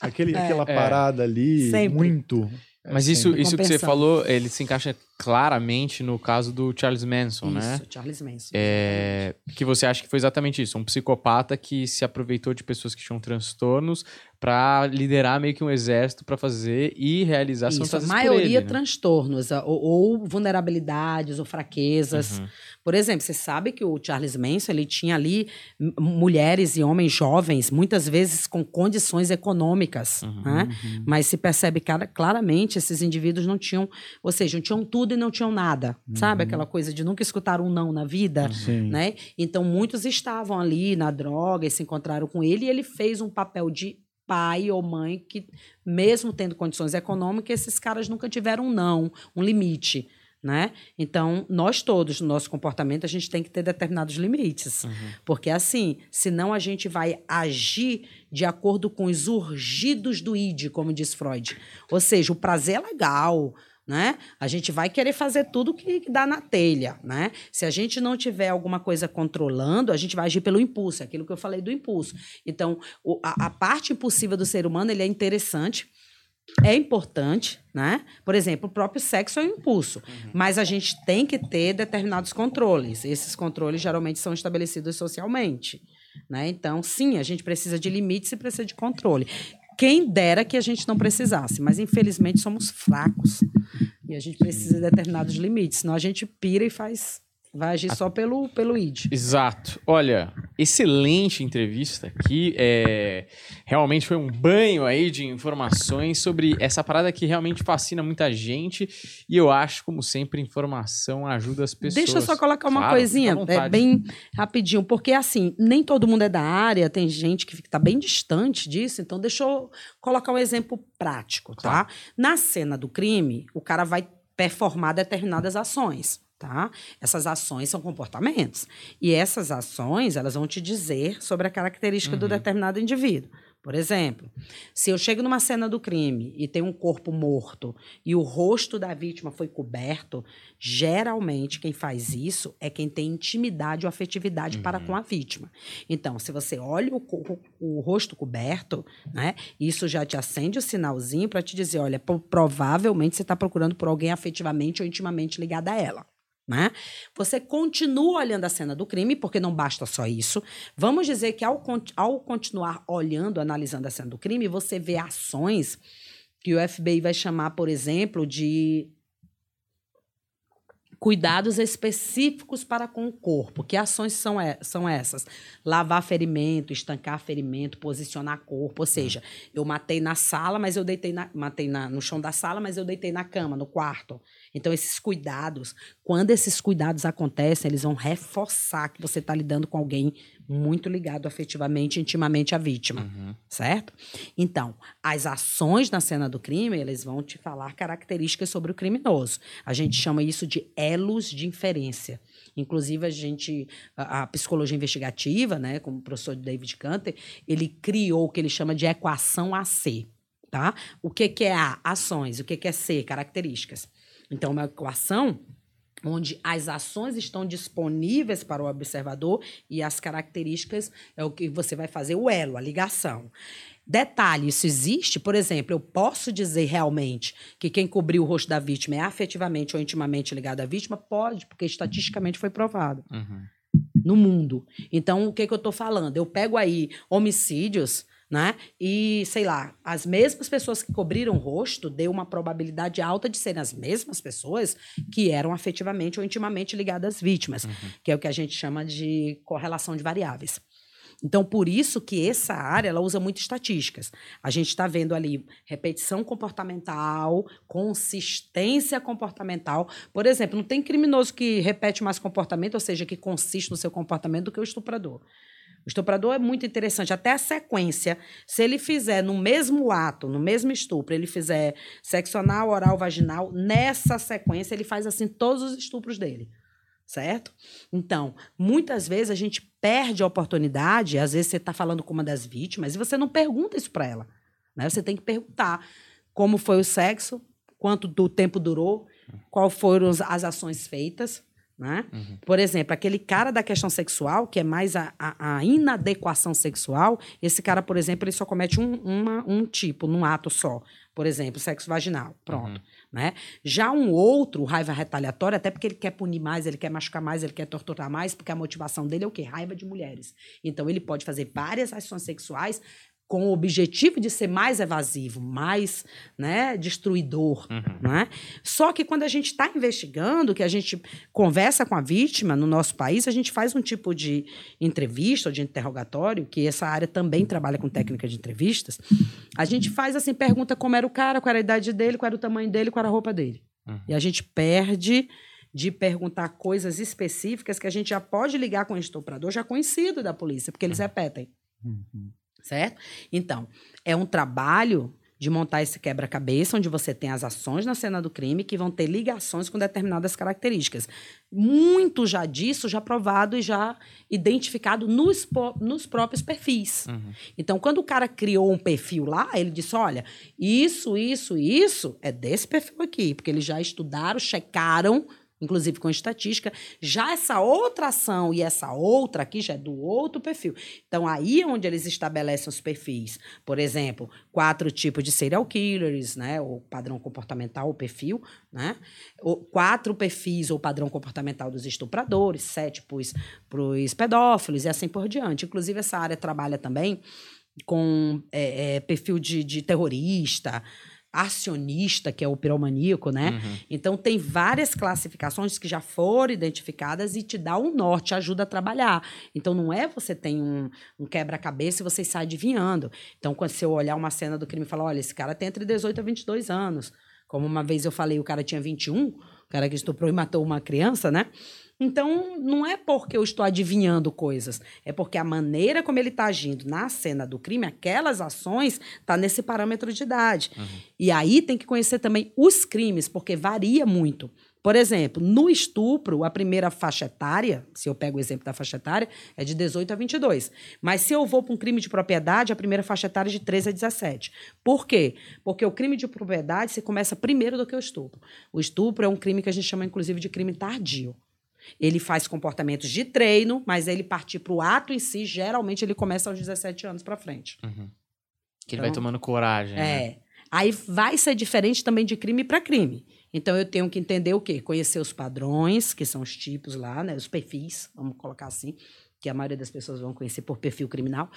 Aquele, Aquela parada ali, Sempre. muito. é Mas isso, sempre. isso que você falou, ele se encaixa claramente no caso do Charles Manson, né? Isso, Charles Manson. É, que você acha que foi exatamente isso, um psicopata que se aproveitou de pessoas que tinham transtornos pra liderar meio que um exército pra fazer e realizar Isso, a fantasias por maioria ele, né? transtornos, a- ou, ou vulnerabilidades, ou fraquezas. Uhum. Por exemplo, você sabe que o Charles Manson ele tinha ali mulheres e homens jovens, muitas vezes com condições econômicas, Uhum. né? Mas se percebe claramente esses indivíduos não tinham, ou seja, tinham tudo e não tinham nada, sabe? Aquela coisa de nunca escutar um não na vida, Sim. né? Então muitos estavam ali na droga e se encontraram com ele e ele fez um papel de pai ou mãe que mesmo tendo condições econômicas, esses caras nunca tiveram um não, um limite, né? Então, nós todos, no nosso comportamento, a gente tem que ter determinados limites. Porque assim, senão a gente vai agir de acordo com os urgidos do id, como diz Freud. Ou seja, o prazer é legal, né? A gente vai querer fazer tudo que que dá na telha, né? Se a gente não tiver alguma coisa controlando, a gente vai agir pelo impulso, é aquilo que eu falei do impulso. Então, o- a, a parte impulsiva do ser humano, ele é interessante, é importante, né? Por exemplo, o próprio sexo é um impulso, mas a gente tem que ter determinados controles. Esses controles geralmente são estabelecidos socialmente, né? Então, sim, a gente precisa de limites e precisa de controle. Quem dera que a gente não precisasse, mas infelizmente somos fracos e a gente precisa de determinados limites, senão a gente pira e faz vai agir só pelo pelo id. Exato. Olha, excelente entrevista aqui. É, realmente foi um banho aí de informações sobre essa parada que realmente fascina muita gente. E eu acho, como sempre, informação ajuda as pessoas. Deixa eu só colocar uma Claro, coisinha, é, bem rapidinho, porque assim, nem todo mundo é da área, tem gente que está bem distante disso, então deixa eu colocar um exemplo prático, tá? Na cena do crime, o cara vai performar determinadas ações. Tá? Essas ações são comportamentos. E essas ações, elas vão te dizer sobre a característica do determinado indivíduo. Por exemplo, se eu chego numa cena do crime e tem um corpo morto e o rosto da vítima foi coberto, geralmente quem faz isso é quem tem intimidade ou afetividade para com a vítima. Então, se você olha o, co- o rosto coberto, né, isso já te acende o sinalzinho para te dizer, olha, provavelmente você está procurando por alguém afetivamente ou intimamente ligado a ela. Né? Você continua olhando a cena do crime, porque não basta só isso. Vamos dizer que ao, ao continuar olhando, analisando a cena do crime, você vê ações que o FBI vai chamar, por exemplo, de cuidados específicos para com o corpo. Que ações são, e- são essas? Lavar ferimento, estancar ferimento, posicionar corpo. Ou seja, eu matei na sala, mas eu deitei na, matei na- no chão da sala, mas eu deitei na cama, no quarto. Então, esses cuidados, quando esses cuidados acontecem, eles vão reforçar que você está lidando com alguém muito ligado afetivamente, intimamente à vítima, Uhum. certo? Então, as ações na cena do crime, eles vão te falar características sobre o criminoso. A gente chama isso de elos de inferência. Inclusive, a gente, a, a psicologia investigativa, né, como o professor David Canter, ele criou o que ele chama de equação AC, tá? O que, que é A? Ações. O que, que é C? Características. Então, uma equação onde as ações estão disponíveis para o observador e as características é o que você vai fazer o elo, a ligação. Detalhe, isso existe? Por exemplo, eu posso dizer realmente que quem cobriu o rosto da vítima é afetivamente ou intimamente ligado à vítima? Pode, porque estatisticamente foi provado Uhum. no mundo. Então, o que, que eu estou falando? Eu pego aí homicídios, né? E, sei lá, as mesmas pessoas que cobriram o rosto deu uma probabilidade alta de serem as mesmas pessoas que eram afetivamente ou intimamente ligadas às vítimas, que é o que a gente chama de correlação de variáveis. Então, por isso que essa área ela usa muito estatísticas. A gente está vendo ali repetição comportamental, consistência comportamental. Por exemplo, não tem criminoso que repete mais comportamento, ou seja, que consiste no seu comportamento, do que o estuprador. O estuprador é muito interessante, até a sequência. Se ele fizer no mesmo ato, no mesmo estupro, ele fizer sexo anal, oral, vaginal, nessa sequência ele faz assim todos os estupros dele certo? Então, muitas vezes a gente perde a oportunidade, às vezes você está falando com uma das vítimas e você não pergunta isso para ela. Né? Você tem que perguntar como foi o sexo, quanto do tempo durou, qual foram as ações feitas. Né? Uhum. Por exemplo, aquele cara da questão sexual, que é mais a, a, a, inadequação sexual, esse cara, por exemplo, ele só comete um, uma, um tipo, num ato só. Por exemplo, sexo vaginal. Pronto. Uhum. Né? Já um outro, raiva retaliatória, até porque ele quer punir mais, ele quer machucar mais, ele quer torturar mais, porque a motivação dele é o quê? Raiva de mulheres. Então, ele pode fazer várias ações sexuais com o objetivo de ser mais evasivo, mais né, destruidor. Uhum. Né? Só que quando a gente está investigando, que a gente conversa com a vítima no nosso país, a gente faz um tipo de entrevista ou de interrogatório, que essa área também trabalha com técnica de entrevistas. A gente faz assim, pergunta como era o cara, qual era a idade dele, qual era o tamanho dele, qual era a roupa dele. Uhum. E a gente perde de perguntar coisas específicas que a gente já pode ligar com o estuprador já conhecido da polícia, porque eles repetem. Uhum certo? Então, é um trabalho de montar esse quebra-cabeça, onde você tem as ações na cena do crime que vão ter ligações com determinadas características. Muito já disso, já provado e já identificado nos, nos próprios perfis. Uhum. Então, quando o cara criou um perfil lá, ele disse: olha, isso, isso, isso é desse perfil aqui, porque eles já estudaram, checaram inclusive com estatística. Já essa outra ação e essa outra aqui já é do outro perfil. Então, aí é onde eles estabelecem os perfis. Por exemplo, quatro tipos de serial killers, né? O padrão comportamental, o perfil, né? O, quatro perfis ou padrão comportamental dos estupradores, sete para os pedófilos e assim por diante. Inclusive, essa área trabalha também com é, é, perfil de, de terrorista, acionista, que é o piromaníaco, né? Uhum. Então, tem várias classificações que já foram identificadas e te dá um norte, ajuda a trabalhar. Então, não é você tem um, um quebra-cabeça e você sai adivinhando. Então, quando você olhar uma cena do crime e falar, olha, esse cara tem entre 18 a 22 anos. Como uma vez eu falei, o cara tinha 21, o cara que estuprou e matou uma criança, né? Então, não é porque eu estou adivinhando coisas, é porque a maneira como ele está agindo na cena do crime, aquelas ações, está nesse parâmetro de idade. Uhum. E aí tem que conhecer também os crimes, porque varia muito. Por exemplo, no estupro, a primeira faixa etária, se eu pego o exemplo da faixa etária, é de 18 a 22. Mas se eu vou para um crime de propriedade, a primeira faixa etária é de 13 a 17. Por quê? Porque o crime de propriedade se começa primeiro do que o estupro. O estupro é um crime que a gente chama, inclusive, de crime tardio. Ele faz comportamentos de treino, mas ele partir para o ato em si, geralmente ele começa aos 17 anos para frente. Uhum. Que então, ele vai então, tomando coragem. É. Né? Aí vai ser diferente também de crime para crime. Então eu tenho que entender o quê? Conhecer os padrões, que são os tipos lá, né? Os perfis, vamos colocar assim, que a maioria das pessoas vão conhecer por perfil criminal.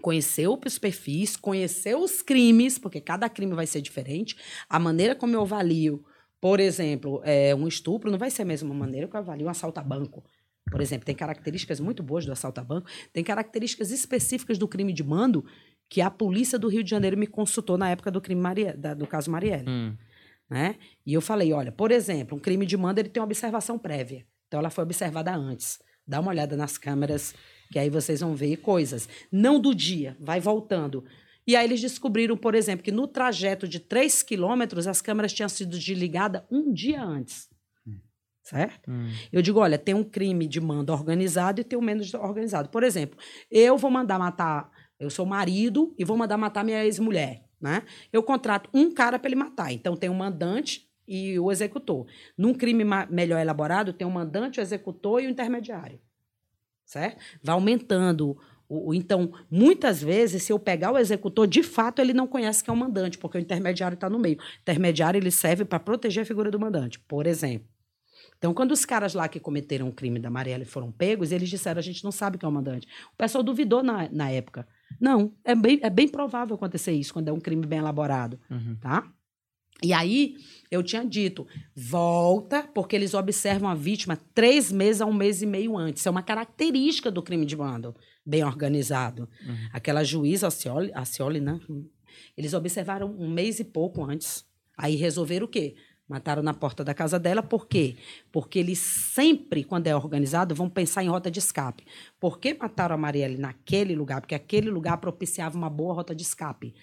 Conhecer os perfis, conhecer os crimes, porque cada crime vai ser diferente. A maneira como eu avalio por exemplo, é, um estupro não vai ser a mesma maneira que eu avalio um assalto a banco. Por exemplo, tem características muito boas do assalto a banco, tem características específicas do crime de mando que a polícia do Rio de Janeiro me consultou na época do crime Maria, da, do caso Marielle. Hum. Né? E eu falei, olha, por exemplo, um crime de mando ele tem uma observação prévia. Então ela foi observada antes. Dá uma olhada nas câmeras, que aí vocês vão ver coisas. Não do dia, vai voltando. E aí eles descobriram, por exemplo, que no trajeto de 3 quilômetros as câmeras tinham sido desligadas um dia antes. Hum. Certo? Hum. Eu digo, olha, tem um crime de mando organizado e tem um menos organizado. Por exemplo, eu vou mandar matar, eu sou marido e vou mandar matar minha ex-mulher. Né? Eu contrato um cara para ele matar. Então tem o um mandante e o executor. Num crime melhor elaborado, tem o um mandante, o executor e o intermediário. Certo? Vai aumentando o, então, muitas vezes, se eu pegar o executor, de fato ele não conhece que é o mandante, porque o intermediário está no meio. O intermediário ele serve para proteger a figura do mandante, por exemplo. Então, quando os caras lá que cometeram o crime da Marielle foram pegos, eles disseram: a gente não sabe quem é o mandante. O pessoal duvidou na, na época. Não, é bem, é bem provável acontecer isso quando é um crime bem elaborado. Uhum. Tá? E aí, eu tinha dito, volta, porque eles observam a vítima três meses a um mês e meio antes. É uma característica do crime de bando, bem organizado. Aquela juíza, a Cioli, a Cioli, né? Eles observaram um mês e pouco antes. Aí resolveram o quê? Mataram na porta da casa dela, por quê? Porque eles sempre, quando é organizado, vão pensar em rota de escape. Por que mataram a Marielle naquele lugar? Porque aquele lugar propiciava uma boa rota de escape.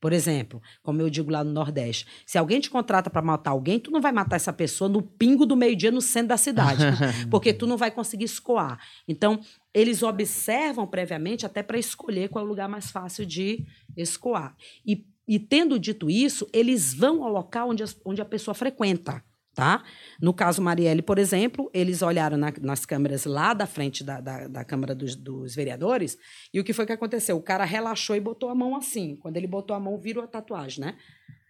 Por exemplo, como eu digo lá no Nordeste, se alguém te contrata para matar alguém, tu não vai matar essa pessoa no pingo do meio-dia no centro da cidade, porque tu não vai conseguir escoar. Então, eles observam previamente até para escolher qual é o lugar mais fácil de escoar. E, e tendo dito isso, eles vão ao local onde, as- onde a pessoa frequenta. Tá? No caso Marielle, por exemplo, eles olharam na- nas câmeras lá da frente da, da, da Câmara dos, dos Vereadores e o que foi que aconteceu? O cara relaxou e botou a mão assim. Quando ele botou a mão, virou a tatuagem, né?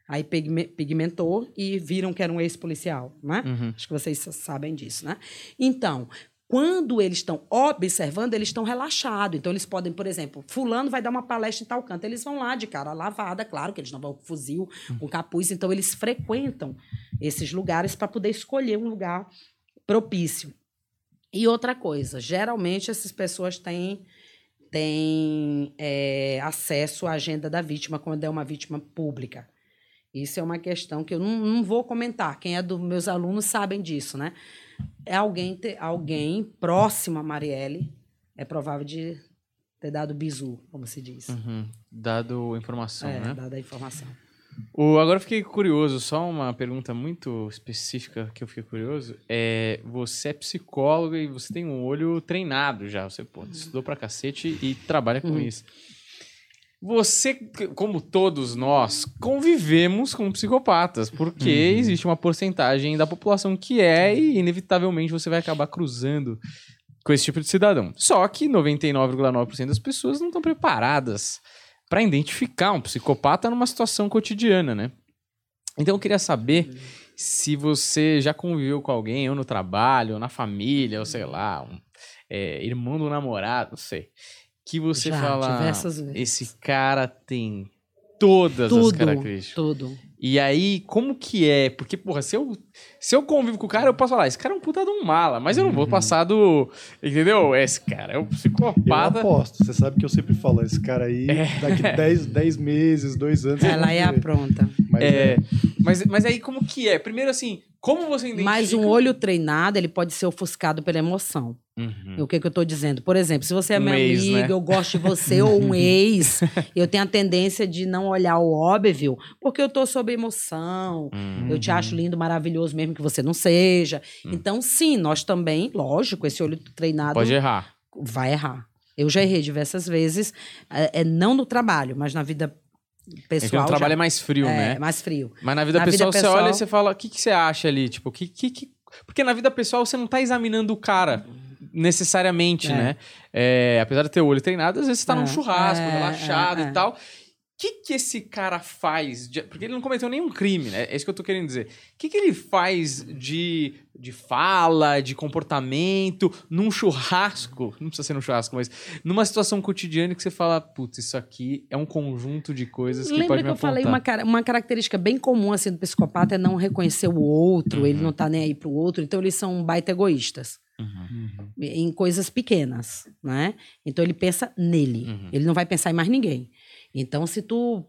Aí pigme- pigmentou e viram que era um ex-policial, né? Acho que vocês sa- sabem disso, né? Então, quando eles estão observando, eles estão relaxados. Então, eles podem, por exemplo, fulano vai dar uma palestra em tal canto. Eles vão lá de cara lavada, claro que eles não vão com fuzil, com capuz. Então, eles frequentam esses lugares para poder escolher um lugar propício. E outra coisa, geralmente essas pessoas têm, têm é, acesso à agenda da vítima quando é uma vítima pública. Isso é uma questão que eu não, não vou comentar. Quem é dos meus alunos sabem disso, né? É alguém, ter, alguém próximo a Marielle, é provável de ter dado bizu, como se diz. Uhum. Dado informação, é, né? dada a informação. O, agora eu fiquei curioso, só uma pergunta muito específica que eu fiquei curioso. É, você é psicóloga e você tem um olho treinado já. Você pô, estudou pra cacete e trabalha com Uhum. isso. Você, como todos nós, convivemos com psicopatas, porque existe uma porcentagem da população que é e inevitavelmente você vai acabar cruzando com esse tipo de cidadão. Só que 99,9% das pessoas não estão preparadas para identificar um psicopata numa situação cotidiana, né? Então eu queria saber se você já conviveu com alguém, ou no trabalho, ou na família, ou sei lá, um, é, irmão do namorado, não sei. Que você Já, fala, diversas vezes. esse cara tem todas as Tudo, características. tudo. E aí, como que é? Porque, porra, se eu, se eu convivo com o cara, eu posso falar, esse cara é um puta de um mala, mas eu não vou passar do. Entendeu? Esse cara é um Eu psicopata. aposto. Você sabe que eu sempre falo, esse cara aí, daqui 10, 10 meses, 2 anos... Ela é ver. apronta. Mas É, é, mas, mas aí, como que é? Primeiro, assim, como você identifica... Mas um olho treinado, ele pode ser ofuscado pela emoção. Uhum. O que, que eu estou dizendo? Por exemplo, se você é Um minha ex, amiga, né? eu gosto de você, ou um ex, eu tenho a tendência de não olhar o óbvio, porque eu estou sob emoção, Hum. eu te acho lindo, maravilhoso, mesmo que você não seja. Então, sim, nós também, lógico, esse olho treinado Pode errar. vai errar. Eu já errei diversas vezes, é, é não no trabalho, mas na vida É que pessoal. no trabalho já, é mais frio, é, né? mais frio. Mas na vida Na vida pessoal, você pessoal- olha e você fala, o que, que você acha ali? Tipo, que, que, que... Porque na vida pessoal você não tá examinando o cara necessariamente, É. né? É, apesar de ter o olho treinado, às vezes você tá É, num churrasco, é, relaxado é, e é. tal. O que, que esse cara faz? de- Porque ele não cometeu nenhum crime, né? É isso que eu tô querendo dizer. O que, que ele faz de, de fala, de comportamento, num churrasco? Não precisa ser num churrasco, mas numa situação cotidiana que você fala, putz, isso aqui é um conjunto de coisas que Lembra pode que me eu falei apontar. uma, uma característica bem comum assim do psicopata é não reconhecer o outro, ele Uhum. não tá nem aí pro outro, então eles são baita egoístas Uhum. em coisas pequenas, né? Então ele pensa nele, Uhum. ele não vai pensar em mais ninguém. Então, se tu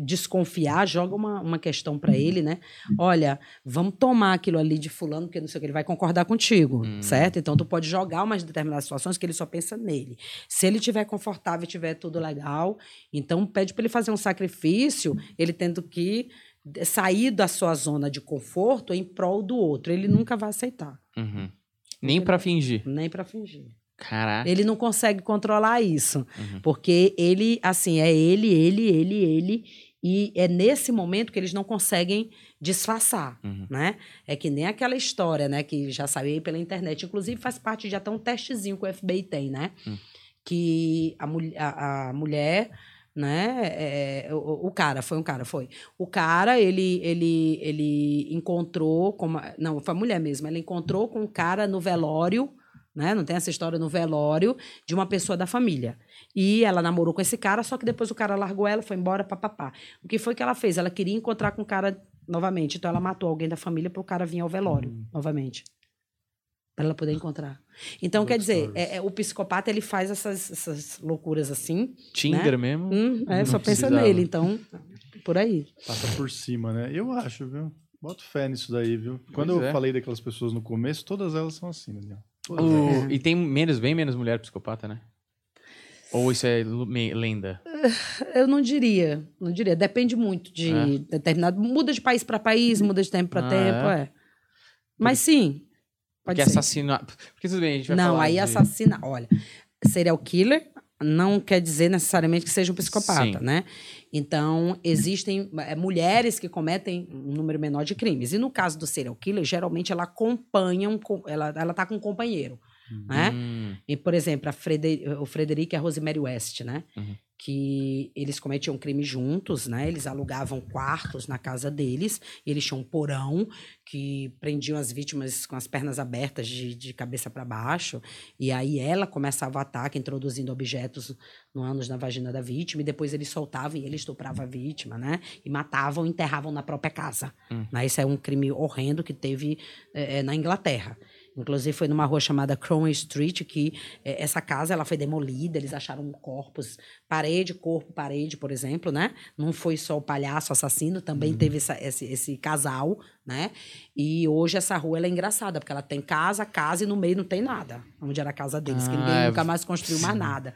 desconfiar, joga uma, uma questão pra ele, né? Olha, vamos tomar aquilo ali de fulano, porque não sei o que, ele vai concordar contigo, Hum. certo? Então, tu pode jogar umas determinadas situações que ele só pensa nele. Se ele tiver confortável e tiver tudo legal, então pede para ele fazer um sacrifício, ele tendo que sair da sua zona de conforto em prol do outro. Ele nunca vai aceitar, Uhum. Nem pra fingir. nem para fingir. Caraca. Ele não consegue controlar isso, Uhum. porque ele, assim, é ele, ele, ele, ele, e é nesse momento que eles não conseguem disfarçar, Uhum. né? É que nem aquela história, né, que já saiu aí pela internet, inclusive faz parte de até um testezinho que o FBI tem, né? Hum. Que a, mul- a, a mulher, né, é, o, o cara, foi um cara, foi. O cara, ele, ele, ele encontrou, com uma- não, foi a mulher mesmo, ela encontrou com um cara no velório, né? Não tem essa história no velório de uma pessoa da família. E ela namorou com esse cara, só que depois o cara largou ela, foi embora, papapá. O que foi que ela fez? Ela queria encontrar com o cara novamente. Então ela matou alguém da família para o cara vir ao velório, Hum. novamente. Para ela poder encontrar. Então, quer dizer, é- é, o psicopata ele faz essas, essas loucuras assim. Tinder Né? mesmo. Hum, é, só pensa precisava. nele. Então, por aí. Passa por cima, né? Eu acho, viu? Boto fé nisso daí, viu? Quando Pois eu é. falei daquelas pessoas no começo, todas elas são assim, Daniel. O- elas. E tem menos, bem menos mulher psicopata, né? Ou isso é lenda? Eu não diria, não diria. Depende muito de É. determinado. Muda de país para país, muda de tempo para Ah, tempo, é? é. Mas sim. Pode Porque ser. assassina. Porque tudo bem, a gente vai Não, falar aí de... assassina. Olha, serial killer não quer dizer necessariamente que seja um psicopata, Sim. né? Então, existem é, mulheres que cometem um número menor de crimes. E no caso do serial killer, geralmente ela acompanha, um, ela, ela tá com um companheiro, né? Hum, E, por exemplo, a Frede- o Frederico e a Rosemary West, né? Uhum. Que eles cometiam crime juntos, né? Eles alugavam quartos na casa deles, e eles tinham um porão que prendiam as vítimas com as pernas abertas de, de cabeça para baixo. E aí ela começava o ataque, introduzindo objetos no ânus na vagina da vítima, e depois eles soltavam e ele estuprava a vítima, né? E matavam e enterravam na própria casa. Hum. Né? Isso é um crime horrendo que teve eh, na Inglaterra. Inclusive foi numa rua chamada Cromwell Street que eh, essa casa ela foi demolida, eles acharam corpos, parede, corpo, parede, por exemplo, né? Não foi só o palhaço assassino, também teve essa- esse, esse casal, né? E hoje essa rua ela é engraçada, porque ela tem casa, casa e no meio não tem nada, onde era a casa deles, que Ah, ninguém é- nunca mais construiu mais nada.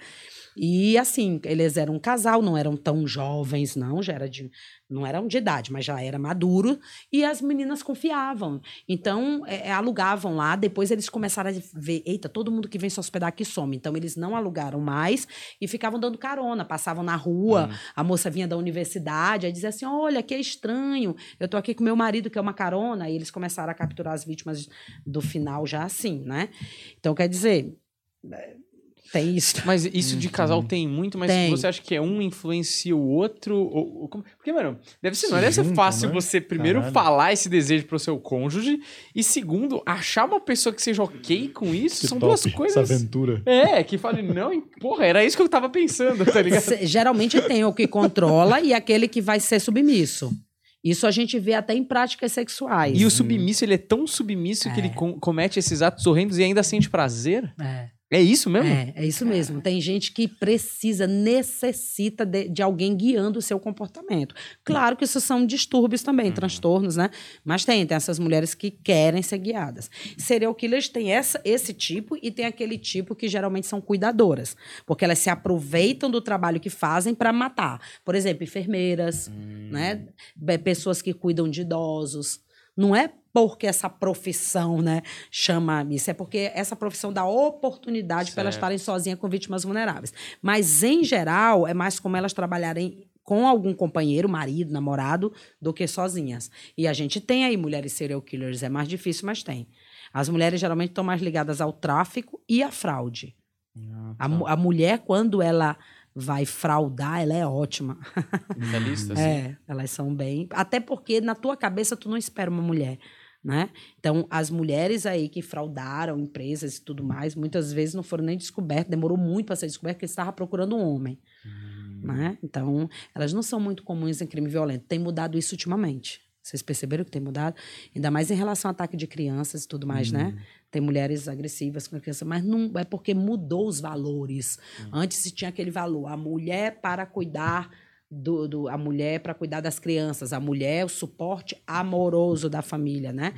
E assim, eles eram um casal, não eram tão jovens, não, já era de, não eram de idade, mas já era maduro, e as meninas confiavam. Então, é, é, alugavam lá, depois eles começaram a ver, eita, todo mundo que vem se hospedar aqui some. Então, eles não alugaram mais e ficavam dando carona, passavam na rua, a moça vinha da universidade, aí dizia assim, olha, que é estranho, eu tô aqui com meu marido, que é uma carona, e eles começaram a capturar as vítimas do final já assim, né? Então, quer dizer, tem isso. Mas isso de casal tem muito, mas Tem. você acha que é um influencia o outro? Ou, ou como- Porque, mano, deve ser, não deve ser fácil né? você, primeiro, Caralho. falar esse desejo pro seu cônjuge, e segundo, achar uma pessoa que seja ok com isso. Que São top, duas coisas. Essa aventura. É, que fale, não, porra, era isso que eu tava pensando, tá ligado? Geralmente tem o que controla e aquele que vai ser submisso. Isso a gente vê até em práticas sexuais. E o submisso, ele é tão submisso que ele com- comete esses atos horrendos e ainda sente prazer? É, É isso mesmo? é, é isso mesmo. Tem gente que precisa, necessita de, de alguém guiando o seu comportamento. Claro que isso são distúrbios também, transtornos, né? Mas tem, tem essas mulheres que querem ser guiadas. Serial killers tem essa, esse tipo e tem aquele tipo que geralmente são cuidadoras, porque elas se aproveitam do trabalho que fazem para matar. Por exemplo, enfermeiras, né? Be- Pessoas que cuidam de idosos. Não é porque essa profissão, né, chama isso, é porque essa profissão dá oportunidade para elas estarem sozinhas com vítimas vulneráveis. Mas, em geral, é mais como elas trabalharem com algum companheiro, marido, namorado, do que sozinhas. E a gente tem aí mulheres serial killers, é mais difícil, mas tem. As mulheres geralmente estão mais ligadas ao tráfico e à fraude. Ah, A, tá. mu- a mulher, quando ela vai fraudar, ela é ótima. Finalista, assim. É, elas são bem. Até porque na tua cabeça tu não espera uma mulher, né? Então, as mulheres aí que fraudaram empresas e tudo mais, muitas vezes não foram nem descobertas, demorou muito para ser descoberto, porque estava procurando um homem, né? Então, elas não são muito comuns em crime violento. Tem mudado isso ultimamente. Vocês perceberam que tem mudado? Ainda mais em relação ao ataque de crianças e tudo mais, né? Tem mulheres agressivas com criança, mas não é porque mudou os valores. Antes se tinha aquele valor, a mulher para cuidar do, do- a mulher para cuidar das crianças, a mulher é o suporte amoroso da família, né?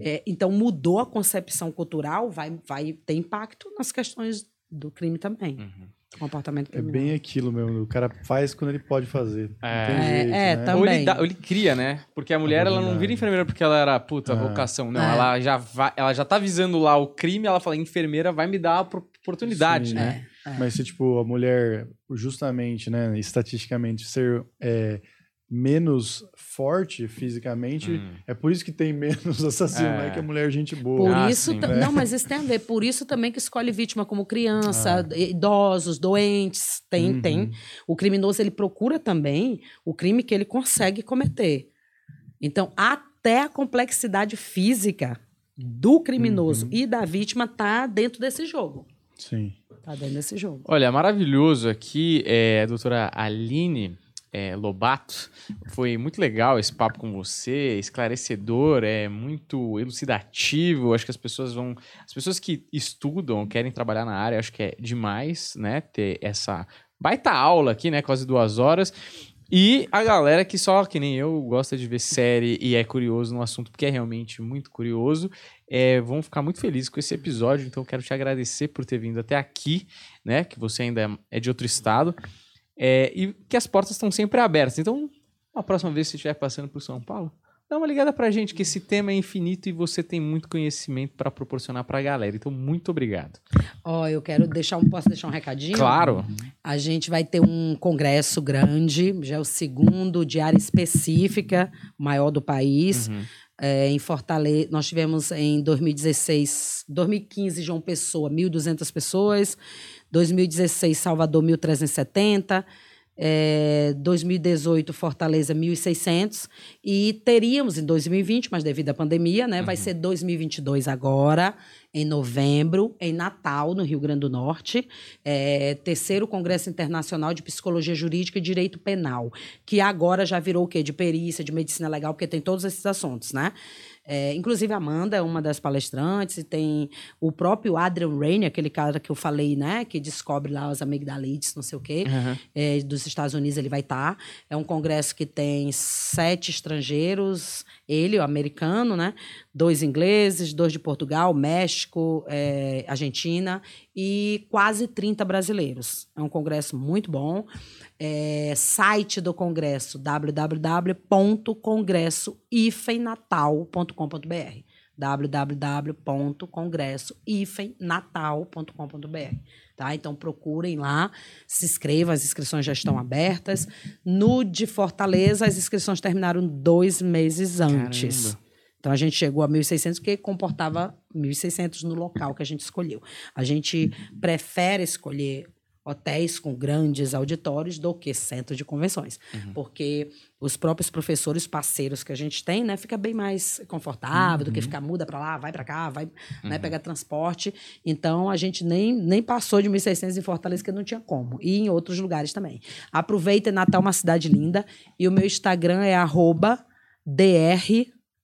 É, então mudou a concepção cultural, vai, vai ter impacto nas questões do crime também, Uhum. Comportamento É bem aquilo mesmo. O cara faz quando ele pode fazer. É. Não tem É, jeito, é, né? tam- Ou ele, Também. dá- ou ele cria, né? Porque a mulher, ela não vira enfermeira porque ela era, puta, É. vocação. Não, É. ela, já vai, ela já tá visando lá o crime, ela fala, enfermeira vai me dar a oportunidade, Sim. né? É, é. Mas se, tipo, a mulher, justamente, né, estatisticamente, ser é, menos forte fisicamente, Hum. é por isso que tem menos assassino, É. não é que a mulher é gente boa. Por Ah, isso, sim. ta- É. não, mas isso tem a ver. Por isso também que escolhe vítima como criança, idosos, doentes, tem, Uhum. tem. O criminoso ele procura também o crime que ele consegue cometer. Então, até a complexidade física do criminoso Uhum. e da vítima tá dentro desse jogo. Sim. Tá dentro desse jogo. Olha, maravilhoso aqui, é, a doutora Aline. É, Lobato. Foi muito legal esse papo com você, esclarecedor, é muito elucidativo. Acho que as pessoas vão. As pessoas que estudam, querem trabalhar na área, acho que é demais, né? Ter essa baita aula aqui, né? Quase duas horas. E a galera que só, que nem eu, gosta de ver série e é curioso no assunto, porque é realmente muito curioso, é, vão ficar muito felizes com esse episódio. Então, quero te agradecer por ter vindo até aqui, né? Que você ainda é de outro estado. É, e que as portas estão sempre abertas. Então, a próxima vez que você estiver passando por São Paulo, dá uma ligada pra gente, que esse tema é infinito e você tem muito conhecimento para proporcionar pra galera. Então, muito obrigado. Ó, eu quero deixar um, posso deixar um recadinho? Claro. A gente vai ter um congresso grande, já é o segundo de área específica, maior do país. Uhum. É, em Fortaleza, nós tivemos em 2016, 2015, João Pessoa, 1.200 pessoas. 2016, Salvador, 1.370. É, 2018, Fortaleza, 1.600. E teríamos em 2020, mas devido à pandemia, né? Vai ser 2022 agora, em novembro, em Natal, no Rio Grande do Norte. É, terceiro Congresso Internacional de Psicologia Jurídica e Direito Penal, que agora já virou o quê? De perícia, de medicina legal, porque tem todos esses assuntos, né? É, inclusive, a Amanda é uma das palestrantes, e tem o próprio Adrian Rainey, aquele cara que eu falei, né? Que descobre lá as amigdalites, não sei o quê, Uhum. é, dos Estados Unidos, ele vai estar. É um congresso que tem sete estrangeiros, ele, o americano, né? Dois ingleses, dois de Portugal, México, é, Argentina e quase 30 brasileiros. É um congresso muito bom. É, site do congresso www.congressoifenatal.com.br www.congressoifenatal.com.br tá? Então procurem lá, se inscrevam, as inscrições já estão abertas. No de Fortaleza, as inscrições terminaram dois meses antes. Caramba. Então a gente chegou a 1.600 porque comportava 1.600 no local que a gente escolheu. A gente prefere escolher hotéis com grandes auditórios do que centro de convenções, porque os próprios professores parceiros que a gente tem, né, fica bem mais confortável do que ficar muda para lá, vai para cá, vai, né, pegar transporte. Então a gente nem, nem passou de 1.600 em Fortaleza que não tinha como. E em outros lugares também. Aproveita Natal é uma cidade linda. E o meu Instagram é arroba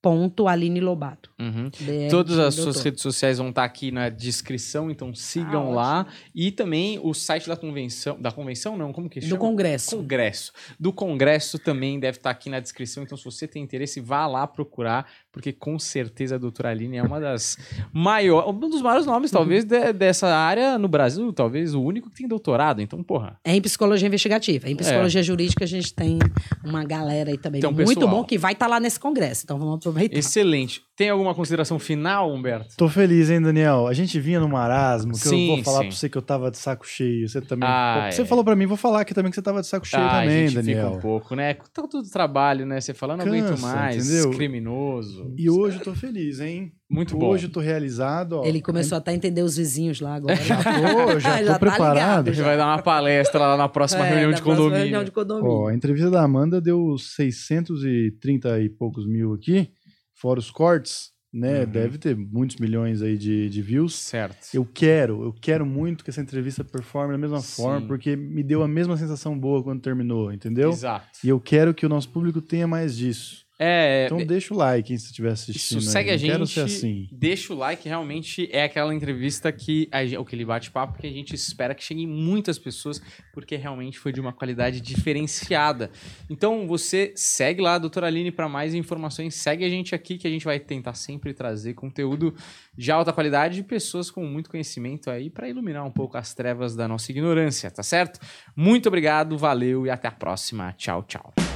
dr.aline Lobato. Uhum. Todas as de suas doutor. redes sociais vão estar aqui na descrição, então sigam Ah, lá. E também o site da convenção. Da convenção, não? Como que Do chama? congresso. Congresso. Do Congresso também deve estar aqui na descrição. Então, se você tem interesse, vá lá procurar, porque com certeza a doutora Aline é uma das maiores, um dos maiores nomes, talvez, de- dessa área no Brasil, talvez o único que tem doutorado. Então, porra. É em psicologia investigativa. Em psicologia jurídica, a gente tem uma galera aí também um muito pessoal. bom que vai estar lá nesse congresso. Então vamos aproveitar. Excelente. Tem alguma consideração final, Humberto? Tô feliz, hein, Daniel? A gente vinha no marasmo, que Sim, eu vou falar sim. pra você que eu tava de saco cheio. Você também. Ah, você é. falou pra mim, vou falar aqui também que você tava de saco cheio Ah, também, a gente Daniel. fica um pouco, né? Com Tanto do trabalho, né? Você fala, não aguento mais, entendeu? criminoso. E hoje eu tô feliz, hein? Muito bom. Hoje eu tô realizado, ó. Ele começou até a entender os vizinhos lá agora. Já tô, já tô tá preparado. ligado, Ele já. vai dar uma palestra lá na próxima É, reunião de próxima condomínio. reunião de condomínio. Ó, a entrevista da Amanda deu 630 e poucos mil aqui, fora os cortes, né? Uhum. Deve ter muitos milhões aí de, de views. Certo. Eu quero, eu quero muito que essa entrevista performe da mesma Sim. forma, porque me deu a mesma sensação boa quando terminou, entendeu? Exato. E eu quero que o nosso público tenha mais disso. É, Então deixa o like, hein, se estiver assistindo. Isso, aí. segue a gente. Quero ser assim. Deixa o like, realmente é aquela entrevista que gente, o que ele bate papo que a gente espera que chegue em muitas pessoas, porque realmente foi de uma qualidade diferenciada. Então você segue lá, doutora Aline, para mais informações. Segue a gente aqui que a gente vai tentar sempre trazer conteúdo de alta qualidade de pessoas com muito conhecimento aí para iluminar um pouco as trevas da nossa ignorância, tá certo? Muito obrigado, valeu e até a próxima. Tchau, tchau.